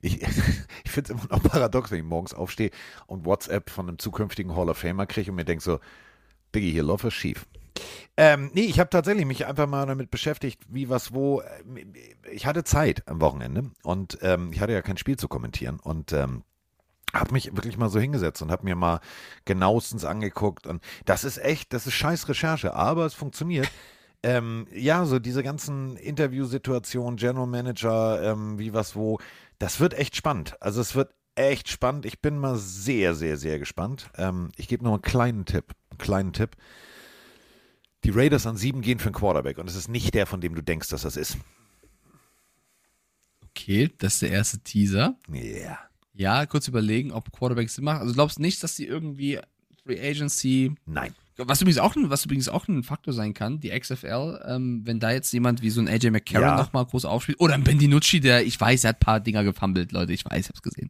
ich, ich finde es immer noch paradox, wenn ich morgens aufstehe und WhatsApp von einem zukünftigen Hall of Famer kriege und mir denke so, Biggie, hier läuft was schief. Ähm, nee, ich habe tatsächlich mich einfach mal damit beschäftigt, wie, was, wo. Ich hatte Zeit am Wochenende und ähm, ich hatte ja kein Spiel zu kommentieren und ähm, habe mich wirklich mal so hingesetzt und habe mir mal genauestens angeguckt und das ist echt, das ist scheiß Recherche, aber es funktioniert. (laughs) Ähm, ja, so diese ganzen Interviewsituationen, General Manager, ähm, wie was wo, das wird echt spannend. Also es wird echt spannend. Ich bin mal sehr, sehr, sehr gespannt. Ähm, ich gebe noch einen kleinen Tipp, einen kleinen Tipp. Die Raiders an sieben gehen für einen Quarterback und es ist nicht der, von dem du denkst, dass das ist. Okay, das ist der erste Teaser. Ja. Ja, kurz überlegen, ob Quarterbacks Sinn machen. Also glaubst du nicht, dass die irgendwie Free Agency Nein. Was übrigens auch, ein- was übrigens auch ein Faktor sein kann, die XFL, ähm, wenn da jetzt jemand wie so ein AJ McCarron Ja. nochmal groß aufspielt, oder ein Ben DiNucci, der, ich weiß, er hat ein paar Dinger gefummelt, Leute, ich weiß, ich hab's gesehen.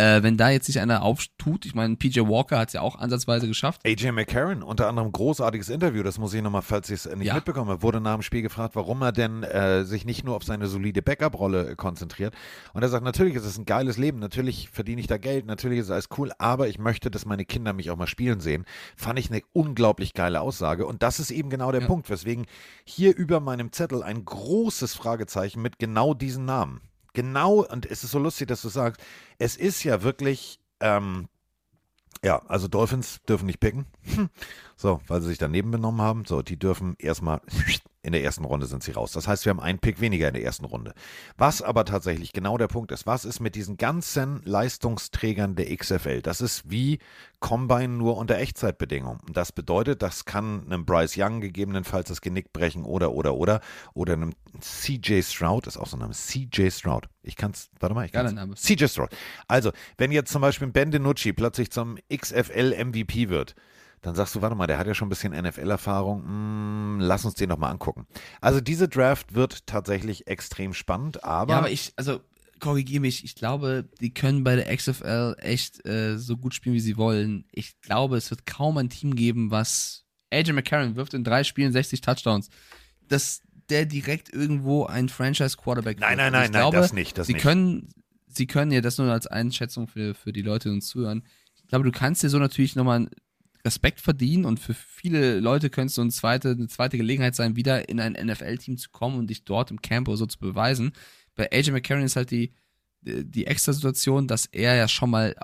Äh, wenn da jetzt sich einer auftut, ich meine, PJ Walker hat's ja auch ansatzweise geschafft. AJ McCarron, unter anderem großartiges Interview, das muss ich nochmal, falls ich es nicht Ja. mitbekommen habe, wurde nach dem Spiel gefragt, warum er denn äh, sich nicht nur auf seine solide Backup-Rolle äh, konzentriert. Und er sagt, natürlich ist es ein geiles Leben, natürlich verdiene ich da Geld, natürlich ist alles cool, aber ich möchte, dass meine Kinder mich auch mal spielen sehen. Fand ich eine unglaublich geile Aussage. Und das ist eben genau der Ja. Punkt, weswegen hier über meinem Zettel ein großes Fragezeichen mit genau diesen Namen. Genau, und es ist so lustig, dass du sagst, es ist ja wirklich, ähm, ja, also Dolphins dürfen nicht picken. (laughs) So, weil sie sich daneben benommen haben. So, die dürfen erstmal in der ersten Runde sind sie raus. Das heißt, wir haben einen Pick weniger in der ersten Runde. Was aber tatsächlich genau der Punkt ist, was ist mit diesen ganzen Leistungsträgern der XFL? Das ist wie Combine nur unter Echtzeitbedingungen. Das bedeutet, das kann einem Bryce Young gegebenenfalls das Genick brechen oder, oder, oder, oder einem CJ Stroud, ist auch so ein Name, CJ Stroud. Ich kann's, warte mal, ich kann's. Name. CJ Stroud. Also, wenn jetzt zum Beispiel Ben DiNucci plötzlich zum XFL MVP wird, dann sagst du, warte mal, der hat ja schon ein bisschen NFL-Erfahrung, hm, lass uns den noch mal angucken. Also diese Draft wird tatsächlich extrem spannend, aber, ja, aber ich, also, korrigiere mich, ich glaube, die können bei der XFL echt äh, so gut spielen, wie sie wollen. Ich glaube, es wird kaum ein Team geben, was AJ McCarron wirft in drei Spielen 60 Touchdowns. Dass der direkt irgendwo ein Franchise-Quarterback nein, nein, nein, ich nein, glaube, das nicht, das sie nicht. können, sie können ja das nur als Einschätzung für, für die Leute, die uns zuhören. Ich glaube, du kannst dir so natürlich nochmal Respekt verdienen und für viele Leute könnte es so eine zweite, eine zweite Gelegenheit sein, wieder in ein NFL-Team zu kommen und dich dort im Camp oder so zu beweisen. Bei AJ McCarron ist halt die, die extra Situation, dass er ja schon mal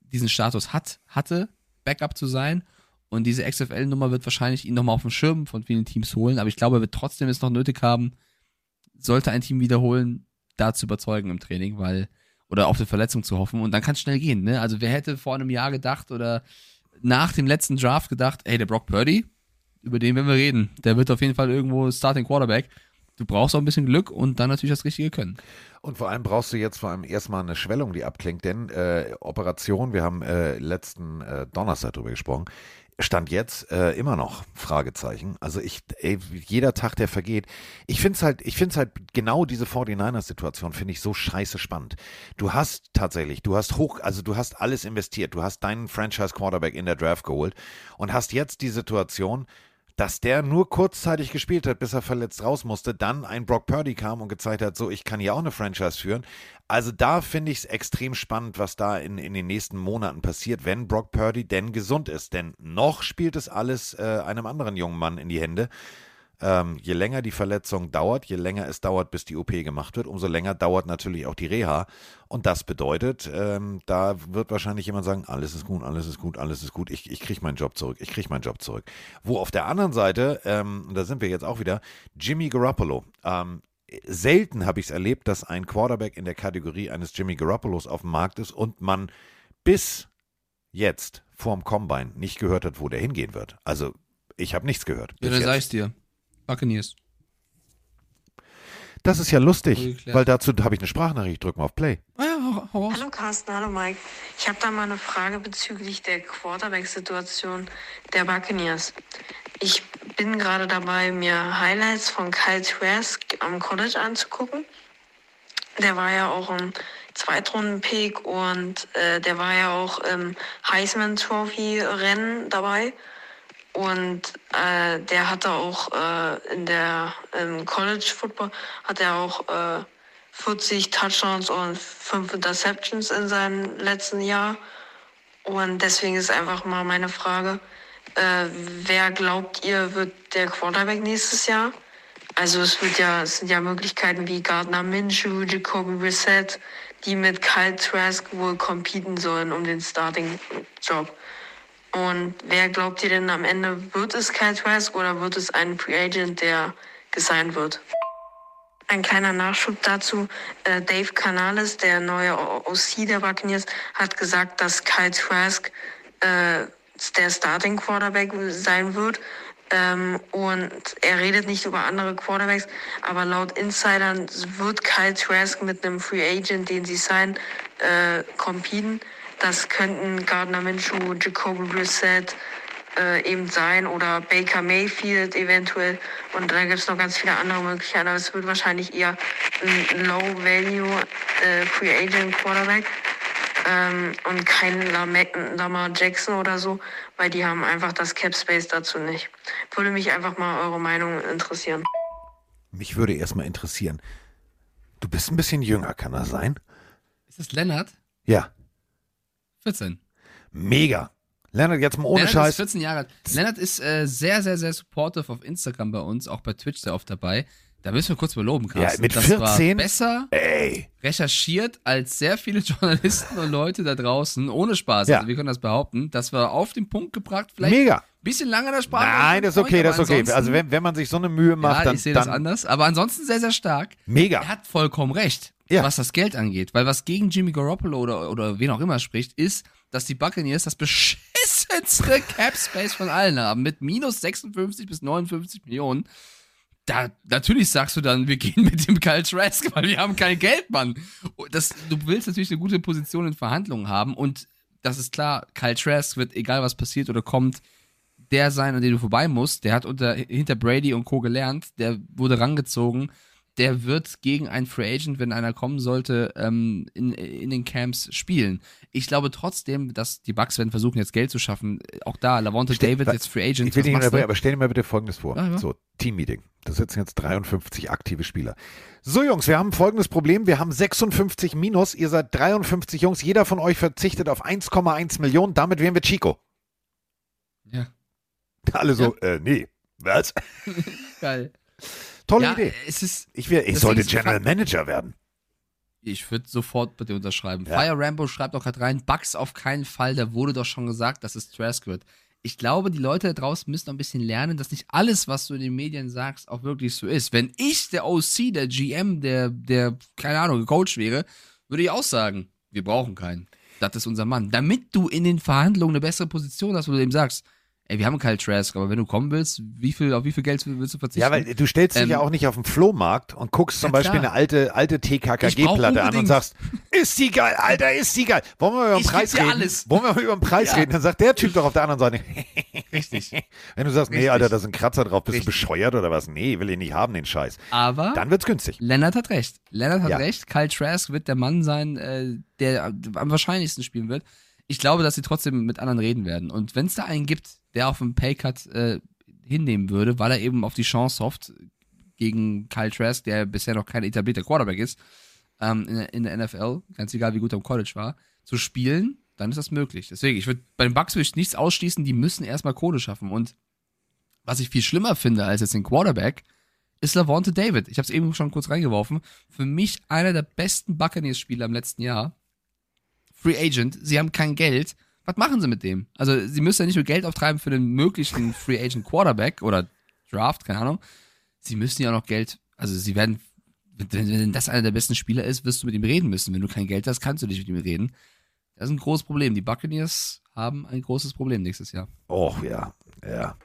diesen Status hat, hatte, Backup zu sein. Und diese XFL-Nummer wird wahrscheinlich ihn nochmal auf den Schirm von vielen Teams holen. Aber ich glaube, er wird trotzdem es noch nötig haben, sollte ein Team wiederholen, da zu überzeugen im Training, weil, oder auf eine Verletzung zu hoffen. Und dann kann es schnell gehen, ne? Also wer hätte vor einem Jahr gedacht oder nach dem letzten Draft gedacht, ey, der Brock Purdy, über den werden wir reden. Der wird auf jeden Fall irgendwo Starting Quarterback. Du brauchst auch ein bisschen Glück und dann natürlich das richtige Können. Und vor allem brauchst du jetzt vor allem erstmal eine Schwellung, die abklingt, denn äh, Operation, wir haben äh, letzten äh, Donnerstag drüber gesprochen, stand jetzt äh, immer noch Fragezeichen. Also ich, ey, jeder Tag, der vergeht. Ich finde es halt, ich finde es halt genau diese 49ers-Situation finde ich so scheiße spannend. Du hast tatsächlich, du hast hoch, also du hast alles investiert. Du hast deinen Franchise-Quarterback in der Draft geholt und hast jetzt die Situation, dass der nur kurzzeitig gespielt hat, bis er verletzt raus musste, dann ein Brock Purdy kam und gezeigt hat, so, ich kann hier auch eine Franchise führen. Also da finde ich es extrem spannend, was da in, in den nächsten Monaten passiert, wenn Brock Purdy denn gesund ist. Denn noch spielt es alles äh, einem anderen jungen Mann in die Hände. Ähm, je länger die Verletzung dauert, je länger es dauert, bis die OP gemacht wird, umso länger dauert natürlich auch die Reha. Und das bedeutet, ähm, da wird wahrscheinlich jemand sagen, alles ist gut, alles ist gut, alles ist gut, ich, ich kriege meinen Job zurück, ich kriege meinen Job zurück. Wo auf der anderen Seite, ähm, und da sind wir jetzt auch wieder, Jimmy Garoppolo. Ähm, selten habe ich es erlebt, dass ein Quarterback in der Kategorie eines Jimmy Garoppolos auf dem Markt ist und man bis jetzt vorm Combine nicht gehört hat, wo der hingehen wird. Also ich habe nichts gehört. Ja, dann sag ich's dir. Buccaneers. Das ist ja lustig, weil dazu habe ich eine Sprachnachricht. Drück mal auf Play. Ah ja, hau, hau raus. Hallo Carsten, hallo Mike. Ich habe da mal eine Frage bezüglich der Quarterback-Situation der Buccaneers. Ich bin gerade dabei, mir Highlights von Kyle Trask am College anzugucken. Der war ja auch im Zweitrunden-Pick und äh, der war ja auch im Heisman-Trophy-Rennen dabei. Und äh, der hatte auch äh, in der im College Football hat er auch äh, 40 Touchdowns und 5 Interceptions in seinem letzten Jahr. Und deswegen ist einfach mal meine Frage, äh, wer glaubt ihr wird der Quarterback nächstes Jahr? Also es wird ja, es sind ja Möglichkeiten wie Gardner Minshew, Jacoby Brissett, die mit Kyle Trask wohl competen sollen um den Starting-Job. Und wer glaubt ihr denn am Ende, wird es Kyle Trask oder wird es ein Free Agent, der gesigned wird? Ein kleiner Nachschub dazu. Äh, Dave Canales, der neue OC der Buccaneers, hat gesagt, dass Kyle Trask äh, der Starting Quarterback sein wird. Ähm, und er redet nicht über andere Quarterbacks, aber laut Insidern wird Kyle Trask mit einem Free Agent, den sie signen, äh, competen. Das könnten Gardner Minshew, Jacoby Brissett äh, eben sein oder Baker Mayfield eventuell. Und dann gibt es noch ganz viele andere Möglichkeiten, aber es wird wahrscheinlich eher ein Low-Value äh, Free Agent Quarterback ähm, und kein Lamar, Jackson oder so, weil die haben einfach das Cap Space dazu nicht. Würde mich einfach mal eure Meinung interessieren. Mich würde erstmal interessieren. Du bist ein bisschen jünger, kann das sein? Ist das Lennart? Ja. 14. Mega. Lennart, jetzt mal ohne Lennart Scheiß. ist 14 Jahre alt. Lennart ist äh, sehr, sehr, sehr supportive auf Instagram bei uns, auch bei Twitch sehr oft dabei. Da müssen wir kurz beloben, Carsten. mit das 14? war besser Ey. recherchiert als sehr viele (laughs) Journalisten und Leute da draußen, ohne Spaß. Ja. Also wir können das behaupten. Das war auf den Punkt gebracht. Vielleicht Mega. ein bisschen lange in der Sprache. Nein, das ist okay, das ist okay. Also wenn, wenn man sich so eine Mühe macht, ja, dann, ich sehe das anders. Aber ansonsten sehr, sehr stark. mega. Er hat vollkommen recht, Ja. was das Geld angeht. Weil was gegen Jimmy Garoppolo oder, oder wen auch immer spricht, ist, dass die Buccaneers das beschissenste (laughs) Cap Space von allen haben. Mit minus 56 bis 59 Millionen. Da, natürlich sagst du dann, wir gehen mit dem Kyle Trask, weil wir haben kein Geld, Mann. Das, du willst natürlich eine gute Position in Verhandlungen haben und das ist klar, Kyle Trask wird, egal was passiert oder kommt, der sein, an dem du vorbei musst. Der hat unter, hinter Brady und Co. gelernt, der wurde rangezogen. Der wird gegen einen Free Agent, wenn einer kommen sollte, ähm, in, in den Camps spielen. Ich glaube trotzdem, dass die Bucks werden versuchen, jetzt Geld zu schaffen. Auch da, Lavonte David jetzt Free Agent. Ich will nicht unterbrechen, aber stell dir mal bitte Folgendes vor. Ja, ja. So, Teammeeting. Da sitzen jetzt 53 aktive Spieler. So, Jungs, wir haben folgendes Problem. Wir haben 56 Minus. Ihr seid 53 Jungs. Jeder von euch verzichtet auf 1,1 Millionen. Damit wären wir Chico. Ja, Alle so, äh, nee. Was? (laughs) geil. Tolle ja, Idee. es ist, Ich, wär, ich sollte General Manager werden. Ich würde sofort dir unterschreiben. Ja. Fire Rambo schreibt auch gerade rein, Bugs auf keinen Fall, da wurde doch schon gesagt, dass es Trask wird. Ich glaube, die Leute da draußen müssen noch ein bisschen lernen, dass nicht alles, was du in den Medien sagst, auch wirklich so ist. Wenn ich der OC, der GM, der, der, keine Ahnung, Coach wäre, würde ich auch sagen, wir brauchen keinen. Das ist unser Mann. Damit du in den Verhandlungen eine bessere Position hast, wo du dem sagst, ey, wir haben keinen Trask, aber wenn du kommen willst, wie viel, auf wie viel Geld willst du verzichten? Ja, weil du stellst dich Ähm, ja auch nicht auf den Flohmarkt und guckst zum Ja, Beispiel eine alte, alte TKKG-Platte an und sagst, ist die geil, Alter, ist die geil. Wollen wir mal über den Ich Preis reden? alles. Wollen wir über den Preis Ja. reden? Dann sagt der Typ doch auf der anderen Seite, (laughs) Richtig. wenn du sagst, nee, Richtig. Alter, da ist ein Kratzer drauf, bist Richtig. du bescheuert oder was? Nee, will ich nicht haben, den Scheiß. Aber Dann wird's günstig. Lennart hat recht. Lennart hat Ja. recht. Kyle Trask wird der Mann sein, äh, der am wahrscheinlichsten spielen wird. Ich glaube, dass sie trotzdem mit anderen reden werden. Und wenn es da einen gibt, der auf dem Paycut äh, hinnehmen würde, weil er eben auf die Chance hofft, gegen Kyle Trask, der bisher noch kein etablierter Quarterback ist, ähm, in, der, in der NFL, ganz egal wie gut er im College war, zu spielen, dann ist das möglich. Deswegen, ich würde bei den Bucks würde ich nichts ausschließen, die müssen erstmal Kohle schaffen. Und was ich viel schlimmer finde als jetzt den Quarterback, ist Lavonte David. Ich habe es eben schon kurz reingeworfen. Für mich einer der besten Buccaneers-Spieler im letzten Jahr. Free Agent. Sie haben kein Geld. Was machen sie mit dem? Also, sie müssen ja nicht nur Geld auftreiben für den möglichen (laughs) Free Agent Quarterback oder Draft, keine Ahnung. Sie müssen ja auch noch Geld, also sie werden, wenn, wenn das einer der besten Spieler ist, wirst du mit ihm reden müssen. Wenn du kein Geld hast, kannst du nicht mit ihm reden. Das ist ein großes Problem. Die Buccaneers haben ein großes Problem nächstes Jahr. Oh ja, ja.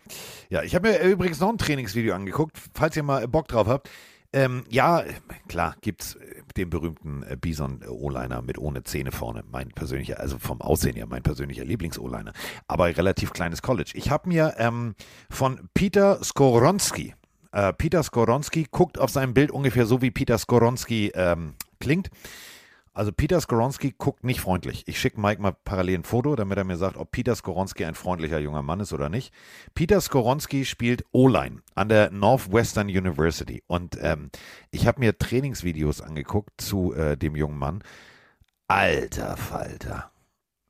Ja, ich habe mir übrigens noch ein Trainingsvideo angeguckt, falls ihr mal Bock drauf habt. Ähm, ja, klar, gibt's äh, den berühmten äh, Bison O-Liner mit ohne Zähne vorne. Mein persönlicher, also vom Aussehen her, mein persönlicher Lieblings-O-Liner. Aber relativ kleines College. Ich habe mir ähm, von Peter Skoronski, äh, Peter Skoronski guckt auf seinem Bild ungefähr so, wie Peter Skoronski ähm, klingt. Also Peter Skoronski guckt nicht freundlich. Ich schicke Mike mal parallel ein Foto, damit er mir sagt, ob Peter Skoronski ein freundlicher junger Mann ist oder nicht. Peter Skoronski spielt O-Line an der Northwestern University. Und ähm, ich habe mir Trainingsvideos angeguckt zu äh, dem jungen Mann. Alter Falter.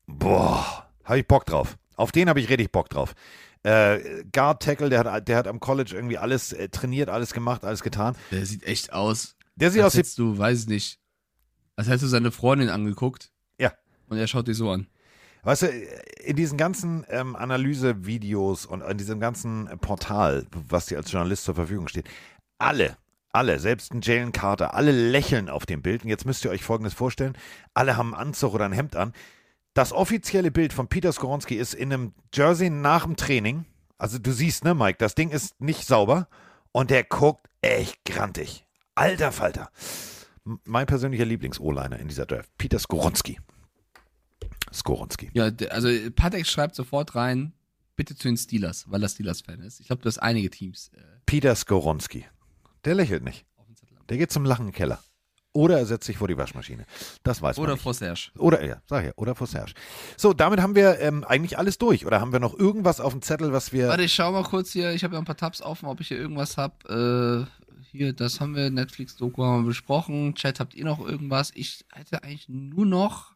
Boah, habe ich Bock drauf. Auf den habe ich richtig Bock drauf. Äh, Guard Tackle, der hat, der hat am College irgendwie alles äh, trainiert, alles gemacht, alles getan. Der sieht echt aus. Der sieht aus wie du, weiß nicht, als hättest du seine Freundin angeguckt. Ja. Und er schaut dich so an. Weißt du, in diesen ganzen ähm, Analysevideos und in diesem ganzen Portal, was dir als Journalist zur Verfügung steht, alle, alle, selbst ein Jalen Carter, alle lächeln auf dem Bild. Und jetzt müsst ihr euch Folgendes vorstellen: Alle haben einen Anzug oder ein Hemd an. Das offizielle Bild von Peter Skoronski ist in einem Jersey nach dem Training. Also du siehst, ne, Mike, das Ding ist nicht sauber und der guckt echt grantig. Alter Falter. Mein persönlicher Lieblings-O-Liner in dieser Draft, Peter Skoronski. Skoronski. Ja, also Patek schreibt sofort rein, bitte zu den Steelers, weil er Steelers-Fan ist. Ich glaube, du hast einige Teams äh, Peter Skoronski. Der lächelt nicht. Der geht zum Lachen in den Keller. Oder er setzt sich vor die Waschmaschine. Das weiß man Oder vor Serge. Oder, ja, sag ja, oder vor Serge. So, damit haben wir ähm, eigentlich alles durch. Oder haben wir noch irgendwas auf dem Zettel, was wir. Warte, ich schau mal kurz hier. Ich habe ja ein paar Tabs offen, ob ich hier irgendwas habe. Hier, das haben wir, Netflix-Doku haben wir besprochen. Chat, habt ihr noch irgendwas? Ich hätte eigentlich nur noch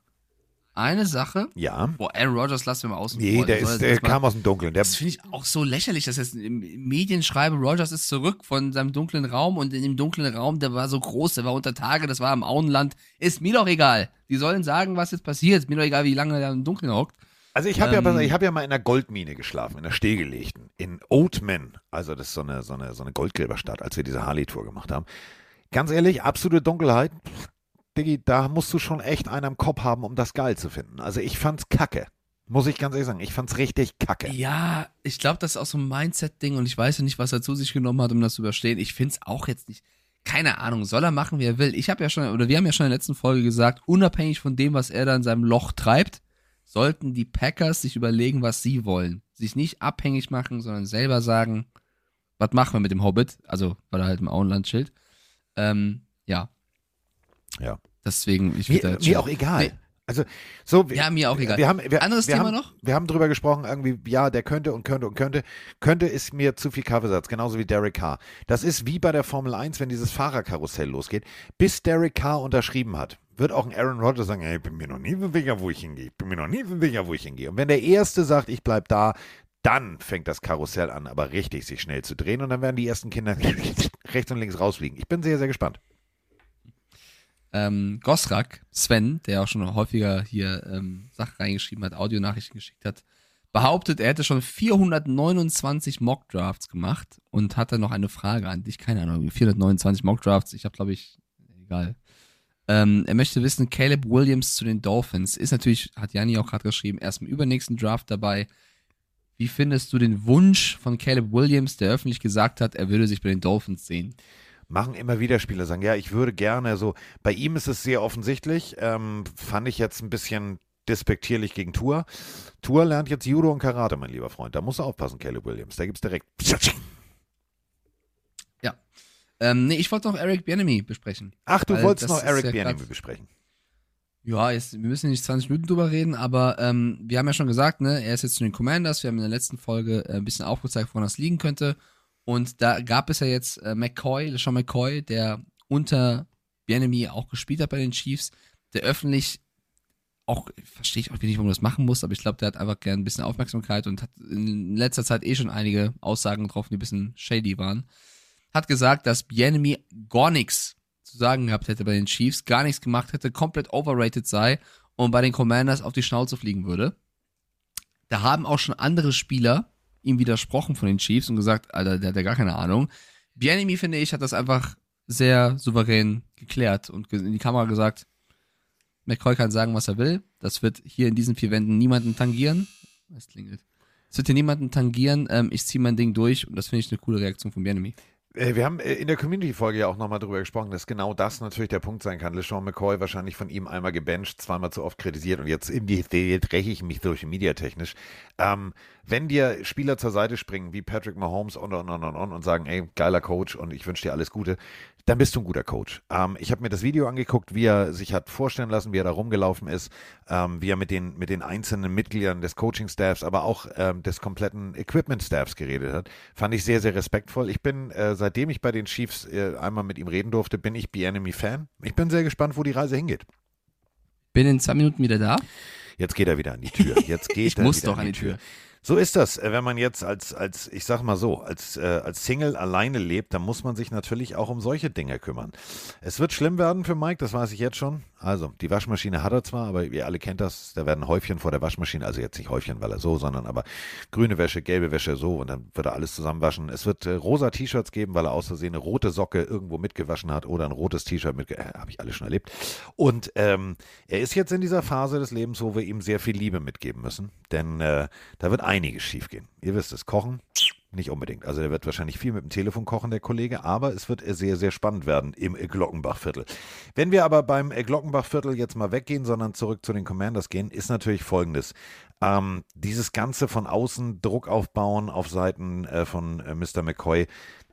eine Sache. ja. Boah, Aaron Rodgers lassen wir mal außen Nee, vor. der, ist, der kam aus dem Dunkeln. Der, Das finde ich auch so lächerlich, dass jetzt Medien schreibe, Rogers ist zurück von seinem dunklen Raum und in dem dunklen Raum, der war so groß, der war unter Tage, das war im Auenland. Ist mir doch egal. Die sollen sagen, was jetzt passiert. Ist mir doch egal, wie lange der im Dunkeln hockt. Also ich habe ähm, ja, ich hab ja mal in einer Goldmine geschlafen, in einer stillgelegten. In Oatman. Also das ist so eine, so eine, so eine Goldgräberstadt, als wir diese Harley-Tour gemacht haben. Ganz ehrlich, absolute Dunkelheit. Pff, Diggi, da musst du schon echt einen am Kopf haben, um das geil zu finden. Also ich fand's kacke. Muss ich ganz ehrlich sagen. Ich fand's richtig kacke. Ja, ich glaube, das ist auch so ein Mindset-Ding und ich weiß ja nicht, was er zu sich genommen hat, um das zu überstehen. Ich finde es auch jetzt nicht. Keine Ahnung, soll er machen, wie er will. Ich habe ja schon, oder wir haben ja schon in der letzten Folge gesagt, unabhängig von dem, was er da in seinem Loch treibt, sollten die Packers sich überlegen, was sie wollen. Sich nicht abhängig machen, sondern selber sagen, was machen wir mit dem Hobbit? Also, weil er halt im Auenland chillt. Ähm, ja. Ja. Deswegen, ich Mir, mir auch egal. Nee. Also, so, wir- Ja, mir auch egal. Wir haben, wir, Anderes wir Thema haben, noch? Wir haben drüber gesprochen, irgendwie, ja, der könnte und könnte und könnte. Könnte ist mir zu viel Kaffeesatz, genauso wie Derek Carr. Das ist wie bei der Formel 1, wenn dieses Fahrerkarussell losgeht. Bis Derek Carr unterschrieben hat, wird auch ein Aaron Rodgers sagen, ey, ich bin mir noch nie so sicher, wo ich hingehe. Ich bin mir noch nie so sicher, wo ich hingehe. Und wenn der Erste sagt, ich bleib da, dann fängt das Karussell an, aber richtig sich schnell zu drehen und dann werden die ersten Kinder (laughs) rechts und links rausfliegen. Ich bin sehr, sehr gespannt. Ähm, Gosrak, Sven, der auch schon häufiger hier ähm, Sachen reingeschrieben hat, Audionachrichten geschickt hat, behauptet, er hätte schon 429 Mockdrafts gemacht und hatte noch eine Frage an dich. Keine Ahnung, 429 Mockdrafts. Ich habe, glaube ich, egal. Ähm, er möchte wissen, Caleb Williams zu den Dolphins ist natürlich, hat Janni auch gerade geschrieben, erst im übernächsten Draft dabei. Wie findest du den Wunsch von Caleb Williams, der öffentlich gesagt hat, er würde sich bei den Dolphins sehen? Machen immer wieder Spieler sagen, ja, ich würde gerne so. Bei ihm ist es sehr offensichtlich. Ähm, fand ich jetzt ein bisschen despektierlich gegen Tour. Tour lernt jetzt Judo und Karate, mein lieber Freund. Da musst du aufpassen, Caleb Williams. Da gibt's direkt. (tsk) Ähm, nee, ich wollte noch Eric Bienemy besprechen. Ach, du wolltest noch Eric ja Bieniemy grad- besprechen. Ja, jetzt, wir müssen nicht 20 Minuten drüber reden, aber ähm, wir haben ja schon gesagt, ne, er ist jetzt zu den Commanders. Wir haben in der letzten Folge äh, ein bisschen aufgezeigt, woran das liegen könnte. Und da gab es ja jetzt äh, McCoy, LeSean McCoy, der unter Bienemy auch gespielt hat bei den Chiefs, der öffentlich auch, verstehe ich auch nicht, warum er das machen muss, aber ich glaube, der hat einfach gern ein bisschen Aufmerksamkeit und hat in letzter Zeit eh schon einige Aussagen getroffen, die ein bisschen shady waren. Hat gesagt, dass Bienemy gar nichts zu sagen gehabt hätte bei den Chiefs, gar nichts gemacht hätte, komplett overrated sei und bei den Commanders auf die Schnauze fliegen würde. Da haben auch schon andere Spieler ihm widersprochen von den Chiefs und gesagt, Alter, der hat ja gar keine Ahnung. Bienemy, finde ich, hat das einfach sehr souverän geklärt und in die Kamera gesagt, McCoy kann sagen, was er will. Das wird hier in diesen vier Wänden niemanden tangieren. Es klingelt. Es wird hier niemanden tangieren. Ähm, ich ziehe mein Ding durch und das finde ich eine coole Reaktion von Bienemy. Äh, Wir haben äh, in der Community-Folge ja auch nochmal drüber gesprochen, dass genau das natürlich der Punkt sein kann. LeSean McCoy wahrscheinlich von ihm einmal gebencht, zweimal zu oft kritisiert und jetzt jetzt räche ich mich Social Media technisch. Ähm, wenn dir Spieler zur Seite springen, wie Patrick Mahomes und und und und und, und sagen, ey, geiler Coach und ich wünsche dir alles Gute, dann bist du ein guter Coach. Ähm, ich habe mir das Video angeguckt, wie er sich hat vorstellen lassen, wie er da rumgelaufen ist, ähm, wie er mit den, mit den einzelnen Mitgliedern des Coaching-Staffs, aber auch ähm, des kompletten Equipment-Staffs geredet hat. Fand ich sehr, sehr respektvoll. Ich bin, äh, seitdem ich bei den Chiefs äh, einmal mit ihm reden durfte, bin ich B-Enemy-Fan. Ich bin sehr gespannt, wo die Reise hingeht. Bin in zwei Minuten wieder da. Jetzt geht er wieder an die Tür. Jetzt (laughs) geht Ich er muss wieder doch an die Tür. So ist das, äh, wenn man jetzt als, als ich sag mal so, als, äh, als Single alleine lebt, dann muss man sich natürlich auch um solche Dinge kümmern. Es wird schlimm werden für Mike, das weiß ich jetzt schon. Also, die Waschmaschine hat er zwar, aber ihr alle kennt das, da werden Häufchen vor der Waschmaschine, also jetzt nicht Häufchen, weil er so, sondern aber grüne Wäsche, gelbe Wäsche so und dann wird er alles zusammenwaschen. Es wird äh, rosa T-Shirts geben, weil er aus Versehen eine rote Socke irgendwo mitgewaschen hat oder ein rotes T-Shirt mit, äh, habe ich alles schon erlebt. Und ähm, er ist jetzt in dieser Phase des Lebens, wo wir ihm sehr viel Liebe mitgeben müssen, denn äh, da wird einiges schiefgehen. Ihr wisst es, kochen nicht unbedingt. Also der wird wahrscheinlich viel mit dem Telefon kochen, der Kollege, aber es wird sehr, sehr spannend werden im äh, Glockenbachviertel. Wenn wir aber beim äh, Glockenbachviertel jetzt mal weggehen, sondern zurück zu den Commanders gehen, ist natürlich folgendes. Ähm, dieses Ganze von außen Druck aufbauen auf Seiten äh, von äh, Mr. McCoy,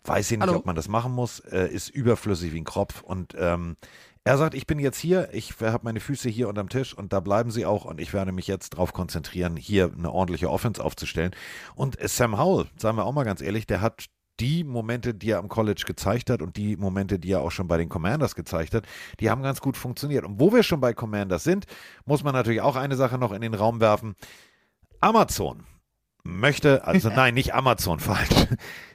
weiß ich nicht, Hallo? ob man das machen muss, äh, ist überflüssig wie ein Kropf und ähm, er sagt, ich bin jetzt hier, ich habe meine Füße hier unterm Tisch und da bleiben sie auch und ich werde mich jetzt darauf konzentrieren, hier eine ordentliche Offense aufzustellen. Und Sam Howell, sagen wir auch mal ganz ehrlich, der hat die Momente, die er am College gezeigt hat und die Momente, die er auch schon bei den Commanders gezeigt hat, die haben ganz gut funktioniert. Und wo wir schon bei Commanders sind, muss man natürlich auch eine Sache noch in den Raum werfen. Amazon möchte, also (laughs) nein, nicht Amazon, falsch.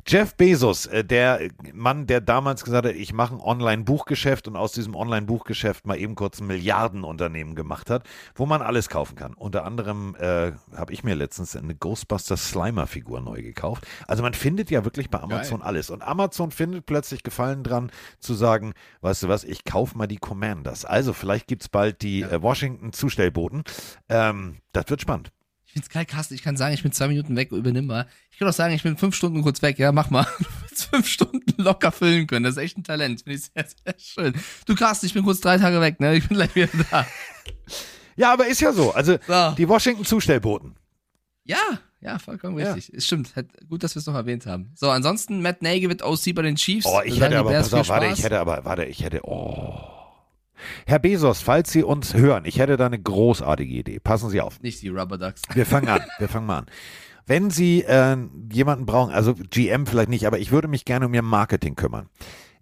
Jeff Bezos, äh, der Mann, der damals gesagt hat, ich mache ein Online-Buchgeschäft und aus diesem Online-Buchgeschäft mal eben kurz ein Milliardenunternehmen gemacht hat, wo man alles kaufen kann. Unter anderem äh, habe ich mir letztens eine Ghostbusters Slimer-Figur neu gekauft. Also man findet ja wirklich bei Amazon alles. Und Amazon findet plötzlich Gefallen dran zu sagen, weißt du was, ich kaufe mal die Commanders. Also vielleicht gibt es bald die äh, Washington-Zustellboten. Ähm, das wird spannend. Ich find's geil, Carsten. Ich kann sagen, ich bin zwei Minuten weg, übernimm mal. Ich kann auch sagen, ich bin fünf Stunden kurz weg. Ja, mach mal. (laughs) Du willst fünf Stunden locker füllen können. Das ist echt ein Talent. Finde ich sehr, sehr schön. Du, Carsten, ich bin kurz drei Tage weg, ne? Ich bin gleich wieder da. Ja, aber ist ja so. Also So. die Washington-Zustellboten. Ja, ja, vollkommen Ja. richtig. Es stimmt. Gut, dass wir es noch erwähnt haben. So, ansonsten, Matt Nagy wird OC bei den Chiefs. Oh, ich sagen hätte aber, pass auf, warte, ich hätte aber, warte, ich hätte, oh. Herr Bezos, falls Sie uns hören, ich hätte da eine großartige Idee. Passen Sie auf. Nicht die Rubber Ducks. Wir fangen an. Wir fangen mal an. Wenn Sie äh, jemanden brauchen, also GM vielleicht nicht, aber ich würde mich gerne um Ihr Marketing kümmern.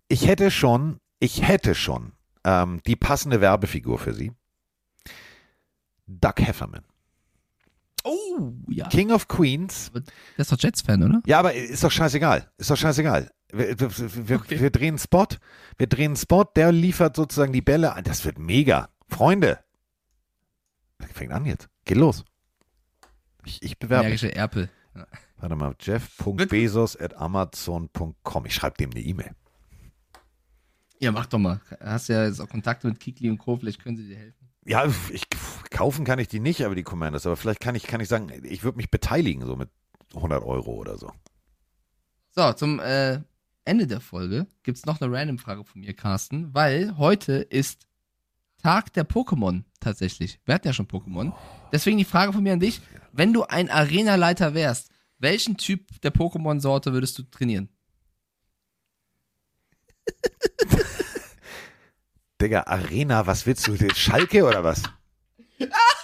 Ich hätte schon, ich hätte schon ähm, die passende Werbefigur für Sie. Doug Hefferman. Oh, ja. King of Queens. Der ist doch Jets-Fan, oder? Ja, aber ist doch scheißegal. Ist doch scheißegal. Wir, wir, wir, Okay. wir drehen Spot. Wir drehen Spot, der liefert sozusagen die Bälle. an. Das wird mega. Freunde. Fängt an jetzt. Geht los. Ich, ich bewerbe. Energische Erpel. Warte mal. Jeff.bezos at amazon.com. Ich schreibe dem eine E-Mail. Ja, mach doch mal. Hast ja jetzt auch Kontakte mit Kikli und Co. Vielleicht können sie dir helfen. Ja, ich, kaufen kann ich die nicht, aber die Commanders. Aber vielleicht kann ich, kann ich sagen, ich würde mich beteiligen, so mit 100 Euro oder so. So, zum äh, Ende der Folge gibt's noch eine Random-Frage von mir, Carsten, weil heute ist Tag der Pokémon tatsächlich. Wir hatten ja schon Pokémon. Deswegen die Frage von mir an dich: Wenn du ein Arenaleiter wärst, welchen Typ der Pokémon-Sorte würdest du trainieren? (laughs) Digga, Arena, was willst du? Schalke oder was? (laughs)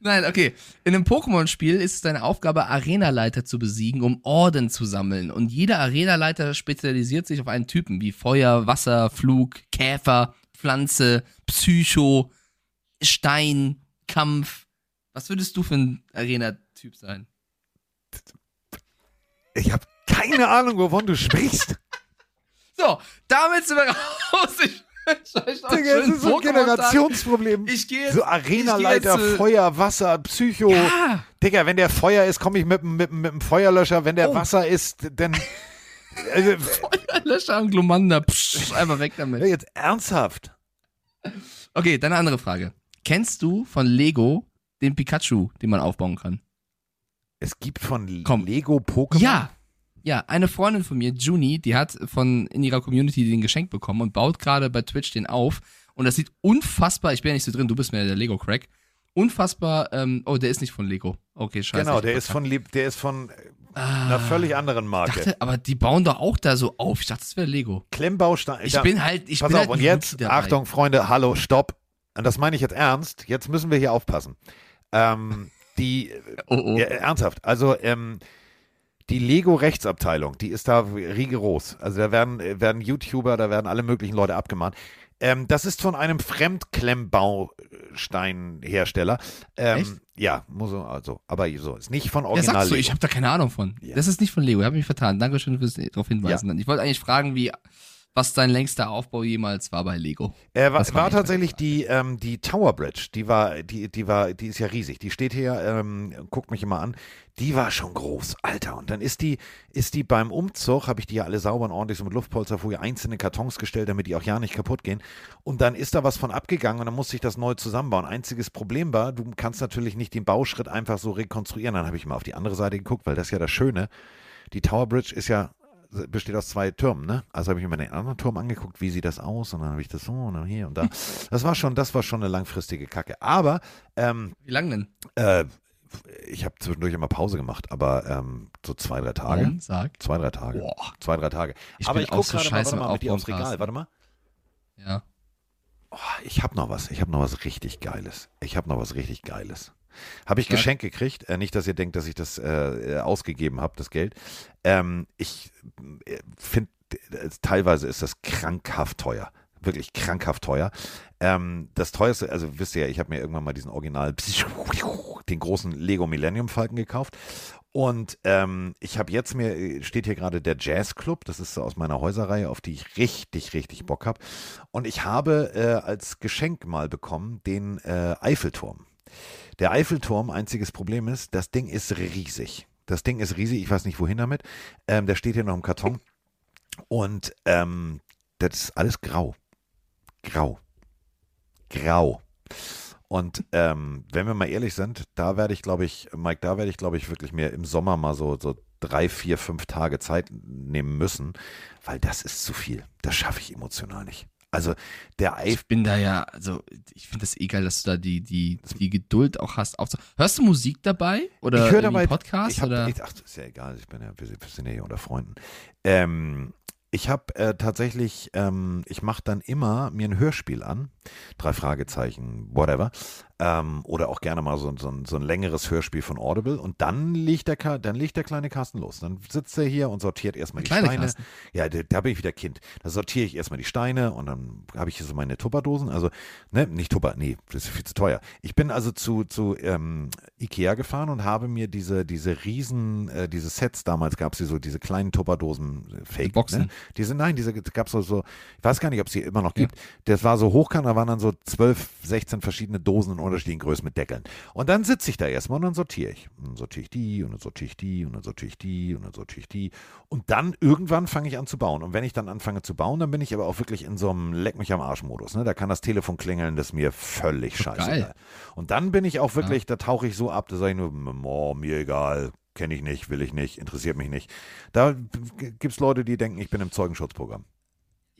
Nein, okay. In einem Pokémon-Spiel ist es deine Aufgabe, Arenaleiter zu besiegen, um Orden zu sammeln. Und jeder Arenaleiter spezialisiert sich auf einen Typen, wie Feuer, Wasser, Flug, Käfer, Pflanze, Psycho, Stein, Kampf. Was würdest du für ein Arena-Typ sein? Ich habe keine Ahnung, wovon du sprichst. (laughs) So, damit sind wir raus. Ich Digga, das schönen ist so ein. Generationsproblem. Ich gehe jetzt. So Arenaleiter, jetzt, äh, Feuer, Wasser, Psycho. Ja. Digga, wenn der Feuer ist, komme ich mit, dem- mit, mit dem Feuerlöscher. Wenn der Oh. Wasser ist, dann. (laughs) Also, Löscher und Glomanda. Psch, einfach weg damit. jetzt ernsthaft. Okay, dann eine andere Frage. Kennst du von Lego den Pikachu, den man aufbauen kann? Es gibt von Komm. Lego Pokémon. Ja. Ja, eine Freundin von mir, Juni, die hat von in ihrer Community den geschenkt bekommen und baut gerade bei Twitch den auf. Und das sieht unfassbar, ich bin ja nicht so drin, du bist mir der Lego-Crack. Unfassbar, ähm, oh, der ist nicht von Lego. Okay, scheiße. Genau, der ist von, der ist von Ah, einer völlig anderen Marke. dachte, aber die bauen doch auch da so auf. Ich dachte, das wäre Lego. Klemmbaustein. Ich da- bin halt, ich Pass bin auf, halt und jetzt. Achtung, Freunde, hallo, stopp. Und das meine ich jetzt ernst. Jetzt müssen wir hier aufpassen. Ähm, die, (laughs) Oh, oh. ja, ernsthaft, also ähm, die Lego-Rechtsabteilung, die ist da rigoros. Also da werden, äh, werden YouTuber, da werden alle möglichen Leute abgemahnt. Ähm, das ist von einem Fremdklemmbausteinhersteller. Ähm, Echt? Ja, muss so, also, aber so, ist nicht von Ja, Original. sagst du, ich habe da keine Ahnung von. Ja. Das ist nicht von Lego, ich habe mich vertan. Dankeschön fürs darauf hinweisen. Ich wollte eigentlich fragen, wie, was dein längster Aufbau jemals war bei Lego. Äh, war, war tatsächlich die, ähm, die Tower Bridge, die war, die, die war, die ist ja riesig. Die steht hier, ähm, guckt mich immer an. Die war schon groß, Alter. Und dann ist die, ist die beim Umzug, habe ich die ja alle sauber und ordentlich so mit Luftpolsterfolie einzelne Kartons gestellt, damit die auch ja nicht kaputt gehen. Und dann ist da was von abgegangen und dann musste ich das neu zusammenbauen. Einziges Problem war, du kannst natürlich nicht den Bauschritt einfach so rekonstruieren. Dann habe ich mal auf die andere Seite geguckt, weil das ist ja das Schöne. Die Tower Bridge ist ja besteht aus zwei Türmen, ne? Also habe ich mir den anderen Turm angeguckt, wie sieht das aus? Und dann habe ich das so und dann hier und da. (laughs) Das war schon, das war schon eine langfristige Kacke. Aber ähm, Wie lang denn? äh, ich habe zwischendurch immer Pause gemacht, aber ähm, so zwei, drei Tage. Warum? Sag. Zwei, drei Tage. Boah. Zwei, drei Tage. Ich aber ich gucke so gerade mal, warte mal mit dir aufs Regal. Warte mal. Ja. Oh, ich habe noch was. Ich habe noch was richtig Geiles. Ich habe noch was richtig Geiles. Habe ich Sag. Geschenk gekriegt. Äh, nicht, dass ihr denkt, dass ich das äh, äh, ausgegeben habe, das Geld. Ähm, ich äh, finde, äh, teilweise ist das krankhaft teuer. Wirklich krankhaft teuer. Ähm, das teuerste, also wisst ihr ja, ich habe mir irgendwann mal diesen Original, (laughs) den großen Lego Millennium Falken gekauft. Und ähm, ich habe jetzt mir, steht hier gerade der Jazz Club, das ist so aus meiner Häuserreihe, auf die ich richtig, richtig Bock habe. Und ich habe äh, als Geschenk mal bekommen den äh, Eiffelturm. Der Eiffelturm, einziges Problem ist, das Ding ist riesig. Das Ding ist riesig, ich weiß nicht wohin damit. Ähm, der steht hier noch im Karton. Und ähm, das ist alles grau. Grau. Grau. Und ähm, wenn wir mal ehrlich sind, da werde ich, glaube ich, Mike, da werde ich, glaube ich, wirklich mir im Sommer mal so, so drei, vier, fünf Tage Zeit nehmen müssen, weil das ist zu viel. Das schaffe ich emotional nicht. Also der Eif Ich bin da ja, also ich finde das eh geil, dass du da die, die, die Geduld auch hast. Aufzu Hörst du Musik dabei? Oder ich höre dabei Podcast? Ich hab, oder? ich, ach, ist ja egal, ich bin ja, wir, wir sind ja hier unter Freunden. Ähm, ich habe äh, tatsächlich, ähm, ich mache dann immer mir ein Hörspiel an, drei Fragezeichen, whatever, ähm, oder auch gerne mal so, so, ein- so ein längeres Hörspiel von Audible und dann legt der, dann legt der kleine Carsten los. Dann sitzt er hier und sortiert erstmal die Steine. Carsten? Ja, da, da bin ich wieder Kind. Da sortiere ich erstmal die Steine und dann habe ich hier so meine Tupperdosen. Also, ne, nicht Tupper, nee, das ist viel zu teuer. Ich bin also zu, zu ähm, Ikea gefahren und habe mir diese, diese riesen, äh, diese Sets, damals gab es so, diese kleinen Tupperdosen, äh, Fake. Boxen? Ne? Diese, nein, diese gab es so, so, ich weiß gar nicht, ob es die immer noch gibt. Das war so hochkant, da waren dann so 12, 16 verschiedene Dosen in unterschiedlichen Größen mit Deckeln. Und dann sitze ich da erstmal und dann sortiere ich. Und dann sortiere ich die und dann sortiere ich die und dann sortiere ich die und dann sortiere ich die. Und dann irgendwann fange ich an zu bauen. Und wenn ich dann anfange zu bauen, dann bin ich aber auch wirklich in so einem Leck mich am Arsch-Modus. Ne? Da kann das Telefon klingeln, das ist mir völlig scheiße. Und dann bin ich auch wirklich, da tauche ich so ab, da sage ich nur, oh, mir egal, kenne ich nicht, will ich nicht, interessiert mich nicht. Da gibt es Leute, die denken, ich bin im Zeugenschutzprogramm.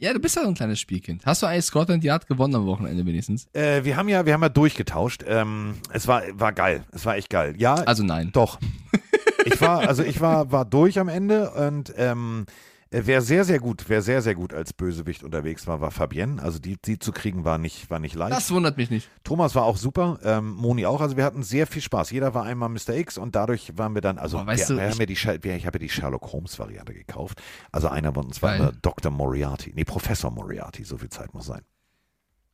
Ja, du bist ja so ein kleines Spielkind. Hast du eigentlich Scotland Yard gewonnen am Wochenende wenigstens? Äh, wir haben ja, wir haben ja durchgetauscht. Ähm, es war, war geil. Es war echt geil. Ja, Also nein. doch. (laughs) Ich war, also ich war, war durch am Ende und ähm, Äh, wer sehr, sehr gut, wer sehr, sehr gut als Bösewicht unterwegs war, war Fabienne. Also die, die zu kriegen war nicht, war nicht leicht. Das wundert mich nicht. Thomas war auch super, ähm, Moni auch. Also wir hatten sehr viel Spaß. Jeder war einmal Mr. X und dadurch waren wir dann, also weißt wir, du, wir ich- haben ja die, wir, ich habe ja die Sherlock Holmes Variante gekauft. Also einer von uns war Dr. Moriarty. Nee, Professor Moriarty. So viel Zeit muss sein.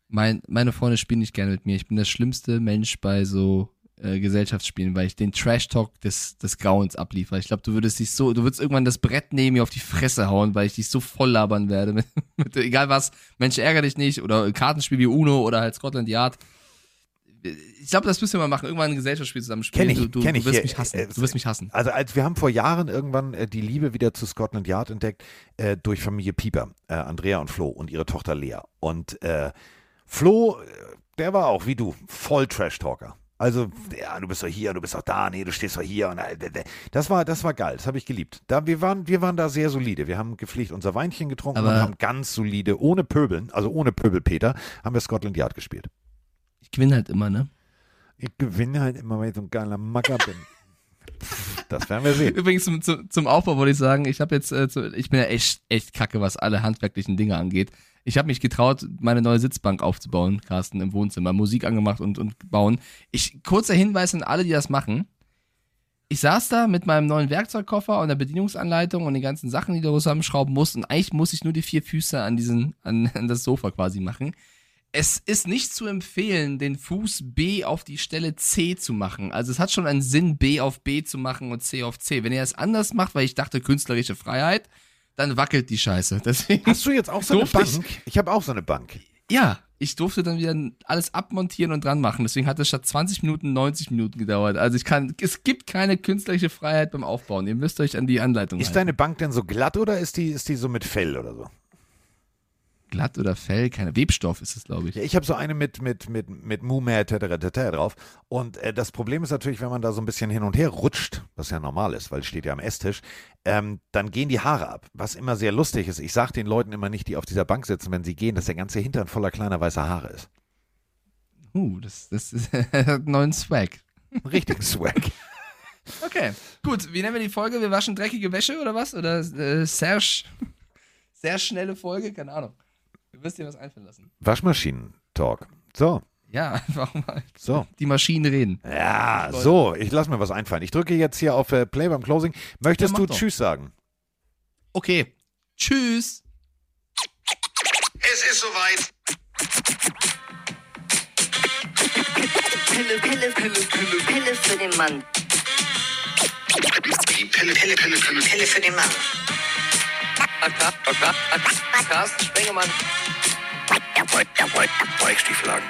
Mein, meine Freunde spielen nicht gerne mit mir. Ich bin der schlimmste Mensch bei so äh, Gesellschaftsspielen, weil ich den Trash-Talk des, des Grauens abliefer. Ich glaube, du würdest dich so, du würdest irgendwann das Brett neben mir auf die Fresse hauen, weil ich dich so voll labern werde. (laughs) Mit, mit, egal was, Mensch, ärger dich nicht oder Kartenspiel wie Uno oder halt Scotland Yard. Ich glaube, das müssen wir mal machen. Irgendwann ein Gesellschaftsspiel zusammen spielen. Kenn ich, du, du, kenn du ich. wirst Hier, mich hassen. äh, Du wirst mich hassen. Also als wir haben vor Jahren irgendwann äh, die Liebe wieder zu Scotland Yard entdeckt äh, durch Familie Pieper, äh, Andrea und Flo und ihre Tochter Lea. Und äh, Flo, äh, der war auch wie du voll Trash-Talker. Also, ja, du bist doch hier, du bist doch da, nee, du stehst doch hier. Und, äh, das war, das war geil, das habe ich geliebt. Da, wir, waren, wir waren da sehr solide. Wir haben gepflegt unser Weinchen getrunken Aber- und haben ganz solide, ohne Pöbeln, also ohne Pöbelpeter, haben wir Scotland Yard gespielt. Ich gewinne halt immer, ne? Ich gewinne halt immer, weil ich so ein geiler Macker bin. Das werden wir sehen. Übrigens zum, zum, zum Aufbau wollte ich sagen, ich habe jetzt, äh, ich bin ja echt, echt kacke, was alle handwerklichen Dinge angeht. Ich habe mich getraut, meine neue Sitzbank aufzubauen, Carsten, im Wohnzimmer, Musik angemacht und, und bauen. Ich, kurzer Hinweis an alle, die das machen. Ich saß da mit meinem neuen Werkzeugkoffer und der Bedienungsanleitung und den ganzen Sachen, die du zusammenschrauben musst. Und eigentlich muss ich nur die vier Füße an diesen, an, (laughs) an das Sofa quasi machen. Es ist nicht zu empfehlen, den Fuß B auf die Stelle C zu machen. Also es hat schon einen Sinn, B auf B zu machen und C auf C. Wenn ihr es anders macht, weil ich dachte, künstlerische Freiheit, dann wackelt die Scheiße. (laughs) Deswegen, Hast du jetzt auch so eine Durfte ich- Bank? Ich habe auch so eine Bank. ja, ich durfte dann wieder alles abmontieren und dran machen. Deswegen hat es statt 20 Minuten 90 Minuten gedauert. Also ich kann, es gibt keine künstlerische Freiheit beim Aufbauen. Ihr müsst euch an die Anleitung Ist halten. deine Bank denn so glatt oder ist die, ist die so mit Fell oder so? Glatt oder Fell, keine Webstoff ist es, glaube ich. Ja, ich habe so eine mit, mit, mit, mit Mume etc. etc. drauf. Und äh, das Problem ist natürlich, wenn man da so ein bisschen hin und her rutscht, was ja normal ist, weil es steht ja am Esstisch, ähm, dann gehen die Haare ab. Was immer sehr lustig ist. Ich sage den Leuten immer nicht, die auf dieser Bank sitzen, wenn sie gehen, dass der ganze Hintern voller kleiner weißer Haare ist. Uh, das, das ist (laughs) neuen Swag. Richtig Swag. (laughs) Okay, gut. Wie nennen wir die Folge? Wir waschen dreckige Wäsche oder was? Oder äh, sch (laughs) sehr schnelle Folge? Keine Ahnung. Du wirst dir was einfallen lassen. Waschmaschinen-Talk. So, Ja, (laughs) einfach mal so. die Maschinen reden. Ja, so. Ich lasse mir was einfallen. Ich drücke jetzt hier auf äh, Play beim Closing. Möchtest Ja, du doch. Tschüss sagen? Okay. Tschüss. Es ist soweit. Pille, Pille, Pille, Pille, Pille für den Mann. Die Pille, Pille, Pille, Pille, Pille für den Mann. Carsten Spengemann. Weichstieflagen.